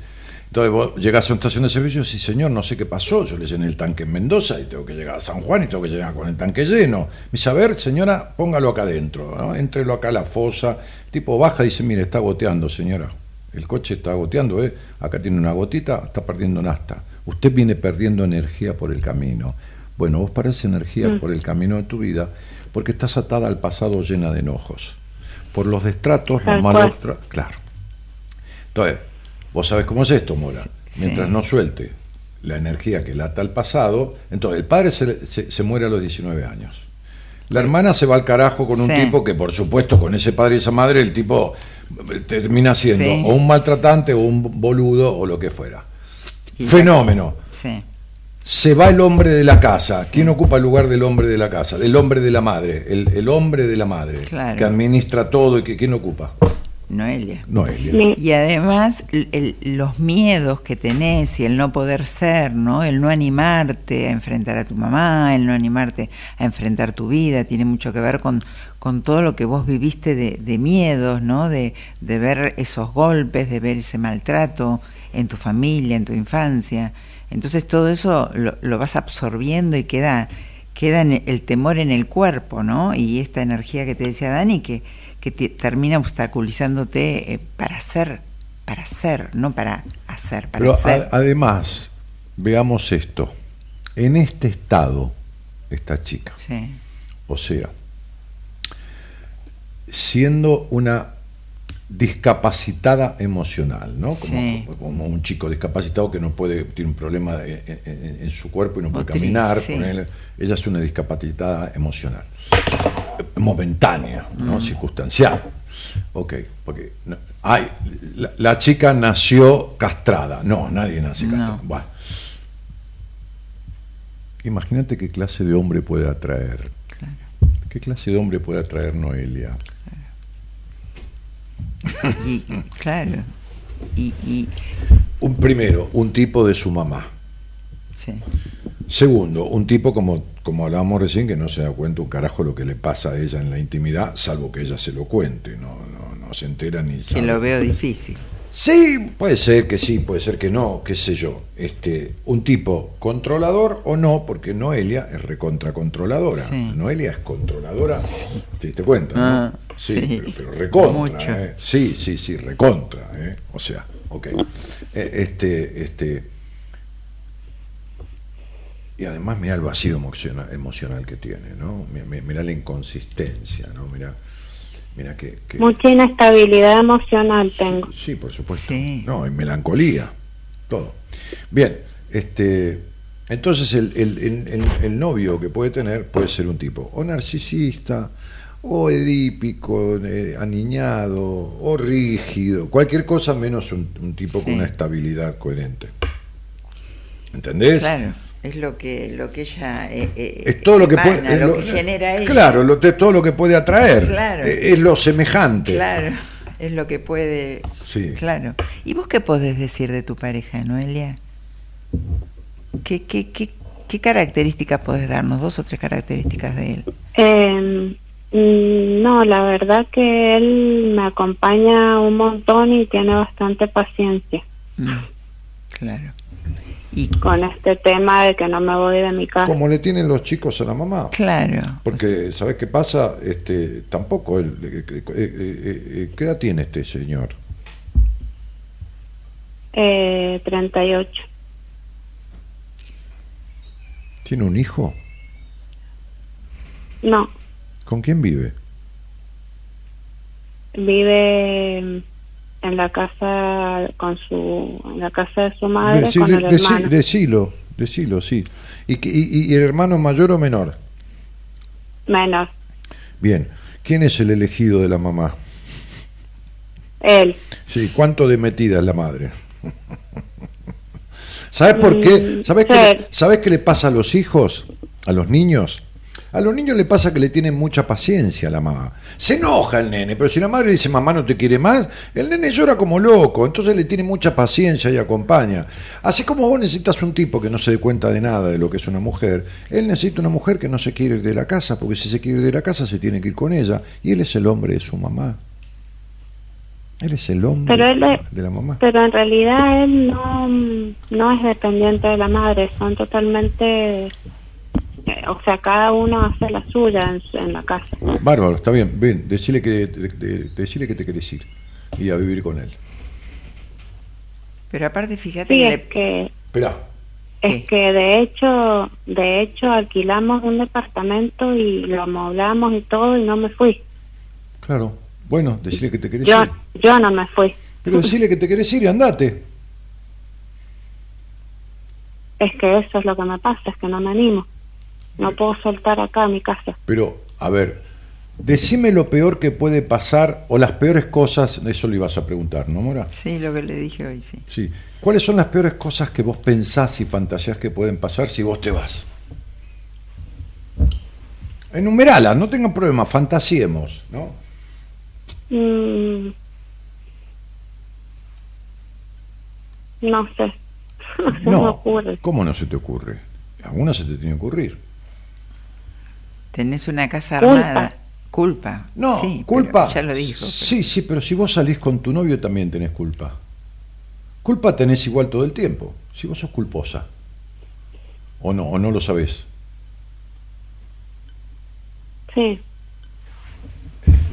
[SPEAKER 1] Entonces vos llegás a una estación de servicio y decís, señor, no sé qué pasó, yo le llené el tanque en Mendoza y tengo que llegar a San Juan y tengo que llegar con el tanque lleno. Me dice, a ver, señora, póngalo acá adentro, ¿no? Éntrelo acá a la fosa. Tipo baja y dice, mire, está goteando, señora. El coche está goteando, ¿eh? Acá tiene una gotita, está perdiendo nafta. Usted viene perdiendo energía por el camino. Bueno, vos parás energía por el camino de tu vida porque estás atada al pasado llena de enojos. Por los destratos, los malos... Claro. Entonces, vos sabés cómo es esto, Mora.
[SPEAKER 2] Sí.
[SPEAKER 1] Mientras no suelte la energía que lata al pasado, entonces el padre se, se- se muere a los 19 años. La hermana se va al carajo con un
[SPEAKER 2] Sí.
[SPEAKER 1] tipo que, por supuesto, con ese padre y esa madre, el tipo termina siendo
[SPEAKER 2] Sí.
[SPEAKER 1] o un maltratante o un boludo o lo que fuera. Fenómeno.
[SPEAKER 2] Sí.
[SPEAKER 1] Se va el hombre de la casa. ¿Quién ocupa el lugar del hombre de la casa? El hombre de la madre. El, el hombre de la madre.
[SPEAKER 2] Claro.
[SPEAKER 1] Que administra todo y que ¿quién ocupa?
[SPEAKER 2] Noelia.
[SPEAKER 1] Noelia.
[SPEAKER 2] Y además el- los miedos que tenés y el no poder ser, ¿no? El no animarte a enfrentar a tu mamá, el no animarte a enfrentar tu vida, tiene mucho que ver con, con todo lo que vos viviste de, de miedos, ¿no? De, de ver esos golpes, de ver ese maltrato en tu familia, en tu infancia. Entonces todo eso lo, lo vas absorbiendo y queda, queda en el temor en el cuerpo, ¿no? Y esta energía que te decía Dani, que, que te termina obstaculizándote eh, para ser, para ser, no para hacer, para
[SPEAKER 1] Pero
[SPEAKER 2] ser.
[SPEAKER 1] a- además, veamos esto. En este estado, esta chica,
[SPEAKER 2] Sí,
[SPEAKER 1] o sea, siendo una discapacitada emocional, ¿no? Como,
[SPEAKER 2] Sí.
[SPEAKER 1] como- como un chico discapacitado que no puede, tiene un problema en, en- en su cuerpo y no puede
[SPEAKER 2] Motriz,
[SPEAKER 1] caminar,
[SPEAKER 2] sí.
[SPEAKER 1] ella es una discapacitada emocional, momentánea, ¿no? Circunstancial. Ok, porque no- ay, la, la chica nació castrada. No, nadie nace
[SPEAKER 2] No.
[SPEAKER 1] castrada. Bueno. Imagínate qué clase de hombre puede atraer.
[SPEAKER 2] claro.
[SPEAKER 1] ¿Qué clase de hombre puede atraer Noelia?
[SPEAKER 2] Y, claro. Y, y
[SPEAKER 1] Un primero, un tipo de su mamá.
[SPEAKER 2] sí,
[SPEAKER 1] Segundo, un tipo como, como hablábamos recién que no se da cuenta un carajo lo que le pasa a ella en la intimidad, salvo que ella se lo cuente, no, no, no se entera ni
[SPEAKER 2] que
[SPEAKER 1] sabe.
[SPEAKER 2] lo veo difícil.
[SPEAKER 1] Sí, puede ser que sí, puede ser que no, qué sé yo. Este, un tipo controlador o no, porque Noelia es recontracontroladora.
[SPEAKER 2] Sí.
[SPEAKER 1] Noelia es controladora, ¿te diste cuenta? no? Sí,
[SPEAKER 2] sí.
[SPEAKER 1] Pero, pero recontra.
[SPEAKER 2] Mucho.
[SPEAKER 1] ¿eh? Sí, sí, sí, recontra. ¿eh? O sea, ok. Eh, este, este. Y además mira el vacío emocional, emocional que tiene, ¿no? Mi- mi- Mira la inconsistencia, ¿no? Mira, mira que, que-
[SPEAKER 5] Mucha inestabilidad emocional tengo.
[SPEAKER 1] Sí, por supuesto.
[SPEAKER 2] Sí.
[SPEAKER 1] No, y melancolía, todo. Bien, este, entonces el, el- el- el- el novio que puede tener puede ser un tipo o narcisista, o edípico, eh, aniñado, o rígido, cualquier cosa menos un, un tipo
[SPEAKER 2] Sí.
[SPEAKER 1] con una estabilidad coherente. ¿Entendés?
[SPEAKER 2] Claro, es lo que, lo que ella eh, eh,
[SPEAKER 1] Es todo lo que puede. es
[SPEAKER 2] lo,
[SPEAKER 1] lo-
[SPEAKER 2] que genera ella.
[SPEAKER 1] Claro, lo- de todo lo que puede atraer.
[SPEAKER 2] Claro.
[SPEAKER 1] Es lo semejante.
[SPEAKER 2] Claro, es lo que puede.
[SPEAKER 1] Sí.
[SPEAKER 2] Claro. ¿Y vos qué podés decir de tu pareja, Noelia? ¿Qué, qué, qué, qué características podés darnos? Dos o tres características de él.
[SPEAKER 5] Eh, no, la verdad que él me acompaña un montón y tiene bastante paciencia
[SPEAKER 2] Mm, claro. Y
[SPEAKER 5] con este tema de que no me voy de mi casa.
[SPEAKER 1] Como le tienen los chicos a la mamá.
[SPEAKER 2] claro.
[SPEAKER 1] Porque, ¿sabes qué pasa? Este, tampoco él. eh, eh, eh, ¿Qué edad tiene este señor?
[SPEAKER 5] Eh, 38.
[SPEAKER 1] ¿Tiene un hijo?
[SPEAKER 5] No,
[SPEAKER 1] ¿Con quién vive?
[SPEAKER 5] vive en la casa con su en la casa de su madre
[SPEAKER 1] Decí-
[SPEAKER 5] con el hermano.
[SPEAKER 1] decilo, decilo, sí. ¿Y, y- y el hermano mayor o menor?
[SPEAKER 5] Menor.
[SPEAKER 1] Bien. ¿Quién es el elegido de la mamá?
[SPEAKER 5] Él.
[SPEAKER 1] Sí, ¿cuánto de metida es la madre? ¿Sabes por qué?
[SPEAKER 5] Mm,
[SPEAKER 1] ¿Sabes qué, ¿Sabes qué le pasa a los hijos? A los niños. A los niños le pasa que le tienen mucha paciencia a la mamá. Se enoja el nene, pero si la madre dice mamá no te quiere más, el nene llora como loco, entonces le tiene mucha paciencia y acompaña. Así como vos necesitas un tipo que no se dé cuenta de nada de lo que es una mujer, él necesita una mujer que no se quiere ir de la casa, porque si se quiere ir de la casa se tiene que ir con ella, y él es el hombre de su mamá. Él es el hombre
[SPEAKER 5] Pero él es-
[SPEAKER 1] de la mamá.
[SPEAKER 5] Pero en realidad él no, no es dependiente de la madre, son totalmente, o sea, cada uno hace la suya en, su- en la casa.
[SPEAKER 1] Bárbaro, está bien. Ven, decile que, de- de- decile que te querés ir y a vivir con él.
[SPEAKER 2] Pero aparte, fíjate
[SPEAKER 5] Sí,
[SPEAKER 2] que
[SPEAKER 5] es
[SPEAKER 2] le-
[SPEAKER 5] que,
[SPEAKER 1] Esperá.
[SPEAKER 2] ¿Qué?
[SPEAKER 5] es que de hecho, de hecho alquilamos un departamento y lo amoblamos y todo y no me fui.
[SPEAKER 1] Claro. Bueno, decile que te querés
[SPEAKER 5] Yo,
[SPEAKER 1] ir.
[SPEAKER 5] yo no me fui.
[SPEAKER 1] Pero decile que te querés ir y andate.
[SPEAKER 5] Es que eso es lo que me pasa, es que no me animo. No eh. puedo soltar acá mi casa.
[SPEAKER 1] Pero, a ver, decime lo peor que puede pasar o las peores cosas, eso le ibas a preguntar, ¿no, Mora?
[SPEAKER 2] Sí, lo que le dije hoy, sí.
[SPEAKER 1] Sí. ¿Cuáles son las peores cosas que vos pensás y fantasías que pueden pasar si vos te vas? Enumerala, no tengan problema, fantasiemos,
[SPEAKER 5] mm. ¿no? No sé. No,
[SPEAKER 1] no
[SPEAKER 5] ocurre.
[SPEAKER 1] ¿Cómo no se te ocurre? Alguna se te tiene que ocurrir.
[SPEAKER 2] Tenés una casa
[SPEAKER 5] Culpa.
[SPEAKER 2] armada. Culpa.
[SPEAKER 1] No,
[SPEAKER 2] Sí,
[SPEAKER 1] culpa.
[SPEAKER 2] Ya lo dijo. pero-
[SPEAKER 1] Sí, sí, pero si vos salís con tu novio también tenés culpa. Culpa tenés igual todo el tiempo. Si vos sos culposa. O no, o no lo sabés.
[SPEAKER 5] Sí.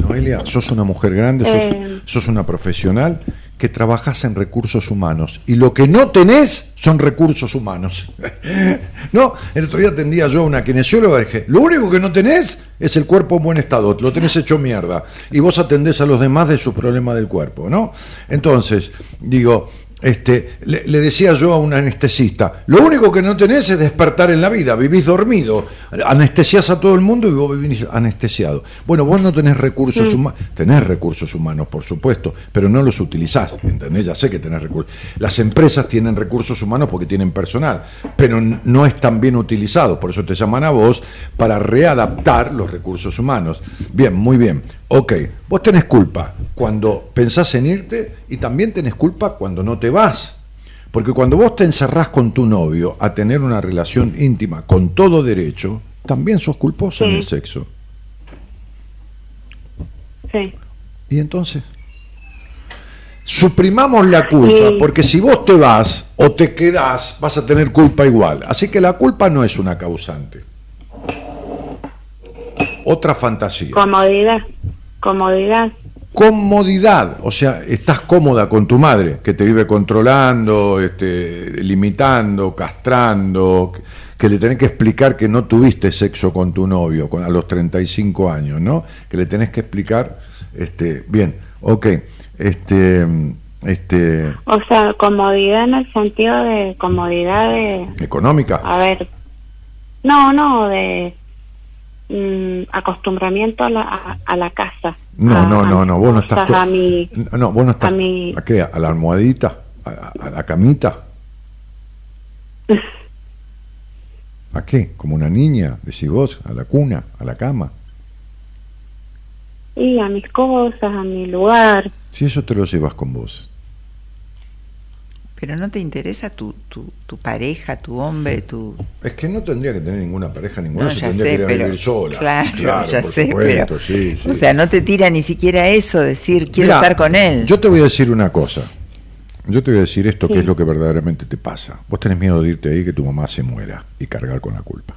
[SPEAKER 1] Noelia, sos una mujer grande, sos,
[SPEAKER 5] Eh.
[SPEAKER 1] sos una profesional que trabajas en recursos humanos. Y lo que no tenés son recursos humanos. no, el otro día atendía yo a una kinesióloga y dije, lo único que no tenés es el cuerpo en buen estado, lo tenés hecho mierda. Y vos atendés a los demás de su problema del cuerpo, ¿no? Entonces, digo, este, le, le decía yo a un anestesista, lo único que no tenés es despertar en la vida, vivís dormido, anestesias a todo el mundo y vos vivís anestesiado. Bueno, vos no tenés recursos humanos, tenés recursos humanos, por supuesto, pero no los utilizás, ¿entendés? Ya sé que tenés recursos. Las empresas tienen recursos humanos porque tienen personal, pero no están bien utilizados, por eso te llaman a vos para readaptar los recursos humanos. Bien, muy bien. Ok, vos tenés culpa cuando pensás en irte y también tenés culpa cuando no te vas. Porque cuando vos te encerrás con tu novio a tener una relación íntima con todo derecho, también sos culposa en el sexo.
[SPEAKER 5] Sí.
[SPEAKER 1] ¿Y entonces? Suprimamos la culpa,
[SPEAKER 5] Sí.
[SPEAKER 1] porque si vos te vas o te quedás, vas a tener culpa igual. Así que la culpa no es una causante. Otra fantasía.
[SPEAKER 5] Comodidad. Comodidad.
[SPEAKER 1] comodidad, o sea, estás cómoda con tu madre, que te vive controlando, este, limitando, castrando, que- le tenés que explicar que no tuviste sexo con tu novio con, a los 35 años, ¿no? Que le tenés que explicar, este, bien, ok, este, este,
[SPEAKER 5] O sea, comodidad en el sentido de comodidad de,
[SPEAKER 1] económica.
[SPEAKER 5] a ver, no, no, de mm, acostumbramiento a la, a, a la casa.
[SPEAKER 1] No,
[SPEAKER 5] A-
[SPEAKER 1] no, no, no, vos no estás.
[SPEAKER 5] A mi,
[SPEAKER 1] No, vos no estás.
[SPEAKER 5] a mi-
[SPEAKER 1] ¿A qué? ¿A la almohadita? ¿A, a- a la camita? ¿A qué? ¿Como una niña? Decís vos, a la cuna, a la cama.
[SPEAKER 5] y a mis cosas, a mi lugar.
[SPEAKER 1] Si eso te lo llevas con vos.
[SPEAKER 2] Pero no te interesa tu, tu, tu pareja, tu hombre, tu...
[SPEAKER 1] Es que no tendría que tener ninguna pareja, ninguna
[SPEAKER 2] No,
[SPEAKER 1] se tendría
[SPEAKER 2] sé,
[SPEAKER 1] que ir a
[SPEAKER 2] pero...
[SPEAKER 1] vivir sola.
[SPEAKER 2] Claro, ya
[SPEAKER 1] por
[SPEAKER 2] sé,
[SPEAKER 1] supuesto,
[SPEAKER 2] pero...
[SPEAKER 1] sí, sí.
[SPEAKER 2] O sea, no te tira ni siquiera eso, decir, quiero
[SPEAKER 1] Mirá,
[SPEAKER 2] estar con él.
[SPEAKER 1] Yo te voy a decir una cosa. Yo te voy a decir esto que
[SPEAKER 5] Sí.
[SPEAKER 1] es lo que verdaderamente te pasa. Vos tenés miedo de irte ahí que tu mamá se muera y cargar con la culpa.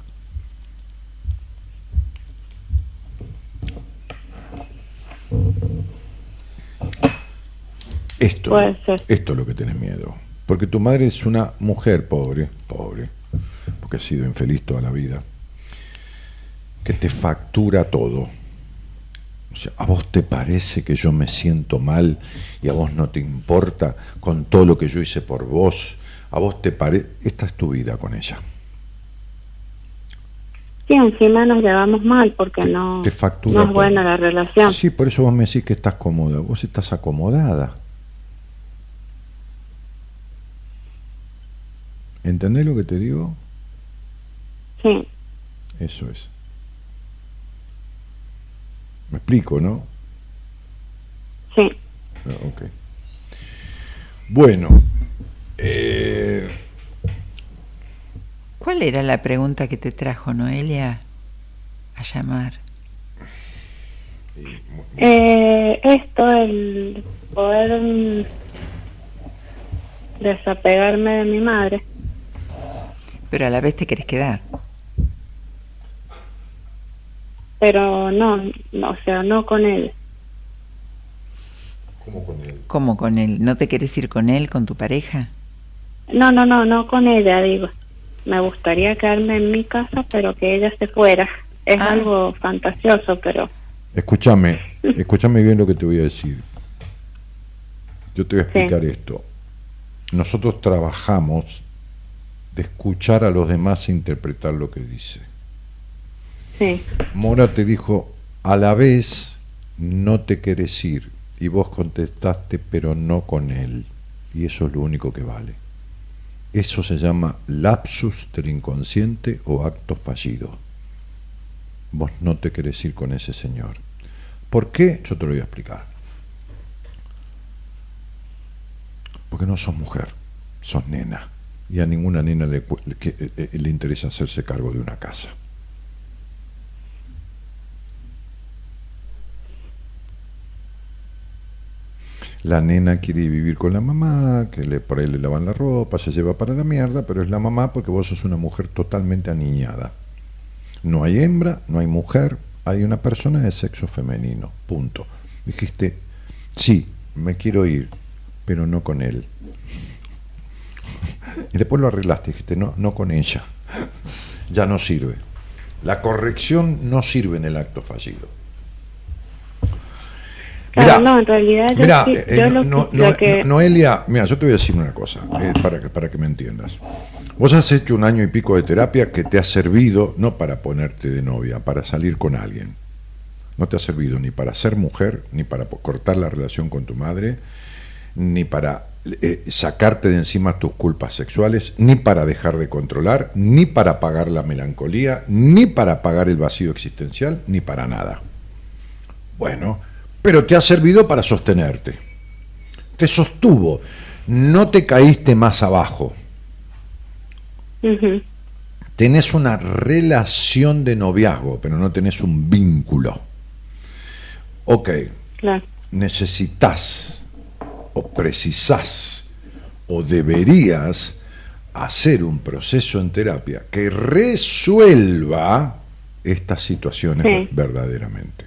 [SPEAKER 1] Esto, esto es lo que tenés miedo. Porque tu madre es una mujer pobre, pobre, porque ha sido infeliz toda la vida, que te factura todo. O sea, ¿a vos te parece que yo me siento mal y a vos no te importa con todo lo que yo hice por vos? ¿A vos te parece? Esta es tu vida con ella.
[SPEAKER 5] Sí, encima nos llevamos mal porque
[SPEAKER 1] Te-
[SPEAKER 5] no,
[SPEAKER 1] te factura
[SPEAKER 5] no es buena la relación.
[SPEAKER 1] Sí, por eso vos me decís que estás cómoda. Vos estás acomodada. ¿Entendés lo que te digo?
[SPEAKER 5] Sí,
[SPEAKER 1] Eso es. Me explico, ¿no?
[SPEAKER 5] sí.
[SPEAKER 1] Ah, Ok. Bueno. eh,
[SPEAKER 2] ¿Cuál era la pregunta que te trajo Noelia a llamar?
[SPEAKER 5] Eh, esto, el poder desapegarme de mi madre.
[SPEAKER 2] Pero a la vez te querés quedar.
[SPEAKER 5] Pero no, no, o sea, no con él.
[SPEAKER 1] ¿Cómo con él?
[SPEAKER 2] ¿Cómo con él? ¿No te querés ir con él, con tu pareja?
[SPEAKER 5] No, no, no, no con ella, digo. Me gustaría quedarme en mi casa, pero que ella se fuera. Es
[SPEAKER 2] Ah.
[SPEAKER 5] algo fantasioso, pero
[SPEAKER 1] Escúchame, escúchame bien lo que te voy a decir. Yo te voy a
[SPEAKER 5] Sí.
[SPEAKER 1] explicar esto. Nosotros trabajamos de escuchar a los demás e interpretar lo que dice.
[SPEAKER 5] sí,
[SPEAKER 1] Mora te dijo, a la vez no te querés ir. Y vos contestaste, pero no con él. Y eso es lo único que vale. Eso se llama lapsus del inconsciente o acto fallido. Vos no te querés ir con ese señor. ¿Por qué? Yo te lo voy a explicar. Porque no sos mujer. sos nena. Y a ninguna nena le, le- eh, eh, le interesa hacerse cargo de una casa. La nena quiere vivir con la mamá, que le, por ahí le lavan la ropa, se lleva para la mierda, pero es la mamá porque vos sos una mujer totalmente aniñada. No hay hembra, no hay mujer, hay una persona de sexo femenino, punto. Dijiste, sí, me quiero ir, pero no con él. Y después lo arreglaste, dijiste, no, no con ella. Ya no sirve. La corrección no sirve en el acto fallido.
[SPEAKER 5] Claro,
[SPEAKER 1] Mirá,
[SPEAKER 5] no, en realidad yo,
[SPEAKER 1] Mirá,
[SPEAKER 5] sí-
[SPEAKER 1] eh,
[SPEAKER 5] yo
[SPEAKER 1] no-
[SPEAKER 5] lo,
[SPEAKER 1] no-
[SPEAKER 5] lo
[SPEAKER 1] no-
[SPEAKER 5] que...
[SPEAKER 1] Noelia, mira, yo te voy a decir una cosa, eh, para, que, para que me entiendas. Vos has hecho un año y pico de terapia que te ha servido no para ponerte de novia, para salir con alguien. No te ha servido ni para ser mujer, ni para cortar la relación con tu madre, ni para eh, sacarte de encima tus culpas sexuales, ni para dejar de controlar, ni para apagar la melancolía, ni para apagar el vacío existencial, ni para nada. Bueno, pero te ha servido para sostenerte. Te sostuvo. No te caíste más abajo.
[SPEAKER 5] Ujú,
[SPEAKER 1] Tenés una relación de noviazgo, pero no tenés un vínculo. Ok,
[SPEAKER 5] claro.
[SPEAKER 1] necesitas o precisás o deberías hacer un proceso en terapia que resuelva estas situaciones
[SPEAKER 5] Sí.
[SPEAKER 1] verdaderamente.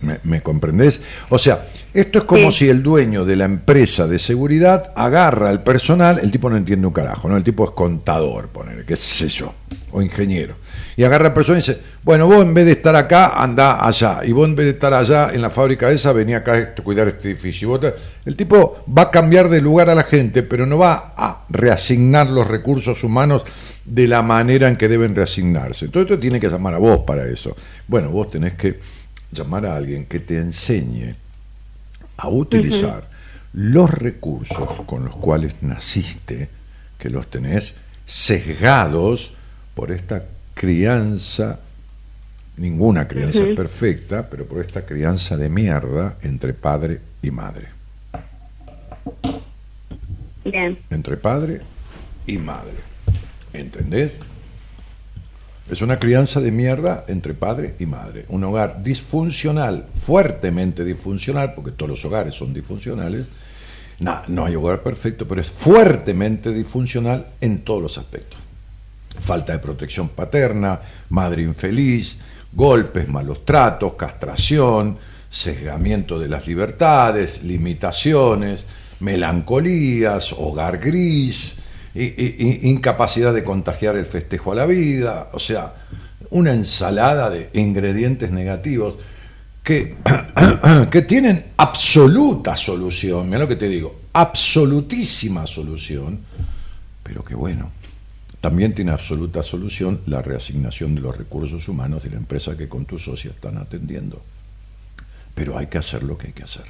[SPEAKER 1] ¿Me, me comprendés? O sea, esto es como
[SPEAKER 5] Sí.
[SPEAKER 1] si el dueño de la empresa de seguridad agarra al personal, el tipo no entiende un carajo, ¿no? El tipo es contador, poner, qué sé yo, o ingeniero. Y agarra al personal y dice, bueno, vos en vez de estar acá, anda allá. Y vos en vez de estar allá en la fábrica esa, vení acá a cuidar este edificio. Y vos te- El tipo va a cambiar de lugar a la gente, pero no va a reasignar los recursos humanos de la manera en que deben reasignarse. Entonces te tiene que llamar a vos para eso. Bueno, vos tenés que llamar a alguien que te enseñe a utilizar los recursos con los cuales naciste, que los tenés sesgados por esta crianza, ninguna crianza es perfecta, pero por esta crianza de mierda entre padre y madre.
[SPEAKER 5] Bien.
[SPEAKER 1] Entre padre y madre. ¿Entendés? Es una crianza de mierda entre padre y madre. Un hogar disfuncional, fuertemente disfuncional, porque todos los hogares son disfuncionales. No, no hay hogar perfecto, pero es fuertemente disfuncional en todos los aspectos. Falta de protección paterna, madre infeliz, golpes, malos tratos, castración, sesgamiento de las libertades, limitaciones, melancolías, hogar gris, i- incapacidad de contagiar el festejo a la vida, o sea, una ensalada de ingredientes negativos que, que tienen absoluta solución, mira lo que te digo, absolutísima solución, pero que bueno, también tiene absoluta solución la reasignación de los recursos humanos de la empresa que con tu socia están atendiendo. Pero hay que hacer lo que hay que hacer.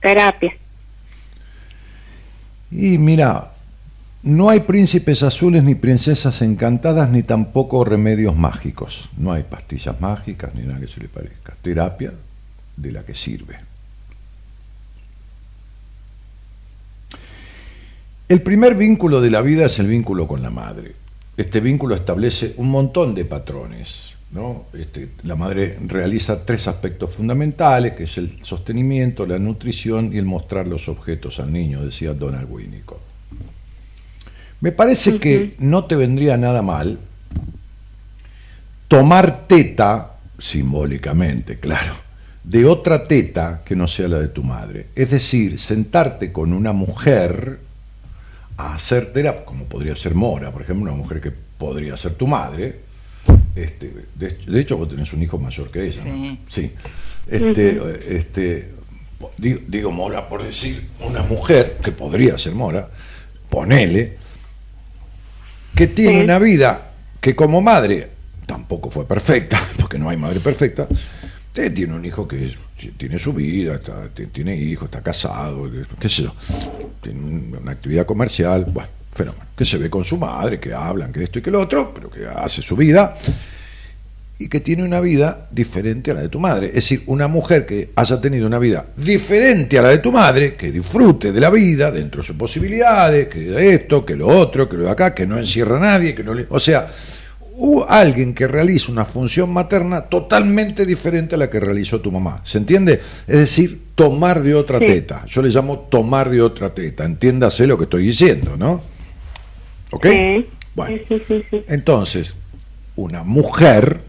[SPEAKER 5] Terapia.
[SPEAKER 1] Y mira, no hay príncipes azules ni princesas encantadas ni tampoco remedios mágicos. No hay pastillas mágicas ni nada que se le parezca. Terapia de la que sirve. El primer vínculo de la vida es el vínculo con la madre. Este vínculo establece un montón de patrones. ¿no? Este, la madre realiza tres aspectos fundamentales, que es el sostenimiento, la nutrición y el mostrar los objetos al niño, decía Donald Winnicott. Me parece que no te vendría nada mal tomar teta, simbólicamente, claro, de otra teta que no sea la de tu madre. Es decir, sentarte con una mujer a hacer terapia, como podría ser Mora, por ejemplo, una mujer que podría ser tu madre. Este, de, de hecho, vos tenés un hijo mayor que ella. ¿no?
[SPEAKER 2] Sí.
[SPEAKER 1] Este, este, digo, digo Mora por decir una mujer, que podría ser Mora, ponele, que tiene
[SPEAKER 5] Sí.
[SPEAKER 1] una vida que como madre tampoco fue perfecta, porque no hay madre perfecta, eh, tiene un hijo que es- tiene su vida, tiene hijos, está casado, qué sé yo, tiene un- una actividad comercial, bueno, fenómeno, que se ve con su madre, que hablan, que esto y que lo otro, pero que hace su vida. y que tiene una vida diferente a la de tu madre. Es decir, una mujer que haya tenido una vida diferente a la de tu madre, que disfrute de la vida dentro de sus posibilidades, que esto, que lo otro, que lo de acá, que no encierra a nadie, que no le... O sea, hubo alguien que realiza una función materna totalmente diferente a la que realizó tu mamá. ¿Se entiende? Es decir, tomar de otra
[SPEAKER 5] Sí.
[SPEAKER 1] teta. Yo le llamo tomar de otra teta. Entiéndase lo que estoy diciendo, ¿no? ¿Ok?
[SPEAKER 5] Sí.
[SPEAKER 1] Bueno.
[SPEAKER 5] Sí.
[SPEAKER 1] Entonces, una mujer,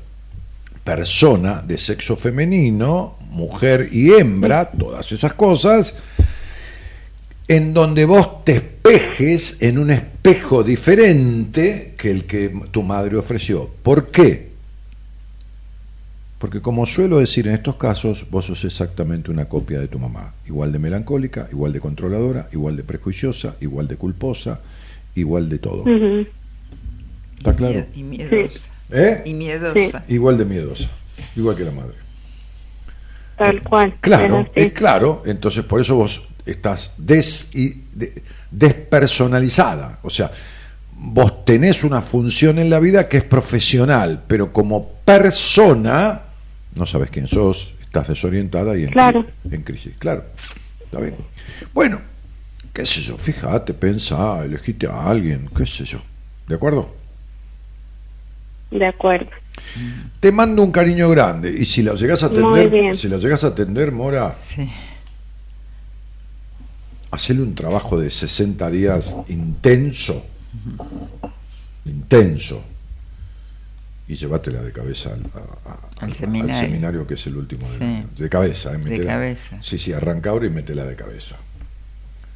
[SPEAKER 1] persona de sexo femenino, mujer y hembra, todas esas cosas, en donde vos te espejes en un espejo diferente que el que tu madre ofreció. ¿Por qué? Porque como suelo decir en estos casos, vos sos exactamente una copia de tu mamá, igual de melancólica, igual de controladora, igual de prejuiciosa, igual de culposa, igual de todo. ¿Está claro?
[SPEAKER 2] Y miedosa.
[SPEAKER 1] ¿Eh?
[SPEAKER 2] Y miedosa.
[SPEAKER 1] Igual de miedosa, igual que la madre.
[SPEAKER 5] Tal cual.
[SPEAKER 1] Claro,
[SPEAKER 5] es
[SPEAKER 1] claro, entonces por eso vos estás des y- de- despersonalizada, o sea, vos tenés una función en la vida que es profesional, pero como persona no sabes quién sos, estás desorientada y en,
[SPEAKER 5] Claro.
[SPEAKER 1] en crisis, claro, está bien. Bueno, qué sé yo, fíjate, pensá, elegiste a alguien, qué sé yo, ¿de acuerdo?
[SPEAKER 5] De acuerdo.
[SPEAKER 1] Te mando un cariño grande y si la llegas a atender, si la llegas a atender, Mora,
[SPEAKER 2] Sí.
[SPEAKER 1] Hacerle un trabajo de 60 días intenso, intenso, y llévatela de cabeza al, a- a-
[SPEAKER 2] Al seminario.
[SPEAKER 1] seminario, que es el último
[SPEAKER 2] Sí.
[SPEAKER 1] De cabeza, ¿eh?
[SPEAKER 2] De cabeza.
[SPEAKER 1] Sí, sí, arranca ahora y métela de cabeza.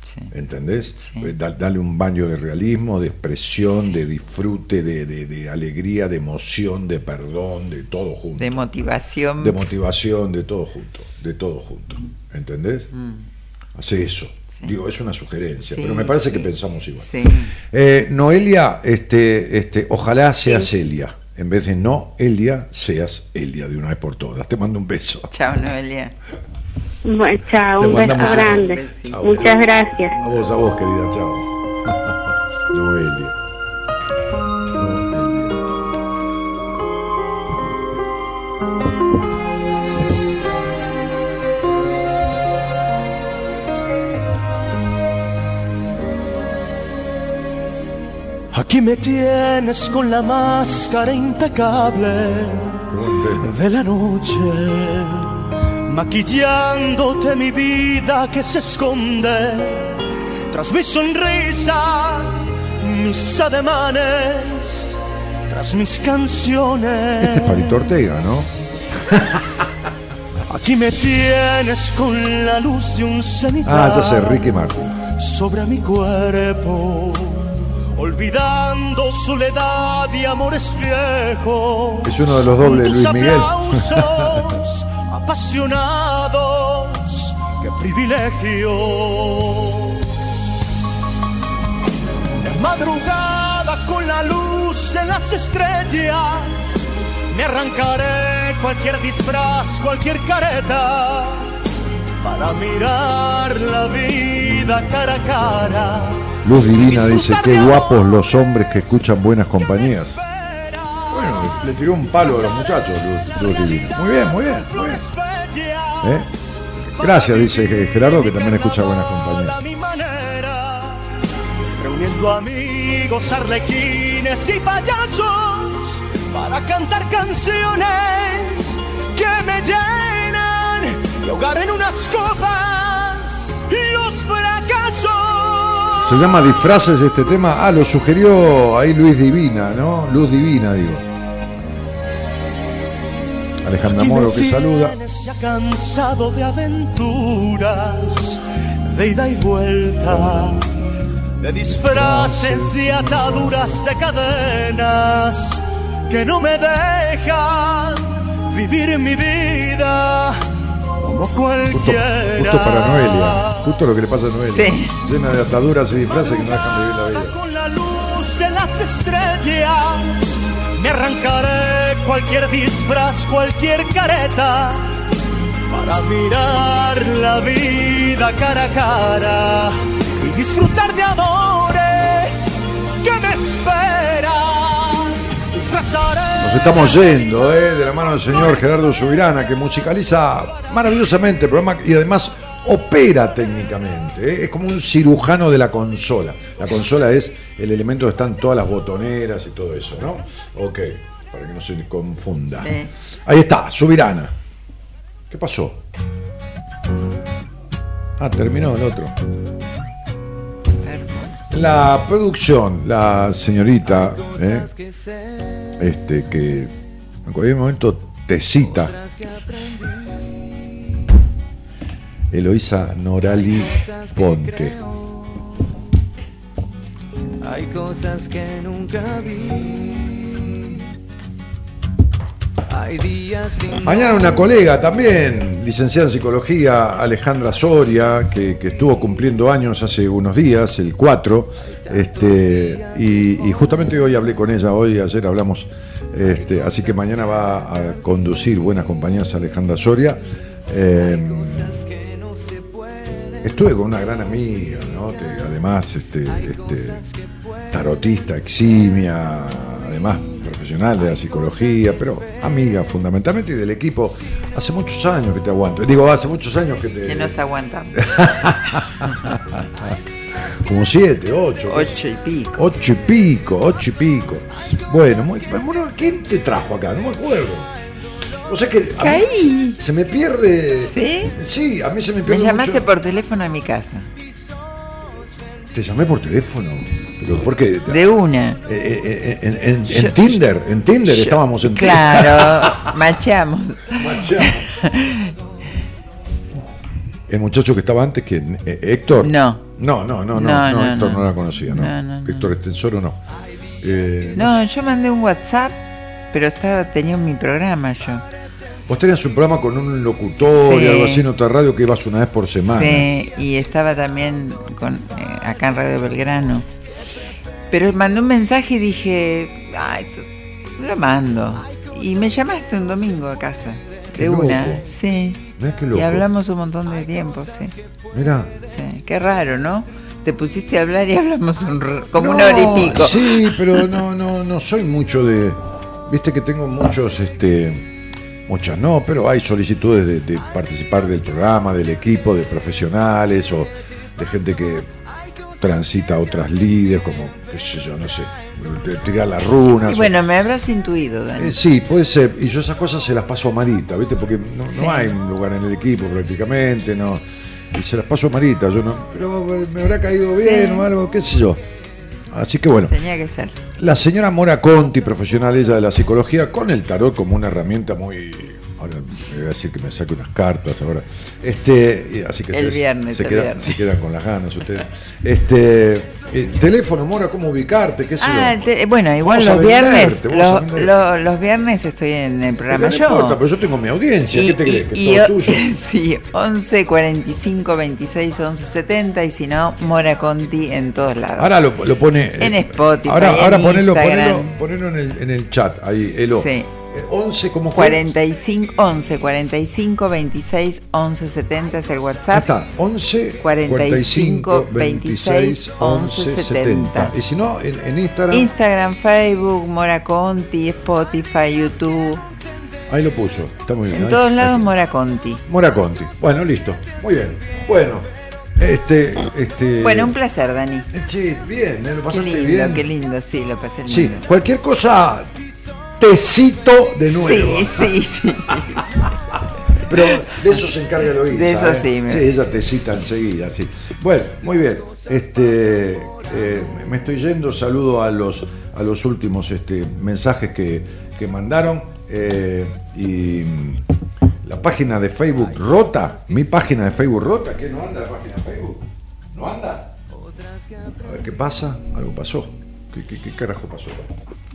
[SPEAKER 2] sí.
[SPEAKER 1] ¿Entendés?
[SPEAKER 2] Sí.
[SPEAKER 1] Eh, da- Dale un baño de realismo, de expresión, de disfrute, de, de- de alegría, de emoción, de perdón, de todo junto.
[SPEAKER 2] De motivación.
[SPEAKER 1] de motivación, de todo junto, de todo junto. ¿Entendés?
[SPEAKER 2] Mm,
[SPEAKER 1] Hace eso.
[SPEAKER 2] Sí.
[SPEAKER 1] Digo, es una sugerencia,
[SPEAKER 2] Sí,
[SPEAKER 1] pero me parece
[SPEAKER 2] sí.
[SPEAKER 1] que pensamos igual.
[SPEAKER 2] Sí.
[SPEAKER 1] Eh, Noelia, este, este, ojalá seas Elia. En vez de no Elia, seas Elia de una vez por todas. Te mando un beso.
[SPEAKER 2] Chao, Noelia.
[SPEAKER 5] Bueno, chao, un beso grande. Muchas gracias.
[SPEAKER 1] A vos, a vos, querida, chao. Noelia.
[SPEAKER 6] Aquí me tienes con la máscara impecable de la noche, maquillándote mi vida que se esconde tras mi sonrisa, mis ademanes, tras mis canciones.
[SPEAKER 1] Este es Palito Ortega, ¿no?
[SPEAKER 6] Aquí me tienes con la luz de un cenital
[SPEAKER 1] Ah, ya sé, Ricky Martin.
[SPEAKER 6] sobre mi cuerpo, olvidando soledad y amores viejos.
[SPEAKER 1] Es uno de los dobles Luis Miguel.
[SPEAKER 6] aplausos apasionados, qué privilegio. De madrugada con la luz en las estrellas, me arrancaré cualquier disfraz, cualquier careta para mirar la vida cara a cara.
[SPEAKER 1] Luz Divina dice, qué guapos los hombres que escuchan buenas compañías. Bueno, le tiró un palo a los muchachos, Luz, Luz Divina. Muy bien, muy bien, muy bien. ¿Eh? Gracias, dice Gerardo, que también escucha buenas compañías.
[SPEAKER 6] Reuniendo amigos, arlequines y payasos para cantar canciones que me llenan y ahogar en unas copas los fracasos.
[SPEAKER 1] Se llama disfraces este tema. Ah, lo sugirió ahí Luis Divina, ¿no? Luz Divina, digo. Alejandra Moro que saluda.
[SPEAKER 6] ya cansado de aventuras, de ida y vuelta, de disfraces, de ataduras, de cadenas que no me dejan vivir mi vida como cualquiera.
[SPEAKER 1] justo para Noelia. Justo lo que le pasa a Noelia.
[SPEAKER 2] Sí.
[SPEAKER 1] Llena de ataduras y disfraces que no dejan vivir la vida.
[SPEAKER 6] Con la luz de las estrellas me arrancaré cualquier disfraz, cualquier careta para mirar la vida cara a cara y disfrutar de amores
[SPEAKER 1] Nos estamos yendo, ¿eh? de la mano del señor Gerardo Subirana, que musicaliza maravillosamente el programa y además opera técnicamente. ¿eh? Es como un cirujano de la consola. La consola es el elemento donde están todas las botoneras y todo eso, ¿no? Ok, para que no se confunda.
[SPEAKER 2] Sí.
[SPEAKER 1] Ahí está, Subirana. ¿Qué pasó? Ah, terminó el otro. La producción, la señorita, ¿eh? este que en cualquier momento te cita. Eloisa Norali Ponte.
[SPEAKER 4] Hay cosas que nunca vi.
[SPEAKER 1] Mañana una colega también, licenciada en psicología, Alejandra Soria, que, estuvo cumpliendo años hace unos días, el 4, este, y, justamente hoy hablé con ella, hoy, ayer hablamos, este, así que mañana va a conducir Buenas Compañías Alejandra Soria. Eh, estuve con una gran amiga, ¿no? además este, este, tarotista, eximia, además profesional de la psicología, pero amiga fundamentalmente y del equipo. Hace muchos años que te aguanto. Digo, hace muchos años que te...
[SPEAKER 2] Que nos aguantamos.
[SPEAKER 1] Como siete, ocho.
[SPEAKER 2] Ocho y pico.
[SPEAKER 1] Ocho y pico, ocho y pico. Bueno, muy, bueno, ¿quién te trajo acá? No me acuerdo. O sea que a mí se, se me pierde.
[SPEAKER 2] ¿Sí?
[SPEAKER 1] Sí, a mí se me
[SPEAKER 2] Me
[SPEAKER 1] pierde.
[SPEAKER 2] llamaste
[SPEAKER 1] mucho.
[SPEAKER 2] por teléfono a mi casa.
[SPEAKER 1] Te llamé por teléfono. Pero ¿por qué?
[SPEAKER 2] De una.
[SPEAKER 1] Eh, eh, eh, en, Tinder, en Tinder
[SPEAKER 2] Yo-
[SPEAKER 1] estábamos en
[SPEAKER 2] Claro, macheamos.
[SPEAKER 1] Tinder. Machado. El muchacho que estaba antes, que Héctor.
[SPEAKER 2] No.
[SPEAKER 1] No, no, no, no,
[SPEAKER 2] No,
[SPEAKER 1] no,
[SPEAKER 2] no,
[SPEAKER 1] Héctor no,
[SPEAKER 2] no.
[SPEAKER 1] la conocía, ¿no?
[SPEAKER 2] No, no, no.
[SPEAKER 1] Héctor Estensoro no. Eh,
[SPEAKER 2] No, yo mandé un WhatsApp, pero estaba tenía mi programa yo.
[SPEAKER 1] Vos tenías un programa con un locutor y algo así en otra radio que ibas una vez por semana.
[SPEAKER 2] Sí, y estaba también con, eh, acá en Radio Belgrano. Pero mandé un mensaje y dije, ay, lo mando. Y me llamaste un domingo a casa,
[SPEAKER 1] Qué
[SPEAKER 2] de una, sí.
[SPEAKER 1] Loco.
[SPEAKER 2] Y hablamos un montón de tiempo, sí.
[SPEAKER 1] Mirá.
[SPEAKER 2] sí. Qué raro, ¿no? Te pusiste a hablar y hablamos un como
[SPEAKER 1] No,
[SPEAKER 2] una hora y pico.
[SPEAKER 1] Sí, pero no, no, no soy mucho de. Viste que tengo muchos, este. Muchas no, pero hay solicitudes de, de participar del programa, del equipo, de profesionales o de gente que transita a otras líderes, como, qué sé yo, no sé, tirar las runas.
[SPEAKER 2] Y
[SPEAKER 1] o-
[SPEAKER 2] bueno, me habrás intuido, Dani.
[SPEAKER 1] Eh, sí, puede ser. Y yo esas cosas se las paso a Marita, ¿viste? Porque no, no hay un lugar en el equipo prácticamente, no. Y se las paso a Marita, yo no. Pero eh, me habrá caído bien
[SPEAKER 2] Sí.
[SPEAKER 1] o algo, qué sé yo. Así que bueno,
[SPEAKER 2] Tenía que ser.
[SPEAKER 1] la señora Mora Conti, profesional ella de la psicología, con el tarot como una herramienta muy. Ahora me voy a decir que me saque unas cartas ahora. Este, y así que
[SPEAKER 2] El
[SPEAKER 1] ustedes
[SPEAKER 2] viernes,
[SPEAKER 1] se,
[SPEAKER 2] el
[SPEAKER 1] quedan,
[SPEAKER 2] viernes.
[SPEAKER 1] se quedan con las ganas ustedes. Este, el teléfono, Mora, ¿cómo ubicarte? ¿Qué
[SPEAKER 2] Ah, te- bueno, igual los viernes,
[SPEAKER 1] venderte.
[SPEAKER 2] lo- los viernes estoy en el programa
[SPEAKER 1] no
[SPEAKER 2] yo.
[SPEAKER 1] importa, pero yo tengo mi audiencia, ¿qué te crees? Que
[SPEAKER 2] y-
[SPEAKER 1] es todo tuyo.
[SPEAKER 2] sí, 11 45 26 11 70 y si no, Mora Conti en todos lados.
[SPEAKER 1] Ahora lo, lo pone.
[SPEAKER 2] En
[SPEAKER 1] eh,
[SPEAKER 2] Spotify,
[SPEAKER 1] Ahora,
[SPEAKER 2] en
[SPEAKER 1] ahora ponelo, ponelo, ponelo en, el, en el chat, ahí, Elo.
[SPEAKER 2] Sí.
[SPEAKER 1] Eh, 11, ¿cómo fue?
[SPEAKER 2] 45 11 45 26 11 70 es el
[SPEAKER 1] Ahí
[SPEAKER 2] WhatsApp.
[SPEAKER 1] está, 11
[SPEAKER 2] 45, 26, 11, 70.
[SPEAKER 1] Y si no, en, en Instagram,
[SPEAKER 2] Instagram, Facebook, Mora Conti, Spotify, YouTube.
[SPEAKER 1] ahí lo puso. Está muy bien.
[SPEAKER 2] En
[SPEAKER 1] ahí-
[SPEAKER 2] todos
[SPEAKER 1] ahí
[SPEAKER 2] lados. Mora Conti.
[SPEAKER 1] Mora Conti. Bueno, listo. Muy bien. Bueno, este. este
[SPEAKER 2] Bueno, un placer, Dani.
[SPEAKER 1] eh, Che, bien, ¿eh? lo
[SPEAKER 2] Qué
[SPEAKER 1] pasaste
[SPEAKER 2] lindo,
[SPEAKER 1] bien.
[SPEAKER 2] qué lindo, sí, lo pasé lindo.
[SPEAKER 1] Sí, cualquier cosa, te cito de nuevo.
[SPEAKER 2] Sí, sí, sí.
[SPEAKER 1] Pero de eso se encarga Eloísa.
[SPEAKER 2] De eso
[SPEAKER 1] ¿eh?
[SPEAKER 2] sí, me-
[SPEAKER 1] Sí, ella te cita enseguida, sí. Bueno, muy bien. Este, eh, me estoy yendo, saludo a los, a los últimos este, mensajes que, que mandaron. eh, y mm, la página de Facebook rota, mi página de Facebook rota, ¿qué no anda la página de Facebook? ¿No anda? A ver qué pasa, algo pasó. ¿Qué, qué, qué carajo pasó?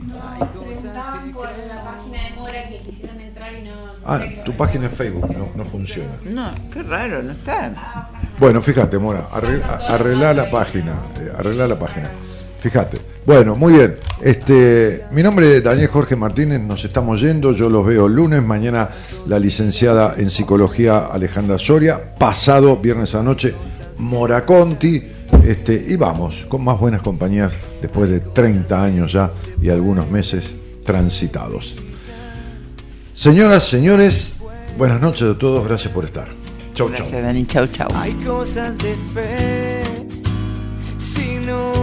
[SPEAKER 3] Preguntaban por la página de Mora que quisieron entrar y no.
[SPEAKER 1] Ah, tu página de Facebook no, no funciona.
[SPEAKER 2] No, qué raro, no está.
[SPEAKER 1] Bueno, fíjate, Mora, arregla, arregla la página, eh, arregla la página. Fíjate. Bueno, muy bien. Este, mi nombre es Daniel Jorge Martínez, nos estamos yendo, yo los veo el lunes, mañana la licenciada en psicología Alejandra Soria, pasado viernes a la noche Mora Conti, este, y vamos, con más buenas compañías después de 30 años ya y algunos meses transitados. Señoras, señores, buenas noches a todos, gracias por estar. Chau, chau.
[SPEAKER 2] Gracias, Dani. Chau, chau.
[SPEAKER 4] Hay cosas de fe si no